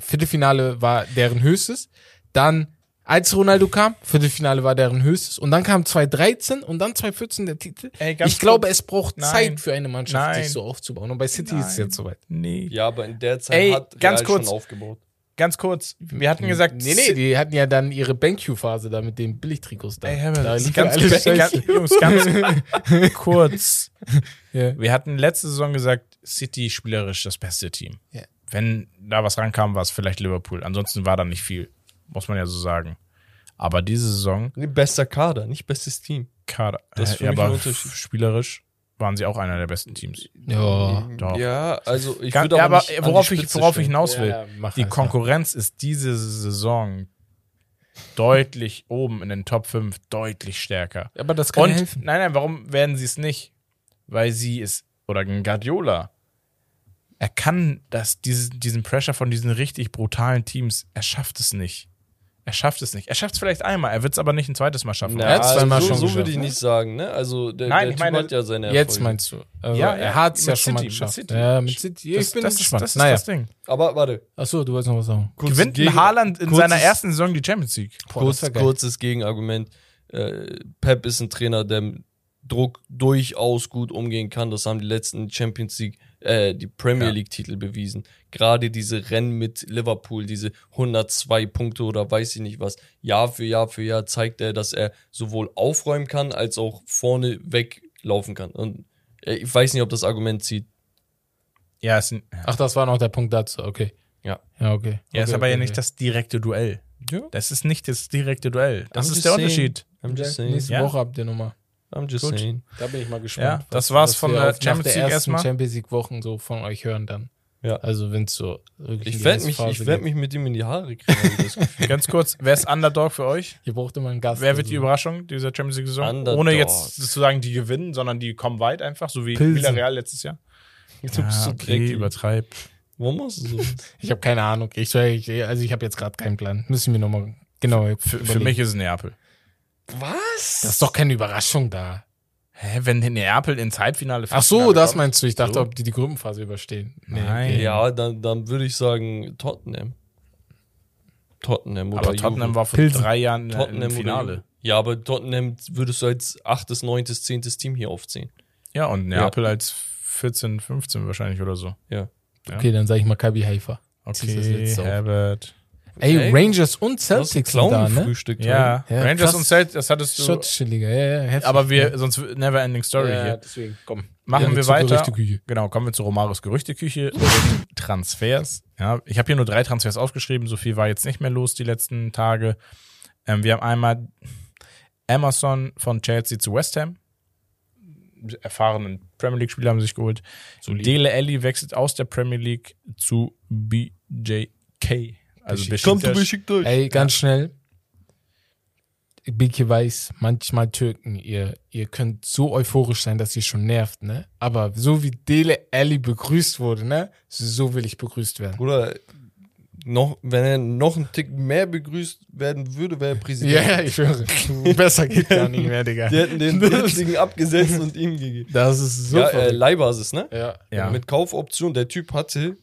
Speaker 4: Viertelfinale war deren höchstes, dann als Ronaldo kam, Viertelfinale war deren höchstes und dann kam 2013 und dann 2014 der Titel.
Speaker 3: Ey,
Speaker 4: ich glaube,
Speaker 3: kurz.
Speaker 4: es braucht
Speaker 3: Nein.
Speaker 4: Zeit für eine Mannschaft,
Speaker 3: Nein.
Speaker 4: sich so aufzubauen. Und bei City ist es
Speaker 3: Nein.
Speaker 4: jetzt soweit.
Speaker 3: Nee.
Speaker 2: Ja, aber in der Zeit
Speaker 3: Ey,
Speaker 2: hat
Speaker 3: ganz
Speaker 2: Real
Speaker 3: kurz.
Speaker 2: schon aufgebaut.
Speaker 3: Ganz kurz. Wir hatten gesagt,
Speaker 4: Nee, nee, die hatten ja dann ihre BenQ-Phase da mit den Billigtrikots da.
Speaker 3: Ey, mal,
Speaker 4: da lief
Speaker 3: ganz,
Speaker 4: alles
Speaker 3: ganz. Jungs, ganz kurz.
Speaker 4: Ja.
Speaker 3: Wir hatten letzte Saison gesagt, City spielerisch das beste Team.
Speaker 4: Ja.
Speaker 3: Wenn da was rankam, war es vielleicht Liverpool. Ansonsten war da nicht viel. Muss man ja so sagen. Aber diese Saison,
Speaker 2: Nee, bester Kader, nicht bestes Team.
Speaker 3: Kader,
Speaker 2: Das ist für
Speaker 3: ja,
Speaker 2: mich ein
Speaker 3: aber
Speaker 2: Unterschied.
Speaker 3: spielerisch waren sie auch einer der besten Teams.
Speaker 4: Ja.
Speaker 3: Doch.
Speaker 2: Ja, also ich würde
Speaker 3: ja,
Speaker 2: aber,
Speaker 3: worauf
Speaker 2: die
Speaker 3: ich, worauf ich hinaus will,
Speaker 4: Ja,
Speaker 3: die
Speaker 4: einfach.
Speaker 3: Konkurrenz ist diese Saison deutlich oben in den Top 5, deutlich stärker.
Speaker 4: Aber das kann
Speaker 3: Und
Speaker 4: helfen.
Speaker 3: nein, nein, warum werden sie es nicht? Weil sie es, oder ein Guardiola, er kann das, diese, diesen Pressure von diesen richtig brutalen Teams, er schafft es nicht. Er schafft es nicht. Er schafft es vielleicht einmal, er wird es aber nicht ein zweites Mal schaffen.
Speaker 2: Na,
Speaker 4: Er hat's zweimal
Speaker 2: also,
Speaker 4: schon
Speaker 2: so, so
Speaker 4: geschafft,
Speaker 2: würde ich nicht sagen, ne? Also der,
Speaker 3: Nein,
Speaker 2: der
Speaker 3: ich
Speaker 2: Typ
Speaker 3: meine,
Speaker 2: hat ja seine
Speaker 4: Jetzt
Speaker 2: Erfolge.
Speaker 4: meinst du. Also
Speaker 3: Ja,
Speaker 4: er
Speaker 3: ja,
Speaker 4: hat es ja schon mal
Speaker 3: City, mit
Speaker 4: geschafft.
Speaker 3: City.
Speaker 4: Ja, mit City.
Speaker 3: das,
Speaker 4: ich bin
Speaker 3: das, ist,
Speaker 4: gespannt.
Speaker 3: das ist
Speaker 4: naja.
Speaker 3: das Ding.
Speaker 2: Aber warte,
Speaker 4: Achso, du wolltest noch was sagen.
Speaker 2: kurzes
Speaker 3: Gewinnt
Speaker 2: Gegen-
Speaker 3: Haaland in
Speaker 2: kurzes-
Speaker 3: seiner ersten Saison die Champions League.
Speaker 4: Boah,
Speaker 2: kurz,
Speaker 4: geil.
Speaker 2: kurzes Gegenargument. Äh, Pep ist ein Trainer, der mit Druck durchaus gut umgehen kann. Das haben die letzten Champions League, äh, die Premier
Speaker 3: Ja.
Speaker 2: League Titel bewiesen. Gerade diese Rennen mit Liverpool, diese 102 Punkte oder weiß ich nicht was. Jahr für Jahr für Jahr zeigt er, dass er sowohl aufräumen kann, als auch vorne weglaufen kann. Und äh, ich weiß nicht, ob das Argument zieht.
Speaker 3: Ja, ist, ein, ja.
Speaker 4: Ach, das war noch der Punkt dazu. Okay.
Speaker 2: Ja.
Speaker 4: Ja, okay.
Speaker 3: ja, ist
Speaker 4: okay,
Speaker 3: aber ja
Speaker 4: okay,
Speaker 3: nicht
Speaker 4: okay.
Speaker 3: das direkte Duell.
Speaker 2: Ja.
Speaker 3: Das ist nicht das direkte Duell. Das
Speaker 2: I'm
Speaker 3: ist der
Speaker 2: saying.
Speaker 3: Unterschied.
Speaker 2: I'm just
Speaker 4: Ja,
Speaker 2: saying.
Speaker 4: Nächste
Speaker 3: Ja.
Speaker 4: Woche habt ihr nochmal.
Speaker 2: I'm just
Speaker 3: Gut.
Speaker 2: saying.
Speaker 4: Da bin ich mal gespannt.
Speaker 3: Ja, das war's von der Champions League erstmal.
Speaker 4: Champions League Wochen so von euch hören dann.
Speaker 2: Ja.
Speaker 4: Also wenn es so wirklich
Speaker 2: Ich
Speaker 4: die
Speaker 2: werde mich, ich werd mich mit ihm in die Haare kriegen.
Speaker 3: Ganz kurz, wer ist Underdog für euch?
Speaker 4: Ihr braucht immer einen Gast.
Speaker 3: Wer wird die
Speaker 4: also.
Speaker 3: Überraschung dieser Champions League Saison?
Speaker 2: Underdog.
Speaker 3: Ohne jetzt zu sagen, die gewinnen, sondern die kommen weit einfach, so wie
Speaker 4: Pilsen.
Speaker 3: Villarreal letztes Jahr.
Speaker 2: Du bist so dreckig.
Speaker 3: übertreib.
Speaker 2: Warum machst du so?
Speaker 4: Ich habe keine Ahnung. Ich, also ich habe jetzt gerade keinen Plan. Müssen wir nochmal genau
Speaker 3: Für, für mich ist es Neapel.
Speaker 2: Was?
Speaker 4: Das ist doch keine Überraschung da.
Speaker 3: Hä, wenn Neapel ins Halbfinale
Speaker 4: Ach so, das
Speaker 3: kommt?
Speaker 4: meinst du. Ich dachte,
Speaker 3: So.
Speaker 4: ob die die Gruppenphase überstehen. Nee,
Speaker 3: Nein.
Speaker 4: okay.
Speaker 2: Ja, dann, dann würde ich sagen Tottenham. Tottenham oder
Speaker 3: Aber Tottenham
Speaker 2: Juve.
Speaker 3: war vor
Speaker 4: Pilsen.
Speaker 3: drei Jahren
Speaker 2: Tottenham
Speaker 3: im Finale.
Speaker 2: Ja, aber Tottenham würdest du als achtes, neuntes, zehntes Team hier aufziehen.
Speaker 3: Ja, und Neapel als 14, 15 wahrscheinlich oder so.
Speaker 2: Ja.
Speaker 4: Okay, dann sage ich Maccabi Haifa. Das
Speaker 3: Okay,
Speaker 4: letzte auf.
Speaker 3: Herbert.
Speaker 4: Ey, Rangers und Celtics sind da, ne?
Speaker 2: Clown-Frühstück.
Speaker 3: Ja,
Speaker 4: Ja,
Speaker 3: Rangers
Speaker 4: krass.
Speaker 3: und Celtics, das hattest du.
Speaker 4: Schottische Liga, ja, ja. heftig.
Speaker 3: Aber wir, sonst never ending story
Speaker 4: ja,
Speaker 3: hier.
Speaker 4: deswegen, komm.
Speaker 3: Machen
Speaker 4: Ja,
Speaker 3: wir weiter.
Speaker 4: Gerüchteküche.
Speaker 3: Genau, kommen wir zu Romaros Gerüchteküche Transfers. Ja, ich habe hier nur drei Transfers aufgeschrieben, so viel war jetzt nicht mehr los die letzten Tage. Ähm, wir haben einmal Emerson von Chelsea zu West Ham. Erfahrenen Premier League-Spieler haben sich geholt. Dele Alli wechselt aus der Premier League zu BJK. Also
Speaker 2: Kommt
Speaker 3: Besiktas.
Speaker 2: beschickt durch.
Speaker 4: Ey, ganz schnell. Biki weiß, manchmal Türken, ihr, ihr könnt so euphorisch sein, dass ihr schon nervt, ne? Aber so wie Dele Alli begrüßt wurde, ne? So will ich begrüßt werden.
Speaker 2: Bruder, noch, wenn er noch einen Tick mehr begrüßt werden würde, wäre er Präsident.
Speaker 4: Ja, ja, ich schwöre. Besser geht gar nicht mehr, Digga.
Speaker 2: Die hätten den jetzigen abgesetzt und ihm gegeben.
Speaker 4: Das ist so
Speaker 2: ja, äh. Leihbasis, ne?
Speaker 4: ja.
Speaker 3: Ja.
Speaker 2: Mit Kaufoption. Der Typ hatte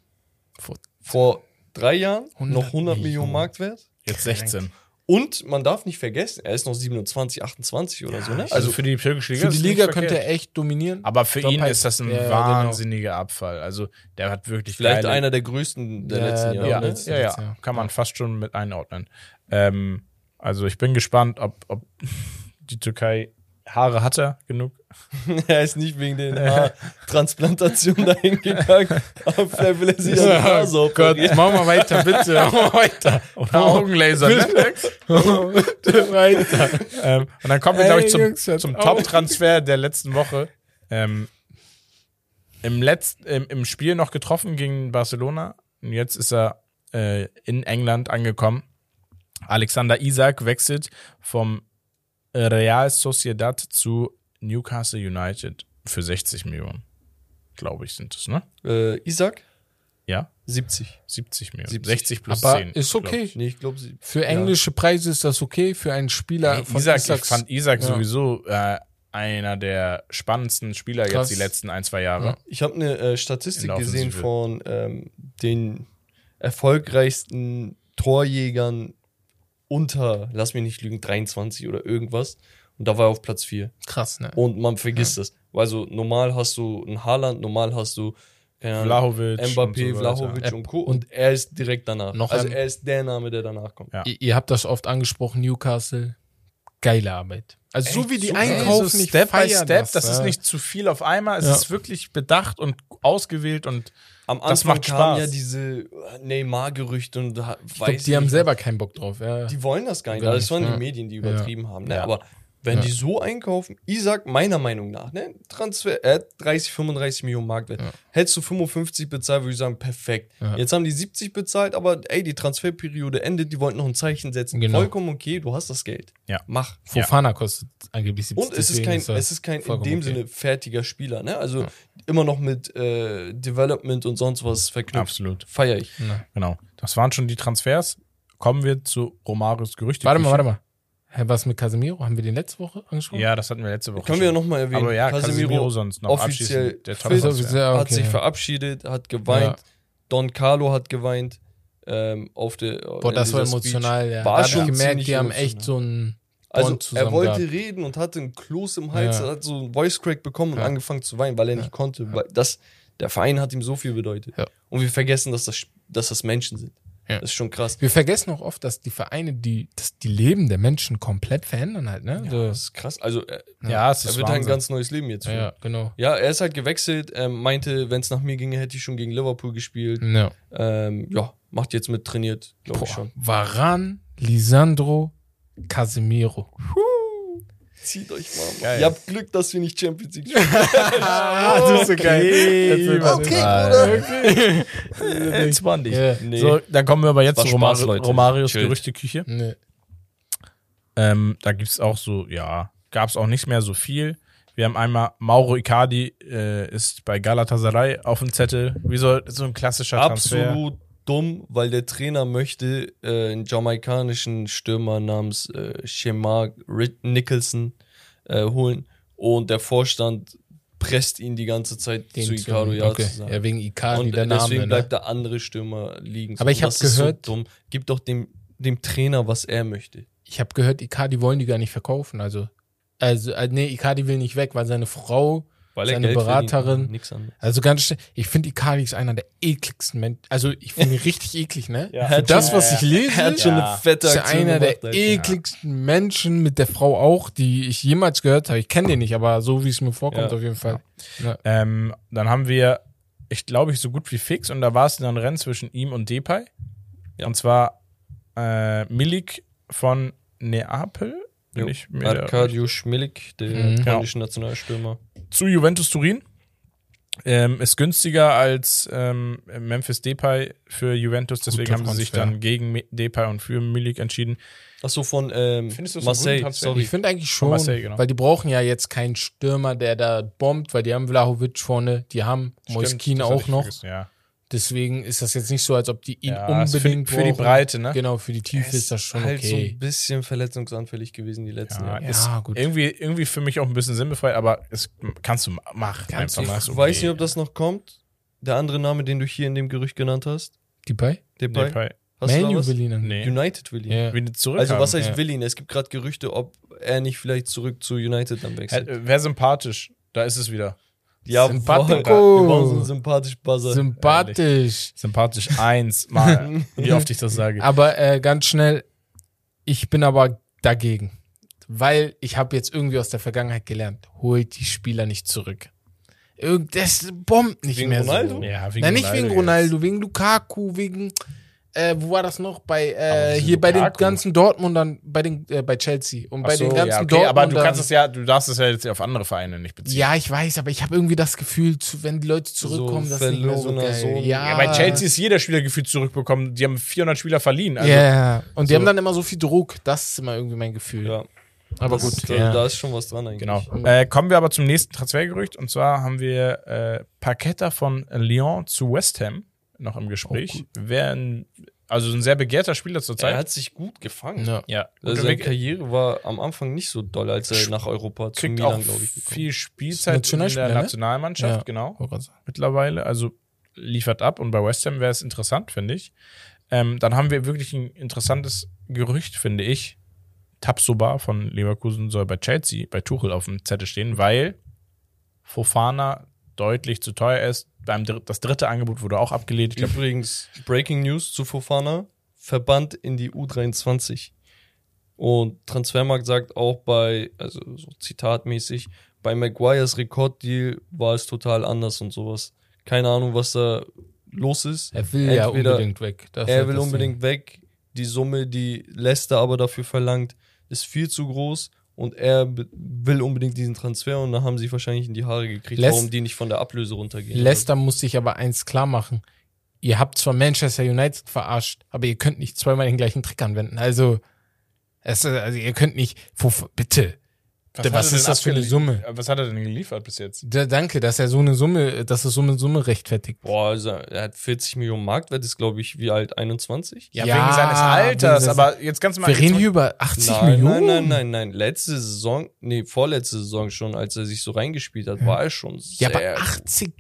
Speaker 4: Vor-
Speaker 2: vor drei Jahren
Speaker 4: 100
Speaker 2: noch 100 Millionen
Speaker 4: Millionen.
Speaker 2: Marktwert.
Speaker 3: Jetzt 16.
Speaker 2: Und man darf nicht vergessen, er ist noch 27, 28 oder so, ne?
Speaker 3: Also
Speaker 2: Also
Speaker 3: für die türkische Liga
Speaker 4: Für die Liga könnte er echt dominieren.
Speaker 3: Aber für
Speaker 4: Top
Speaker 3: ihn ist das ein
Speaker 4: Ja, genau.
Speaker 3: wahnsinniger Abfall. Also der hat wirklich
Speaker 2: vielleicht
Speaker 3: geile,
Speaker 2: einer der größten der
Speaker 4: Ja,
Speaker 2: letzten Jahre.
Speaker 3: ja,
Speaker 2: ne?
Speaker 3: ja, ja,
Speaker 4: letztes Jahr.
Speaker 3: kann man fast schon mit einordnen. Ähm, also ich bin gespannt, ob, ob die Türkei Haare hat er genug.
Speaker 2: er ist nicht wegen den Haartransplantationen dahin gegangen, aber vielleicht will er sich an der Nase
Speaker 4: Gott, mach mal weiter, bitte. Mach mal weiter.
Speaker 3: Oder Augenlaser. Ne?
Speaker 4: Bitte weiter.
Speaker 3: ähm, und dann kommen wir, glaube ich, zum,
Speaker 4: Jungs,
Speaker 3: zum. Top-Transfer der letzten Woche. Ähm, im, Letz-, im, Im Spiel noch getroffen gegen Barcelona. Und jetzt ist er äh, in England angekommen. Alexander Isak wechselt vom Real Sociedad zu Newcastle United für 60 Millionen. Glaube ich, sind es, ne?
Speaker 2: Äh, Isaac?
Speaker 3: Ja,
Speaker 2: 70.
Speaker 3: 70 Millionen.
Speaker 2: 70.
Speaker 3: 60 plus
Speaker 4: Aber
Speaker 3: 10.
Speaker 4: ist
Speaker 3: glaub
Speaker 4: okay.
Speaker 3: ich.
Speaker 2: Nee, ich glaube sie.
Speaker 4: Für englische Preise ist das okay. Für einen Spieler
Speaker 3: Ey,
Speaker 4: von
Speaker 3: Isaac, ich
Speaker 4: Isaacs-
Speaker 3: fand Isaac
Speaker 4: Ja.
Speaker 3: sowieso äh, einer der spannendsten Spieler
Speaker 4: Krass.
Speaker 3: jetzt die letzten ein, zwei Jahre.
Speaker 4: Ja.
Speaker 2: Ich habe eine äh, Statistik gesehen von ähm, den erfolgreichsten Torjägern unter, lass mich nicht lügen, 23 oder irgendwas. Und da war er auf Platz 4.
Speaker 4: Krass, ne?
Speaker 2: Und man vergisst das. Also normal hast du einen Haaland, normal hast du keine Ahnung,
Speaker 3: Vlahovic.
Speaker 2: Mbappé,
Speaker 3: und so.
Speaker 2: Vlahovic und Co.
Speaker 4: Und-
Speaker 2: er ist direkt danach.
Speaker 4: Noch
Speaker 2: also er ist der Name, der danach kommt.
Speaker 3: Ja.
Speaker 4: Ihr, ihr habt das oft angesprochen, Newcastle. Geile Arbeit. Also so wie die
Speaker 3: Super.
Speaker 4: einkaufen,
Speaker 3: so Step by Step, das,
Speaker 4: ja.
Speaker 3: ist nicht zu viel auf einmal. Es
Speaker 4: Ja.
Speaker 3: ist wirklich bedacht und ausgewählt und
Speaker 2: am
Speaker 3: das
Speaker 2: Anfang
Speaker 3: Spaß.
Speaker 2: ja diese äh, Neymar-Gerüchte und
Speaker 4: Ich
Speaker 2: weiß
Speaker 4: glaub, die haben selber keinen Bock drauf. Ja.
Speaker 2: Die wollen das gar nicht.
Speaker 4: Gar
Speaker 2: das
Speaker 4: nicht,
Speaker 2: waren
Speaker 4: ja.
Speaker 2: die Medien, die übertrieben haben. Ne? Aber wenn
Speaker 4: Ja.
Speaker 2: die so einkaufen, ich sag meiner Meinung nach, ne? Transfer, äh, 30, 35 Millionen Marktwert.
Speaker 4: Ja.
Speaker 2: Hättest du 55 bezahlt, würde ich sagen, perfekt.
Speaker 4: Ja.
Speaker 2: Jetzt haben die 70 bezahlt, aber ey, die Transferperiode endet, die wollten noch ein Zeichen setzen.
Speaker 4: Genau.
Speaker 2: Vollkommen okay, du hast das Geld.
Speaker 3: Ja.
Speaker 2: Mach.
Speaker 4: Fofana kostet angeblich 70.
Speaker 2: Und es ist kein,
Speaker 4: das
Speaker 2: es ist kein in dem
Speaker 4: okay.
Speaker 2: Sinne fertiger Spieler, ne? Also immer noch mit äh, Development und sonst was verknüpft.
Speaker 3: Absolut.
Speaker 2: Feier ich.
Speaker 4: Na.
Speaker 3: Genau. Das waren schon die Transfers. Kommen wir zu Romarios Gerüchte.
Speaker 4: Warte mal, warte mal. Hä, was mit Casemiro? Haben wir den letzte Woche angesprochen?
Speaker 3: Ja, das hatten wir letzte Woche.
Speaker 2: Können wir ja
Speaker 3: schon.
Speaker 2: nochmal erwähnen.
Speaker 3: Aber ja, Casemiro,
Speaker 2: Casemiro
Speaker 3: sonst noch
Speaker 2: offiziell
Speaker 3: abschließend. Der
Speaker 2: fit.
Speaker 4: Ja,
Speaker 2: hat
Speaker 4: okay,
Speaker 2: sich
Speaker 4: ja.
Speaker 2: verabschiedet, hat geweint. Don Carlo hat geweint. Ähm, auf der,
Speaker 4: Boah,
Speaker 2: in
Speaker 4: das war emotional. Ja.
Speaker 2: War
Speaker 4: da
Speaker 2: schon
Speaker 4: gemerkt, die haben echt so ein
Speaker 2: Also er wollte
Speaker 4: gehabt.
Speaker 2: reden und hatte einen Kloß im Hals,
Speaker 4: Ja.
Speaker 2: hat so einen Voice Crack bekommen und
Speaker 4: Ja.
Speaker 2: angefangen zu weinen, weil er nicht konnte. Weil das, der Verein hat ihm so viel bedeutet.
Speaker 4: Ja.
Speaker 2: Und wir vergessen, dass das, dass das Menschen sind.
Speaker 4: Ja.
Speaker 2: Das ist schon krass.
Speaker 4: Wir vergessen auch oft, dass die Vereine, die, dass die Leben der Menschen komplett verändern halt, ne?
Speaker 2: Ja,
Speaker 4: so,
Speaker 2: das ist krass. Also er,
Speaker 3: Ja, es
Speaker 2: er
Speaker 3: ist
Speaker 2: wird halt ein
Speaker 3: Wahnsinn.
Speaker 2: ganz neues Leben jetzt
Speaker 4: ja,
Speaker 2: führen.
Speaker 4: ja, genau.
Speaker 2: Ja, er ist halt gewechselt, ähm, meinte, wenn es nach mir ginge, hätte ich schon gegen Liverpool gespielt.
Speaker 4: Ja.
Speaker 2: Ähm, ja, macht jetzt mit trainiert, glaube ich schon.
Speaker 4: Varan, Lisandro, Casemiro.
Speaker 2: Zieht euch mal.
Speaker 3: Geil.
Speaker 2: Ihr habt Glück, dass wir nicht Champions League spielen.
Speaker 4: Ah, das ist so geil.
Speaker 2: Okay,
Speaker 4: oder?
Speaker 3: Entspann dich.
Speaker 2: Nee.
Speaker 3: So, dann kommen wir aber jetzt zu Romar. Romarios
Speaker 2: Chillt.
Speaker 3: Gerüchteküche.
Speaker 4: Nee.
Speaker 3: Ähm, da gibt's auch so, ja, gab's auch nicht mehr so viel. Wir haben einmal Mauro Icardi äh, ist bei Galatasaray auf dem Zettel. Wie so, so ein klassischer Transfer.
Speaker 2: Absolut dumm, weil der Trainer möchte äh, einen jamaikanischen Stürmer namens äh, Shemar Nicholson äh, holen und der Vorstand presst ihn die ganze Zeit
Speaker 4: Den
Speaker 2: zu Icardo ja
Speaker 4: okay.
Speaker 2: zu sagen.
Speaker 4: Ja, wegen Icardi,
Speaker 2: und
Speaker 4: der
Speaker 2: äh,
Speaker 4: Name.
Speaker 2: deswegen
Speaker 4: ne?
Speaker 2: bleibt der andere Stürmer liegen.
Speaker 4: Aber ich
Speaker 2: Und
Speaker 4: hab
Speaker 2: das ist
Speaker 4: gehört-
Speaker 2: so. Gib doch dem, dem Trainer, was er möchte.
Speaker 4: Ich habe gehört, Icardi wollen die gar nicht verkaufen. Also, also äh, nee, Icardi will nicht weg, weil seine Frau,
Speaker 2: Weil
Speaker 4: Seine Beraterin-
Speaker 2: anderes.
Speaker 4: also ganz schnell, ich finde Icardi ist einer der ekligsten Menschen. Also ich finde ihn richtig eklig, ne?
Speaker 3: Ja.
Speaker 4: Für das, was ich lese,
Speaker 2: hat schon eine fette
Speaker 4: ist er einer der ekligsten Menschen mit der Frau auch, die ich jemals gehört habe. Ich kenne den nicht, aber so wie es mir vorkommt,
Speaker 2: Ja.
Speaker 4: auf jeden Fall. Ja.
Speaker 3: Ähm, dann haben wir, ich glaube, ich so gut wie fix, und da war es dann ein Rennen zwischen ihm und Depay.
Speaker 2: Ja.
Speaker 3: Und zwar äh, Milik von Neapel. Bin
Speaker 2: Jo.
Speaker 3: ich mir
Speaker 2: Arkadio Schmilik, der
Speaker 4: Mhm.
Speaker 2: polnische Nationalstürmer.
Speaker 3: zu Juventus Turin. Ähm, ist günstiger als ähm, Memphis Depay für Juventus, deswegen haben sie sich dann gegen Depay und für Milik entschieden.
Speaker 2: Achso, von ähm, Marseille, sorry.
Speaker 4: Ich finde eigentlich schon,
Speaker 3: Marseille, genau.
Speaker 4: weil die brauchen ja jetzt keinen Stürmer, der da bombt, weil die haben Vlahovic vorne, die haben Moiskin auch noch.
Speaker 3: vergessen, Ja,
Speaker 4: Deswegen ist das jetzt nicht so, als ob die ihn
Speaker 3: ja ist für,
Speaker 4: unbedingt
Speaker 3: für die. Breite, ne?
Speaker 4: Genau, für die Tiefe
Speaker 2: Er
Speaker 4: ist das schon
Speaker 2: halt so
Speaker 4: okay.
Speaker 2: ein bisschen verletzungsanfällig gewesen die letzten
Speaker 3: Ja,
Speaker 2: Jahre.
Speaker 3: ist
Speaker 4: Ja, gut.
Speaker 3: Irgendwie, irgendwie für mich auch ein bisschen sinnbefreit, aber es kannst du ma- machen.
Speaker 4: Kannst
Speaker 3: einfach ist
Speaker 2: Ich
Speaker 3: okay.
Speaker 2: weiß nicht, ob das noch kommt. Der andere Name, den du hier in dem Gerücht genannt hast.
Speaker 4: Depay?
Speaker 2: Depay.
Speaker 3: Depay.
Speaker 2: Hast was?
Speaker 4: will ihn.
Speaker 3: Nee.
Speaker 2: United will ihn.
Speaker 3: Wieder zurück.
Speaker 2: Also was heißt
Speaker 4: ja.
Speaker 2: will ihn? Es gibt gerade Gerüchte, ob er nicht vielleicht zurück zu United dann wechselt.
Speaker 3: Wäre sympathisch. Da ist es wieder.
Speaker 2: Ja,
Speaker 4: Sympathico.
Speaker 2: boah, wir brauchen so einen sympathisch Buzzer.
Speaker 4: Sympathisch.
Speaker 3: Sympathisch eins mal. wie oft ich das sage.
Speaker 4: Aber äh, ganz schnell, ich bin aber dagegen. Weil ich habe jetzt irgendwie aus der Vergangenheit gelernt, holt die Spieler nicht zurück. Irgend, das bombt nicht
Speaker 2: Wegen
Speaker 4: mehr
Speaker 2: Ronaldo?
Speaker 4: so.
Speaker 3: Ja, wegen
Speaker 4: Nein, nicht
Speaker 3: Ronaldo
Speaker 4: wegen
Speaker 3: jetzt.
Speaker 4: Ronaldo, wegen Lukaku, wegen äh, wo war das noch? Bei äh, hier bei den ganzen Dortmundern, bei den äh, bei Chelsea und
Speaker 3: Ach
Speaker 4: bei
Speaker 3: so,
Speaker 4: den ganzen
Speaker 3: ja, okay,
Speaker 4: Dortmundern.
Speaker 3: aber du kannst es ja, du darfst es ja jetzt auf andere Vereine nicht beziehen.
Speaker 4: Ja, ich weiß, aber ich habe irgendwie das Gefühl, wenn die Leute zurückkommen,
Speaker 2: So
Speaker 4: das ist nicht mehr so geil. Ja,
Speaker 3: Ja, bei Chelsea ist jeder Spieler gefühlt zurückbekommen. Die haben 400 Spieler verliehen. Also,
Speaker 4: Ja, und die
Speaker 3: so-
Speaker 4: haben dann immer so viel Druck. Das ist immer irgendwie mein Gefühl.
Speaker 2: Ja,
Speaker 4: aber
Speaker 2: das,
Speaker 4: gut.
Speaker 2: Da,
Speaker 4: ja.
Speaker 2: da ist schon was dran eigentlich.
Speaker 3: Genau. Äh, kommen wir aber zum nächsten Transfergerücht. Und zwar haben wir äh, Paqueta von Lyon zu West Ham noch im Gespräch. Wäre ein, also ein sehr begehrter Spieler
Speaker 2: Er
Speaker 3: zurzeit.
Speaker 2: hat sich gut gefangen.
Speaker 4: Ja.
Speaker 3: ja.
Speaker 2: Also seine
Speaker 3: er
Speaker 2: Karriere war am Anfang nicht so doll, als er nach Europa zu Milan,
Speaker 3: auch
Speaker 2: glaube ich, gekommen
Speaker 3: viel Spielzeit in der
Speaker 4: ne?
Speaker 3: Nationalmannschaft,
Speaker 4: Ja.
Speaker 3: genau. Mittlerweile. Also liefert ab und bei West Ham wäre es interessant, finde ich. Ähm, dann haben wir wirklich ein interessantes Gerücht, finde ich. Tabsoba von Leverkusen soll bei Chelsea, bei Tuchel auf dem Zettel stehen, weil Fofana deutlich zu teuer ist. Beim Dr das dritte Angebot wurde auch abgelehnt. Ich glaub,
Speaker 2: Übrigens, Breaking News zu Fofana, verbannt in die U23. Und Transfermarkt sagt auch bei, also so zitatmäßig, bei Maguires Rekorddeal war es total anders und sowas. Keine Ahnung, was da los ist.
Speaker 4: Er will ja
Speaker 2: Entweder
Speaker 4: unbedingt weg. Das
Speaker 2: er will unbedingt weg. Die Summe, die Leicester aber dafür verlangt, ist viel zu groß. Und er will unbedingt diesen Transfer und da haben sie wahrscheinlich in die Haare gekriegt,
Speaker 4: Leic-
Speaker 2: warum die nicht von der Ablöse runtergehen.
Speaker 4: Leicester muss sich aber eins klar machen. Ihr habt zwar Manchester United verarscht, aber ihr könnt nicht zweimal den gleichen Trick anwenden. Also, es, also ihr könnt nicht, wo, bitte. Was,
Speaker 3: er
Speaker 4: ist das für eine Summe?
Speaker 3: Was hat er denn geliefert bis jetzt?
Speaker 4: Da, danke, dass er so eine Summe, dass er so eine Summe rechtfertigt.
Speaker 2: Boah, also er hat 40 Millionen Marktwert, ist glaube ich wie alt? 21?
Speaker 3: Ja,
Speaker 4: Ja,
Speaker 3: wegen seines Alters, aber jetzt ganz mal.
Speaker 4: Wir reden hier über 80
Speaker 2: Nein,
Speaker 4: Millionen.
Speaker 2: nein, nein, nein, nein. Letzte Saison, nee, vorletzte Saison schon, als er sich so reingespielt hat, war er schon
Speaker 4: Ja,
Speaker 2: sehr
Speaker 4: aber 80.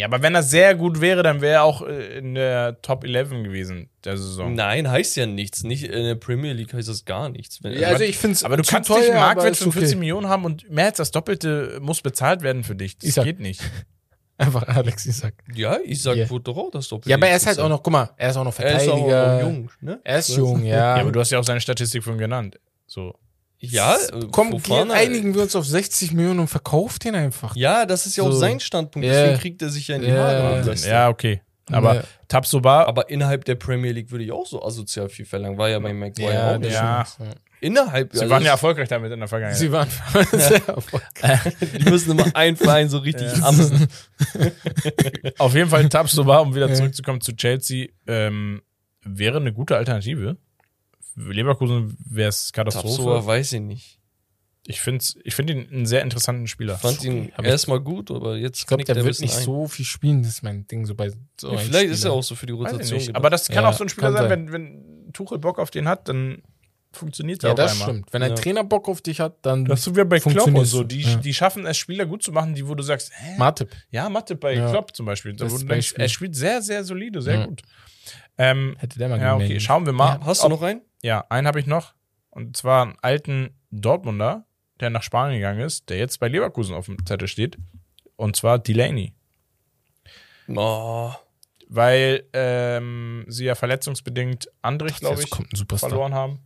Speaker 3: Ja, aber wenn er sehr gut wäre, dann wäre er auch äh, in der Top 11 gewesen der Saison.
Speaker 2: Nein, heißt ja nichts. Nicht in der Premier League heißt das gar nichts. Wenn,
Speaker 4: Ja, also ich finde es
Speaker 3: Aber du
Speaker 4: zu
Speaker 3: kannst
Speaker 4: teuer,
Speaker 3: nicht Marktwert von 40
Speaker 4: okay.
Speaker 3: Millionen haben und mehr als das Doppelte muss bezahlt werden für dich. Das
Speaker 4: Ich sag-
Speaker 3: geht nicht.
Speaker 4: Einfach Alex
Speaker 2: ja, ich sag,
Speaker 4: Ja.
Speaker 2: wurde doch auch das Doppelte.
Speaker 4: Ja, aber er ist halt auch noch, guck mal, er ist auch noch
Speaker 2: Er ist
Speaker 4: Verteidiger.
Speaker 2: auch jung, ne?
Speaker 4: Er ist jung, ja.
Speaker 3: Ja, aber du hast ja auch seine Statistik von genannt. So.
Speaker 2: Ja,
Speaker 4: Komm,
Speaker 2: Fofana-
Speaker 4: einigen wir uns auf 60 Millionen und verkauft den einfach.
Speaker 2: Ja, das ist ja auch
Speaker 4: So.
Speaker 2: sein Standpunkt.
Speaker 4: Ja.
Speaker 2: Deswegen kriegt er sich ja in die
Speaker 4: Ja.
Speaker 2: Haare. mit
Speaker 3: Ja, okay. Aber
Speaker 4: Ja.
Speaker 3: Tabsoba,
Speaker 2: Aber innerhalb der Premier League würde ich auch so asozial viel verlangen. War ja bei Maguire
Speaker 4: Ja,
Speaker 2: auch nicht.
Speaker 3: ja.
Speaker 2: Innerhalb.
Speaker 3: sie
Speaker 2: also
Speaker 3: waren ja erfolgreich damit in der Vergangenheit.
Speaker 4: Sie waren sehr erfolgreich.
Speaker 2: Die müssen immer einen Verein so richtig amsen.
Speaker 3: Auf jeden Fall Tabsoba, um wieder
Speaker 4: Ja.
Speaker 3: zurückzukommen zu Chelsea, ähm, wäre eine gute Alternative. Leverkusen wäre es Katastrophe.
Speaker 2: weiß ich nicht.
Speaker 3: Ich finde ich find ihn einen sehr interessanten Spieler.
Speaker 2: Ich fand ihn
Speaker 4: ich-
Speaker 2: erstmal gut, aber jetzt
Speaker 4: Ich glaube, der
Speaker 2: er
Speaker 4: wird nicht
Speaker 2: ein.
Speaker 4: so viel spielen, das ist mein Ding so bei so
Speaker 2: Ja, Vielleicht ist er auch so für die Rotation.
Speaker 3: Aber das kann
Speaker 4: Ja,
Speaker 3: auch so ein Spieler sein,
Speaker 4: sein.
Speaker 3: wenn, wenn Tuchel Bock auf den hat, dann funktioniert er
Speaker 4: Ja, das
Speaker 3: einmal.
Speaker 4: stimmt. Wenn ein
Speaker 2: Ja.
Speaker 4: Trainer Bock auf dich hat, dann
Speaker 3: Das ist so wie bei Klopp und so. Die,
Speaker 4: ja.
Speaker 3: die schaffen es, Spieler gut zu machen, die, wo du sagst, hä?
Speaker 4: Matip.
Speaker 3: Ja, Mathe bei
Speaker 4: Ja.
Speaker 3: Klopp zum Beispiel. Da, denkst,
Speaker 4: Beispiel.
Speaker 3: er spielt sehr, sehr solide, sehr
Speaker 4: Ja.
Speaker 3: gut. Ähm,
Speaker 4: Hätte der mal
Speaker 3: ja, okay, schauen wir mal.
Speaker 2: Hast du noch einen?
Speaker 3: Ja, einen habe ich noch. Und zwar einen alten Dortmunder, der nach Spanien gegangen ist, der jetzt bei Leverkusen auf dem Zettel steht. Und zwar Delaney.
Speaker 2: Oh,
Speaker 3: Weil ähm, sie ja verletzungsbedingt Andrich, glaube ich,
Speaker 4: kommt ein Superstar.
Speaker 3: verloren haben.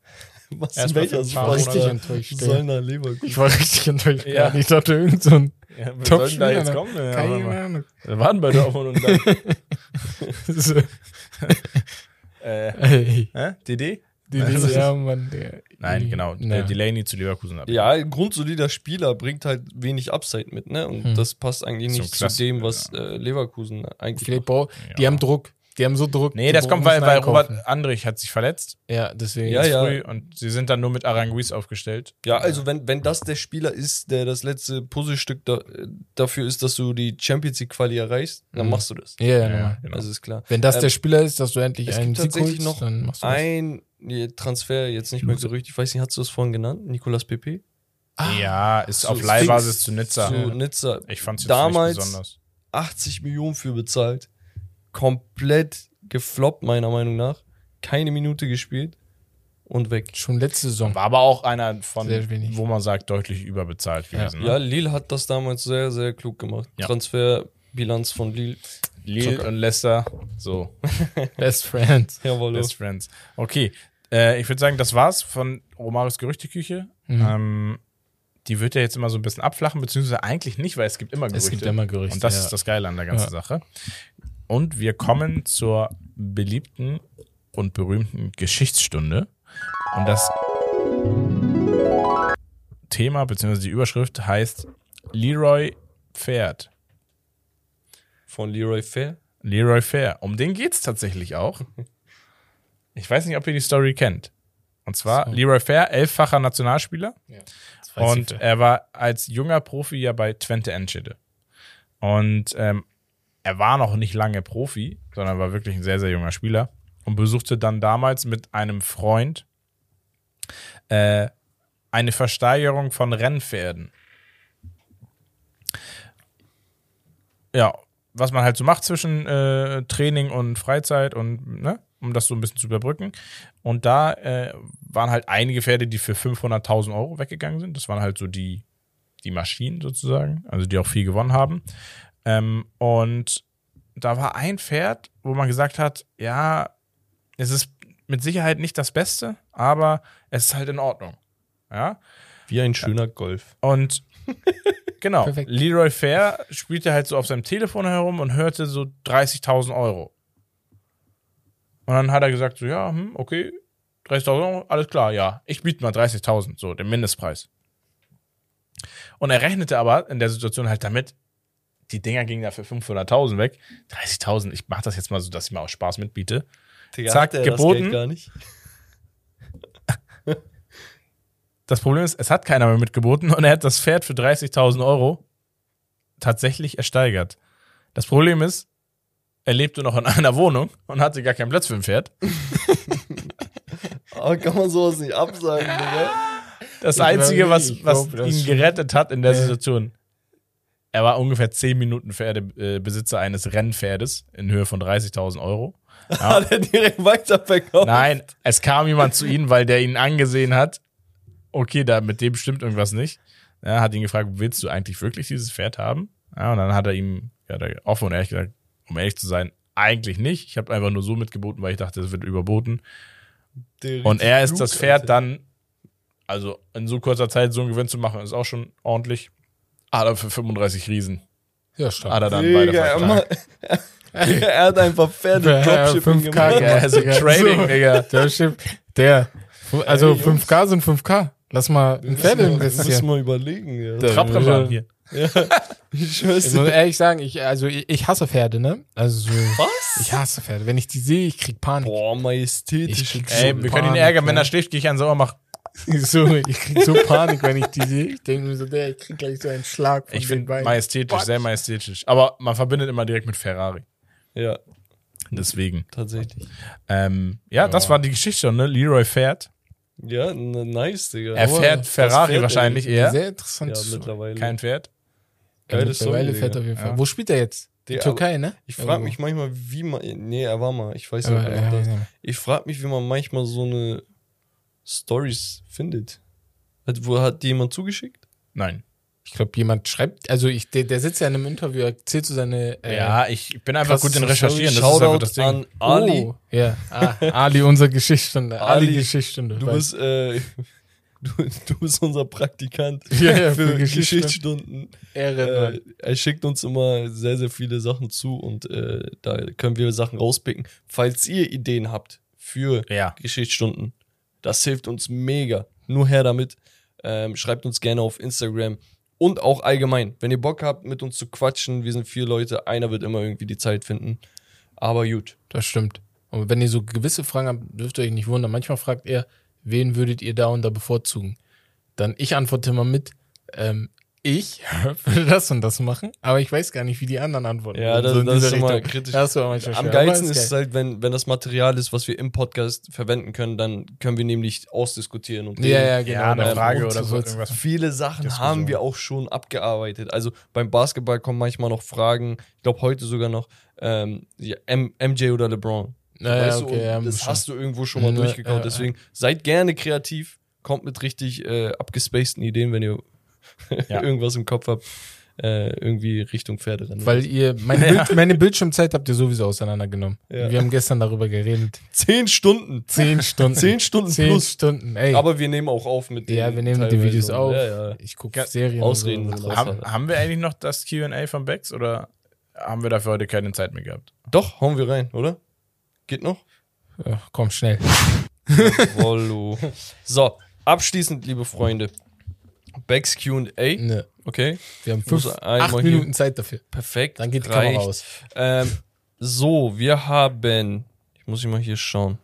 Speaker 2: was
Speaker 3: Erst
Speaker 2: welcher
Speaker 3: paar
Speaker 2: Superstar
Speaker 4: Richtig enttäuscht.
Speaker 2: Leverkusen?
Speaker 4: Ich war richtig enttäuscht.
Speaker 3: Ja.
Speaker 4: Ich dachte, irgend so ein
Speaker 3: Ja,
Speaker 4: Top
Speaker 3: da jetzt kommen. Ja,
Speaker 4: Keine. Ahnung.
Speaker 3: Wir waren bei Dortmund und dann. Äh, hä? DD?
Speaker 4: die, die, ja, Mann, der,
Speaker 3: Nein, genau.
Speaker 4: Na.
Speaker 3: Delaney zu Leverkusen ab.
Speaker 2: Ja, ein grundsolider Spieler bringt halt wenig Upside mit, ne? Und
Speaker 4: Hm.
Speaker 2: das passt eigentlich
Speaker 3: So
Speaker 2: nicht zu dem, was äh, Leverkusen eigentlich
Speaker 4: Vielleicht
Speaker 2: macht.
Speaker 4: brau- Die
Speaker 3: Ja.
Speaker 4: haben Druck. Die haben so Druck.
Speaker 3: Nee, das kommt, weil, weil. Robert Andrich hat sich verletzt.
Speaker 4: Ja, deswegen.
Speaker 2: Ja, ja.
Speaker 3: Früh und sie sind dann nur mit Aranguiz aufgestellt.
Speaker 2: Ja, also wenn, wenn das der Spieler ist, der das letzte Puzzlestück da, dafür ist, dass du die Champions League Quali erreichst, dann
Speaker 4: Mhm.
Speaker 2: machst du das.
Speaker 4: Ja, ja,
Speaker 3: Ja, genau.
Speaker 2: Also ist klar.
Speaker 4: Wenn das
Speaker 2: Ähm,
Speaker 4: der Spieler ist, dass du endlich
Speaker 2: es
Speaker 4: einen
Speaker 2: gibt
Speaker 4: Sieg
Speaker 2: tatsächlich
Speaker 4: holst,
Speaker 2: noch
Speaker 4: dann machst du das.
Speaker 2: Ein Transfer, jetzt nicht mehr Gerücht, ich weiß nicht, hast du das vorhin genannt? Nicolas Pepe?
Speaker 3: ja, ist
Speaker 2: so
Speaker 3: auf Leihbasis zu Nizza.
Speaker 2: Zu Nizza.
Speaker 3: Ich fand es jetzt
Speaker 2: Damals-
Speaker 3: nicht besonders.
Speaker 2: 80 Millionen für bezahlt. Komplett gefloppt, meiner Meinung nach. Keine Minute gespielt und weg.
Speaker 4: Schon letzte Saison.
Speaker 3: War aber auch einer von,
Speaker 4: Sehr wenig.
Speaker 3: wo man sagt, deutlich überbezahlt gewesen.
Speaker 2: Ja,
Speaker 3: Ne?
Speaker 2: Lille hat das damals sehr, sehr klug gemacht.
Speaker 3: Ja.
Speaker 2: Transferbilanz von Lille.
Speaker 3: Lille
Speaker 2: Zucker.
Speaker 3: und Leicester, so,
Speaker 4: Best Friends.
Speaker 2: Jawohl.
Speaker 3: best friends. Okay, äh, ich würde sagen, das war's von Romaris Gerüchteküche.
Speaker 4: Mhm.
Speaker 3: Ähm, die wird ja jetzt immer so ein bisschen abflachen, beziehungsweise eigentlich nicht, weil es gibt immer Gerüchte.
Speaker 4: Es gibt immer Gerüchte.
Speaker 3: Und das
Speaker 4: ja.
Speaker 3: ist das Geile an der ganzen
Speaker 4: Ja.
Speaker 3: Sache. Und wir kommen zur beliebten und berühmten Geschichtsstunde. Und das Thema bzw. die Überschrift heißt Leroy Pferd.
Speaker 2: Von Leroy Fair.
Speaker 3: Leroy Fair. Um den geht's tatsächlich auch. Ich weiß nicht, ob ihr die Story kennt. Und zwar
Speaker 4: So.
Speaker 3: Leroy Fair, elffacher Nationalspieler.
Speaker 4: Weiß
Speaker 3: Und er war als junger Profi ja bei Twente Enschede. Und ähm, er war noch nicht lange Profi, sondern war wirklich ein sehr, sehr junger Spieler und besuchte dann damals mit einem Freund äh, eine Versteigerung von Rennpferden. Ja, was man halt so macht zwischen äh, Training und Freizeit und, ne, um das so ein bisschen zu überbrücken. Und da äh, waren halt einige Pferde, die für 500.000 Euro weggegangen sind. Das waren halt so die, die Maschinen sozusagen, also die auch viel gewonnen haben. Ähm, und da war ein Pferd, wo man gesagt hat, ja, es ist mit Sicherheit nicht das Beste, aber es ist halt in Ordnung. Ja.
Speaker 2: Wie ein schöner Golf.
Speaker 3: Und Genau.
Speaker 4: Perfekt.
Speaker 3: Leroy Fair spielte halt so auf seinem Telefon herum und hörte so 30.000 Euro. Und dann hat er gesagt, so, ja, hm, okay, 30.000 Euro, alles klar, ja. Ich biete mal 30.000, so, den Mindestpreis. Und er rechnete aber in der Situation halt damit, die Dinger gingen da für 500.000 weg. 30.000, ich mach das jetzt mal so, dass ich mal aus Spaß mitbiete.
Speaker 2: Digga,
Speaker 3: Zack,
Speaker 2: er
Speaker 3: geboten.
Speaker 2: Das Geld gar nicht.
Speaker 3: Das Problem ist, es hat keiner mehr mitgeboten und er hat das Pferd für 30.000 Euro tatsächlich ersteigert. Das Problem ist, er lebte noch in einer Wohnung und hatte gar keinen Platz für ein Pferd.
Speaker 2: Aber kann man sowas nicht absagen, Digga?
Speaker 3: Das Einzige, was,
Speaker 4: ich
Speaker 3: was ihn gerettet hat in der
Speaker 4: Ja.
Speaker 3: Situation, er war ungefähr 10 Minuten Pferdebesitzer äh, Besitzer eines Rennpferdes in Höhe von 30.000 Euro.
Speaker 2: Hat er direkt weiterverkauft?
Speaker 3: Nein, es kam jemand zu ihnen, weil der ihn angesehen hat. Okay, da mit dem stimmt irgendwas nicht. Er hat ihn gefragt, willst du eigentlich wirklich dieses Pferd haben? Ja, und dann hat er ihm ja, da offen und ehrlich gesagt, um ehrlich zu sein, eigentlich nicht. Ich habe einfach nur so mitgeboten, weil ich dachte, es wird überboten.
Speaker 2: Der
Speaker 3: Und er ist das Pferd dann, also in so kurzer Zeit so einen Gewinn zu machen, ist auch schon ordentlich. Er für 35 Riesen.
Speaker 4: Ja, stark.
Speaker 3: er dann
Speaker 2: Digga,
Speaker 3: weiter
Speaker 2: er, er hat einfach Pferde
Speaker 4: Ja,
Speaker 2: Dropshipping
Speaker 4: 5K,
Speaker 2: gemacht.
Speaker 3: Ja, also Trading, Digga.
Speaker 4: Der, der, also
Speaker 2: Ey, Jungs.
Speaker 4: 5K sind 5K. Lass mal in Pferde
Speaker 2: Müssen wir- Müssen
Speaker 4: investieren.
Speaker 2: wir überlegen, ja.
Speaker 3: Trabrennbahn hier.
Speaker 2: Ich schwör's
Speaker 4: Ich muss ehrlich sagen, ich, also ich, ich hasse Pferde, ne? Also
Speaker 2: Was?
Speaker 4: ich hasse Pferde. Wenn ich die sehe, ich krieg Panik.
Speaker 2: Boah,
Speaker 4: Ich
Speaker 2: majestätisch.
Speaker 4: krieg
Speaker 3: Ey,
Speaker 4: so
Speaker 3: wir können ihn ärgern, wenn
Speaker 4: ja.
Speaker 3: er schläft, gehe ich an sauer mach.
Speaker 4: So, ich krieg so Panik, wenn ich die sehe. Ich denke mir so, der, ich krieg gleich so einen Schlag von
Speaker 3: Ich
Speaker 4: den
Speaker 3: finde
Speaker 4: Beinen.
Speaker 3: majestätisch, sehr majestätisch. Aber man verbindet immer direkt mit Ferrari.
Speaker 2: Ja,
Speaker 3: Deswegen.
Speaker 2: tatsächlich.
Speaker 3: Ähm, ja, das war die Geschichte, ne? Leroy fährt.
Speaker 2: Ja, n- nice, Digga.
Speaker 3: Er fährt
Speaker 2: das
Speaker 3: Ferrari
Speaker 2: Pferd,
Speaker 3: wahrscheinlich eher.
Speaker 4: Sehr interessant.
Speaker 2: Ja, mittlerweile.
Speaker 3: Kein Pferd.
Speaker 2: Geiles Song,
Speaker 4: mittlerweile
Speaker 2: Digga.
Speaker 4: fährt er auf jeden Fall.
Speaker 3: Ja.
Speaker 4: Wo spielt er jetzt? Die
Speaker 2: Der-
Speaker 4: Türkei, ne?
Speaker 2: Ich frage mich manchmal, wie man. Nee, er war mal. Ich weiß
Speaker 4: Aber,
Speaker 2: nicht,
Speaker 4: ja,
Speaker 2: ob das.
Speaker 4: ja.
Speaker 2: Ich frage mich, wie man manchmal so eine Stories findet. Hat, wo hat die jemand zugeschickt?
Speaker 3: Nein.
Speaker 4: Ich glaube, jemand schreibt, also ich, der, der sitzt ja in einem Interview, erzählt so seine. Äh,
Speaker 3: ja, ich bin einfach gut in Recherchieren. Das
Speaker 2: Story.
Speaker 3: ist einfach
Speaker 2: Shoutout
Speaker 3: das Ding.
Speaker 2: an Ali.
Speaker 4: Oh, ja. Ah, Ali, unsere Geschichtsstunde. Ali,
Speaker 2: Ali,
Speaker 4: Geschichtsstunde.
Speaker 2: Du bist, äh, du, du bist unser Praktikant
Speaker 4: Ja, ja,
Speaker 2: für
Speaker 4: für Geschichte.
Speaker 2: Geschichtsstunden.
Speaker 4: Ehre,
Speaker 2: Äh, er schickt uns immer sehr, sehr viele Sachen zu und äh, da können wir Sachen rauspicken. Falls ihr Ideen habt für
Speaker 3: Ja.
Speaker 2: Geschichtsstunden, das hilft uns mega. Nur her damit. Ähm, schreibt uns gerne auf Instagram und auch allgemein. Wenn ihr Bock habt, mit uns zu quatschen, wir sind vier Leute, einer wird immer irgendwie die Zeit finden. Aber gut.
Speaker 4: Das stimmt. Und wenn ihr so gewisse Fragen habt, dürft ihr euch nicht wundern. Manchmal fragt er, wen würdet ihr da und da bevorzugen? Dann ich antworte immer mit, ähm, ich würde das und das machen, aber ich weiß gar nicht, wie die anderen antworten.
Speaker 2: Ja,
Speaker 4: würden.
Speaker 2: das-
Speaker 4: So
Speaker 2: das ist immer kritisch.
Speaker 4: Das ist auch manchmal
Speaker 2: Am
Speaker 4: schwer,
Speaker 2: geilsten ist es
Speaker 4: geil.
Speaker 2: halt, wenn, wenn das Material ist, was wir im Podcast verwenden können, dann können wir nämlich ausdiskutieren. Und
Speaker 4: Ja, ja, genau.
Speaker 3: Ja, eine Frage oder so. Irgendwas.
Speaker 2: Viele Sachen
Speaker 3: Diskussion.
Speaker 2: haben wir auch schon abgearbeitet. Also beim Basketball kommen manchmal noch Fragen, ich glaube heute sogar noch, ähm, ja, MJ oder LeBron.
Speaker 4: Ja, ja,
Speaker 2: weißt
Speaker 4: okay,
Speaker 2: du, das
Speaker 4: schon.
Speaker 2: hast du irgendwo schon mal
Speaker 4: Ja,
Speaker 2: durchgekaut.
Speaker 4: ja, ja.
Speaker 2: Deswegen seid gerne kreativ, kommt mit richtig äh, abgespaceden Ideen, wenn ihr
Speaker 3: Ja.
Speaker 2: irgendwas im Kopf habt, äh, irgendwie Richtung Pferderennen.
Speaker 4: Weil ihr, meine, Bild, meine Bildschirmzeit habt ihr sowieso auseinandergenommen.
Speaker 2: Ja.
Speaker 4: Wir haben gestern darüber geredet.
Speaker 2: zehn Stunden.
Speaker 4: Zehn Stunden.
Speaker 2: Zehn Stunden
Speaker 4: Zehn
Speaker 2: plus.
Speaker 4: Stunden, ey.
Speaker 2: Aber wir nehmen auch auf mit
Speaker 4: ja,
Speaker 2: den
Speaker 4: wir nehmen die Videos auf.
Speaker 2: Ja, ja.
Speaker 4: Ich gucke Serien.
Speaker 2: Ausreden
Speaker 4: so.
Speaker 3: Haben, haben wir eigentlich noch das QA von Bex oder haben wir dafür heute keine Zeit mehr gehabt?
Speaker 2: Doch, hauen wir rein, oder? Geht noch?
Speaker 4: Ja, komm, schnell.
Speaker 2: So, abschließend, liebe Freunde. Becks QA.
Speaker 4: Ne,
Speaker 2: Okay,
Speaker 4: wir haben fünf, acht
Speaker 2: hier-
Speaker 4: Minuten Zeit dafür.
Speaker 2: perfekt.
Speaker 4: Dann geht die
Speaker 2: reicht.
Speaker 4: Kamera aus.
Speaker 2: Ähm, so, wir haben. Ich muss ich mal hier schauen.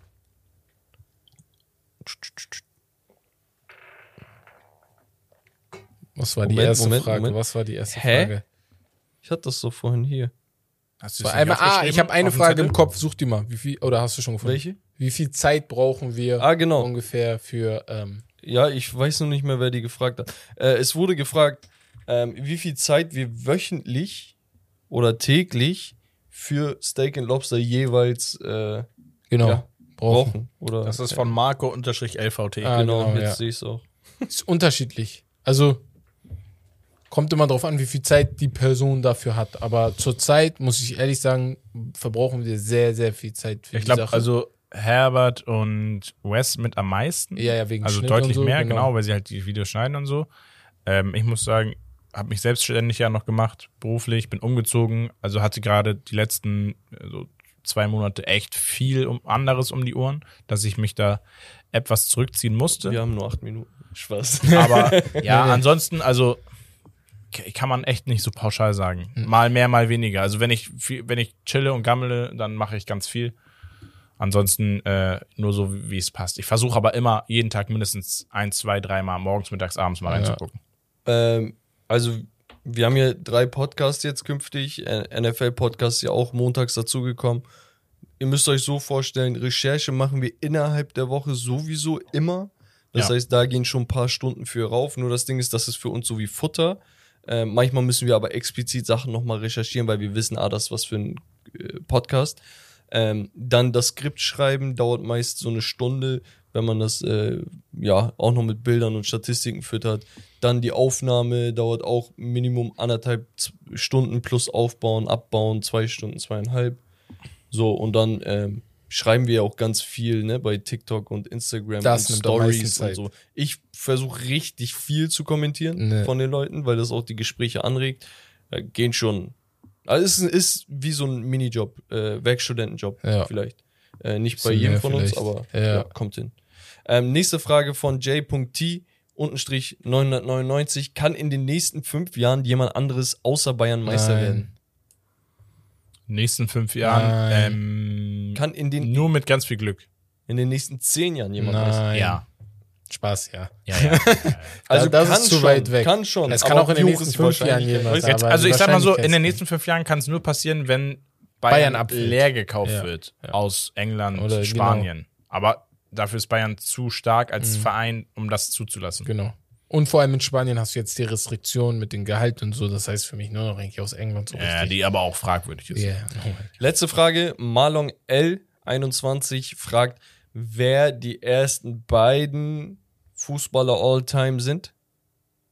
Speaker 4: Was war die
Speaker 2: Moment,
Speaker 4: erste
Speaker 2: Moment,
Speaker 4: Frage?
Speaker 2: Moment.
Speaker 4: Was war die erste
Speaker 2: Hä?
Speaker 4: Frage?
Speaker 2: Ich hatte das so vorhin hier.
Speaker 3: Hast
Speaker 4: War einmal, ah, ich habe eine Frage im Kopf. Such die mal. Wie viel, oder hast du schon gefunden?
Speaker 2: Welche?
Speaker 4: Wie viel Zeit brauchen wir
Speaker 2: Ah, genau.
Speaker 4: ungefähr für, ähm,
Speaker 2: Ja, ich weiß noch nicht mehr, wer die gefragt hat. Äh, es wurde gefragt, ähm, wie viel Zeit wir wöchentlich oder täglich für Steak and Lobster jeweils äh,
Speaker 4: genau,
Speaker 2: Ja,
Speaker 4: brauchen.
Speaker 2: Oder,
Speaker 3: Das ist von Marco-LVT.
Speaker 4: Ah,
Speaker 2: genau,
Speaker 4: genau,
Speaker 2: jetzt
Speaker 4: ja.
Speaker 2: sehe ich es auch.
Speaker 4: Ist unterschiedlich. Also kommt immer darauf an, wie viel Zeit die Person dafür hat. Aber zurzeit, muss ich ehrlich sagen, verbrauchen wir sehr, sehr viel Zeit für
Speaker 3: Ich
Speaker 4: die
Speaker 3: glaube,
Speaker 4: Sache.
Speaker 3: also Herbert und Wes mit am meisten.
Speaker 4: ja, ja, wegen
Speaker 3: also
Speaker 4: Schnitt
Speaker 3: deutlich
Speaker 4: und so,
Speaker 3: mehr, genau. weil sie halt die Videos schneiden und so. Ähm, ich muss sagen, habe mich selbstständig ja noch gemacht, beruflich, bin umgezogen, also hatte gerade die letzten so zwei Monate echt viel um anderes um die Ohren, dass ich mich da etwas zurückziehen musste.
Speaker 2: Wir haben nur acht Minuten. Spaß.
Speaker 3: Aber ja, ansonsten, also kann man echt nicht so pauschal sagen. Mal mehr, mal weniger. Also wenn ich viel, wenn ich chille und gammele, dann mache ich ganz viel. Ansonsten äh, nur so, wie es passt. Ich versuche aber immer jeden Tag mindestens ein, zwei, dreimal morgens, mittags, abends mal reinzugucken.
Speaker 2: Ähm, also, wir haben hier drei Podcasts jetzt künftig. Äh, NFL-Podcast ist ja auch montags dazugekommen. Ihr müsst euch so vorstellen, Recherche machen wir innerhalb der Woche sowieso immer. Das
Speaker 3: Ja.
Speaker 2: heißt, da gehen schon ein paar Stunden für rauf. Nur das Ding ist, das ist für uns so wie Futter. Ähm, manchmal müssen wir aber explizit Sachen nochmal recherchieren, weil wir wissen, ah, das ist was für ein äh, Podcast. Ähm, dann das Skript schreiben dauert meist so eine Stunde, wenn man das äh, ja auch noch mit Bildern und Statistiken füttert. Dann die Aufnahme dauert auch Minimum anderthalb Stunden plus Aufbauen, Abbauen, zwei Stunden, zweieinhalb. So, und dann ähm, schreiben wir ja auch ganz viel ne, bei TikTok und Instagram
Speaker 4: Das
Speaker 2: und Stories und so. Ich versuche richtig viel zu kommentieren
Speaker 4: Nee.
Speaker 2: von den Leuten, weil das auch die Gespräche anregt. Äh, gehen schon. Also es ist, ist wie so ein Minijob, äh, Werkstudentenjob
Speaker 4: Ja.
Speaker 2: vielleicht. Äh, nicht bei jedem von uns,
Speaker 4: vielleicht.
Speaker 2: aber
Speaker 4: Ja.
Speaker 2: ja. kommt hin. Ähm, nächste Frage von J.T. Untenstrich 999. Kann in den nächsten fünf Jahren jemand anderes außer Bayern Meister
Speaker 4: Nein.
Speaker 2: werden?
Speaker 3: Nächsten fünf Jahren
Speaker 4: Nein.
Speaker 3: ähm,
Speaker 2: Kann in den,
Speaker 3: nur mit ganz viel Glück.
Speaker 2: in den nächsten zehn Jahren jemand Meister
Speaker 4: Nein.
Speaker 3: Ja.
Speaker 4: Spaß, ja.
Speaker 3: Ja, ja.
Speaker 2: Also
Speaker 4: das
Speaker 2: kann
Speaker 4: ist zu
Speaker 2: schon,
Speaker 4: weit weg.
Speaker 2: Kann schon.
Speaker 4: Es kann auch in den nächsten fünf Jahren jemand?
Speaker 3: Jetzt, also ich sag mal so, in den nächsten fünf Jahren kann es nur passieren, wenn
Speaker 4: Bayern
Speaker 3: Bayern, leer gekauft
Speaker 4: Ja.
Speaker 3: wird
Speaker 4: Ja.
Speaker 3: aus England,
Speaker 4: Oder genau.
Speaker 3: Spanien. Aber dafür ist Bayern zu stark als Verein, um das zuzulassen.
Speaker 4: Genau. Und vor allem in Spanien hast du jetzt die Restriktionen mit dem Gehalt und so. Das heißt für mich nur noch eigentlich aus England so
Speaker 3: Ja,
Speaker 4: richtig.
Speaker 3: die aber auch fragwürdig ist.
Speaker 4: Yeah.
Speaker 2: Letzte Frage. Marlon L21 fragt, wer die ersten beiden Fußballer all-time sind.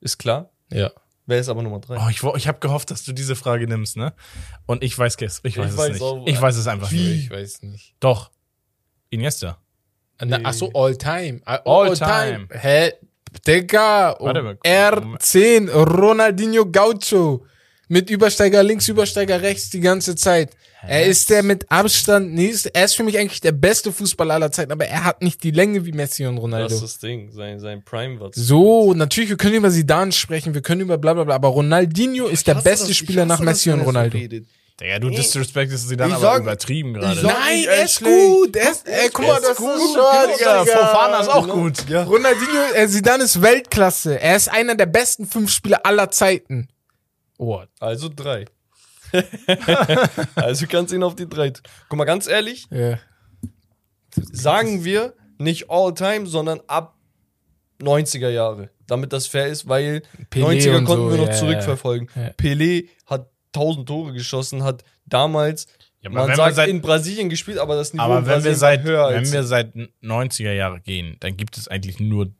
Speaker 2: Ist klar.
Speaker 4: Ja.
Speaker 2: Wer ist aber Nummer drei?
Speaker 3: Oh, ich, ich habe gehofft, dass du diese Frage nimmst, ne? Und ich weiß es. Ich weiß
Speaker 2: Ich
Speaker 3: es
Speaker 2: weiß
Speaker 3: nicht.
Speaker 2: auch-
Speaker 3: ich weiß es einfach
Speaker 2: Wie?
Speaker 3: nicht.
Speaker 4: Ich weiß nicht.
Speaker 3: Doch. Iniesta.
Speaker 4: Na, ach so, all time. Ah,
Speaker 3: All time.
Speaker 4: Hä? Digga. Um
Speaker 3: Warte mal.
Speaker 4: R10. Ronaldinho Gaucho. Mit Übersteiger links, Übersteiger rechts die ganze Zeit. Er ist der mit Abstand nächste. Er ist für mich eigentlich der beste Fußballer aller Zeiten, aber er hat nicht die Länge wie Messi und
Speaker 2: Das
Speaker 4: Ronaldo.
Speaker 2: ist das Ding. Sein, sein Prime war
Speaker 4: So, natürlich, wir können über Zidane sprechen, wir können über bla bla bla, aber Ronaldinho ist der beste Spieler nach Messi und Ronaldo.
Speaker 3: Digga, du disrespectest sie dann
Speaker 2: ich
Speaker 3: aber
Speaker 2: sag-
Speaker 3: übertrieben gerade.
Speaker 4: Nein, er
Speaker 2: er
Speaker 4: ist
Speaker 2: ist
Speaker 4: gut. Er ist, ey, guck mal, das ist
Speaker 2: gut,
Speaker 4: schon,
Speaker 3: Digga. Fofana ist auch gut.
Speaker 2: Ja.
Speaker 4: Ronaldinho, äh, Zidane ist Weltklasse. Er ist einer der besten fünf Spieler aller Zeiten. Oh,
Speaker 2: Also drei. also kannst ihn auf die drei. Guck mal, ganz ehrlich,
Speaker 4: ja.
Speaker 2: sagen wir nicht all-time, sondern ab 90er Jahre. Damit das fair ist, weil
Speaker 4: Pelé
Speaker 2: 90er
Speaker 4: und
Speaker 2: konnten
Speaker 4: so,
Speaker 2: wir noch
Speaker 4: ja,
Speaker 2: zurückverfolgen.
Speaker 4: ja.
Speaker 2: Pelé hat 1000 Tore geschossen, hat damals,
Speaker 3: Ja,
Speaker 2: man
Speaker 3: wenn wir
Speaker 2: sagt,
Speaker 3: seit-
Speaker 2: in Brasilien gespielt, aber das Niveau
Speaker 3: Aber
Speaker 2: in
Speaker 3: wenn wir
Speaker 2: Brasilien
Speaker 3: seit,
Speaker 2: war höher
Speaker 3: wenn
Speaker 2: als
Speaker 3: wir seit 90er Jahre gehen, dann gibt es eigentlich nur,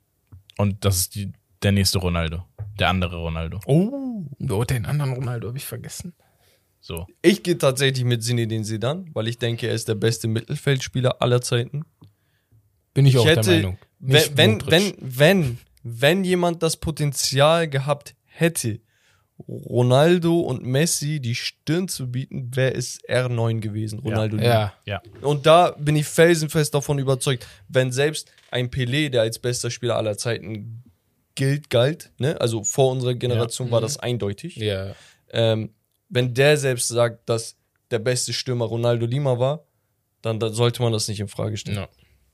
Speaker 3: und das ist die, der nächste Ronaldo. Der andere Ronaldo.
Speaker 4: Oh, oh, den anderen Ronaldo habe ich vergessen.
Speaker 3: So.
Speaker 2: Ich gehe tatsächlich mit Zinedine Zidane, weil ich denke, er ist der beste Mittelfeldspieler aller Zeiten.
Speaker 4: Bin ich,
Speaker 2: Ich
Speaker 4: auch
Speaker 2: hätte,
Speaker 4: der Meinung. Nicht
Speaker 2: wenn, wenn, wenn, wenn, wenn jemand das Potenzial gehabt hätte, Ronaldo und Messi die Stirn zu bieten, wäre es R9 gewesen, Ronaldo.
Speaker 4: Ja,
Speaker 3: Ja.
Speaker 2: Und da bin ich felsenfest davon überzeugt, wenn selbst ein Pelé, der als bester Spieler aller Zeiten gilt, galt, ne? also vor unserer Generation war das eindeutig,
Speaker 4: ja.
Speaker 2: ähm, wenn der selbst sagt, dass der beste Stürmer Ronaldo Lima war, dann, dann sollte man das nicht in Frage stellen.
Speaker 4: ja.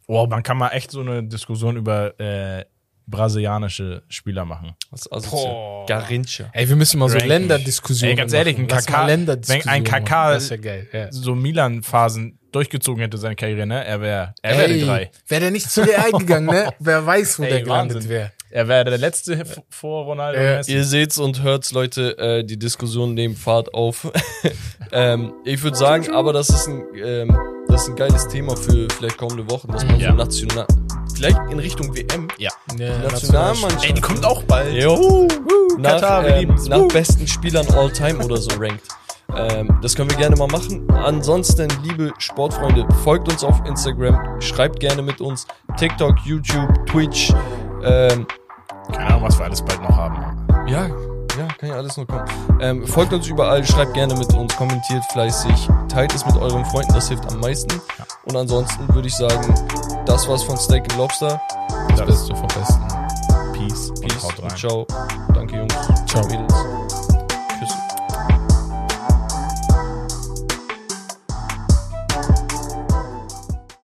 Speaker 3: Oh, man kann mal echt so eine Diskussion über äh, brasilianische Spieler machen.
Speaker 2: Das ist also
Speaker 4: Boah.
Speaker 2: Garincha.
Speaker 4: Ey, wir müssen mal so. Länderdiskussionen
Speaker 3: Ey, ganz ehrlich, ein
Speaker 4: machen. Länderdiskussionen
Speaker 3: wenn ein
Speaker 4: machen. Das wäre geil. Ja.
Speaker 3: So Milan-Phasen durchgezogen hätte seine Karriere, ne? Er wäre er wär die drei.
Speaker 4: Wäre der nicht zu Real gegangen, ne? Wer weiß, wo
Speaker 3: Ey,
Speaker 4: der gelandet wäre.
Speaker 3: Er wäre der letzte vor Ronaldo und Messi.
Speaker 2: Ihr seht's und hört's, Leute, äh, die Diskussion nehmen Fahrt auf. ähm, ich würde sagen, aber das ist ein, ähm, das ist ein geiles Thema für vielleicht kommende Wochen, dass man
Speaker 3: Ja.
Speaker 2: so national, vielleicht in Richtung WM,
Speaker 3: Ja.
Speaker 4: Ja,
Speaker 2: Nationalmannschaft,
Speaker 3: Ey, die kommt auch bald.
Speaker 2: Jo. nach,
Speaker 3: Katar, wir
Speaker 2: ähm,
Speaker 3: lieben's.
Speaker 2: nach besten Spielern all time oder so rankt. Ähm, das können wir gerne mal machen. Ansonsten, liebe Sportfreunde, folgt uns auf Instagram, schreibt gerne mit uns, TikTok, YouTube, Twitch. Ähm,
Speaker 3: Keine Ahnung, was wir alles bald noch haben.
Speaker 2: ja, ja, kann ja alles nur kommen. Ähm, folgt uns überall, schreibt gerne mit uns, kommentiert fleißig, teilt es mit euren Freunden, das hilft am meisten. Und ansonsten würde ich sagen, das war's von Steak and Lobster.
Speaker 3: Das Beste vom Besten. Peace.
Speaker 2: Peace
Speaker 3: und
Speaker 2: und ciao. Danke, Jungs.
Speaker 4: Ciao.
Speaker 2: Mädels.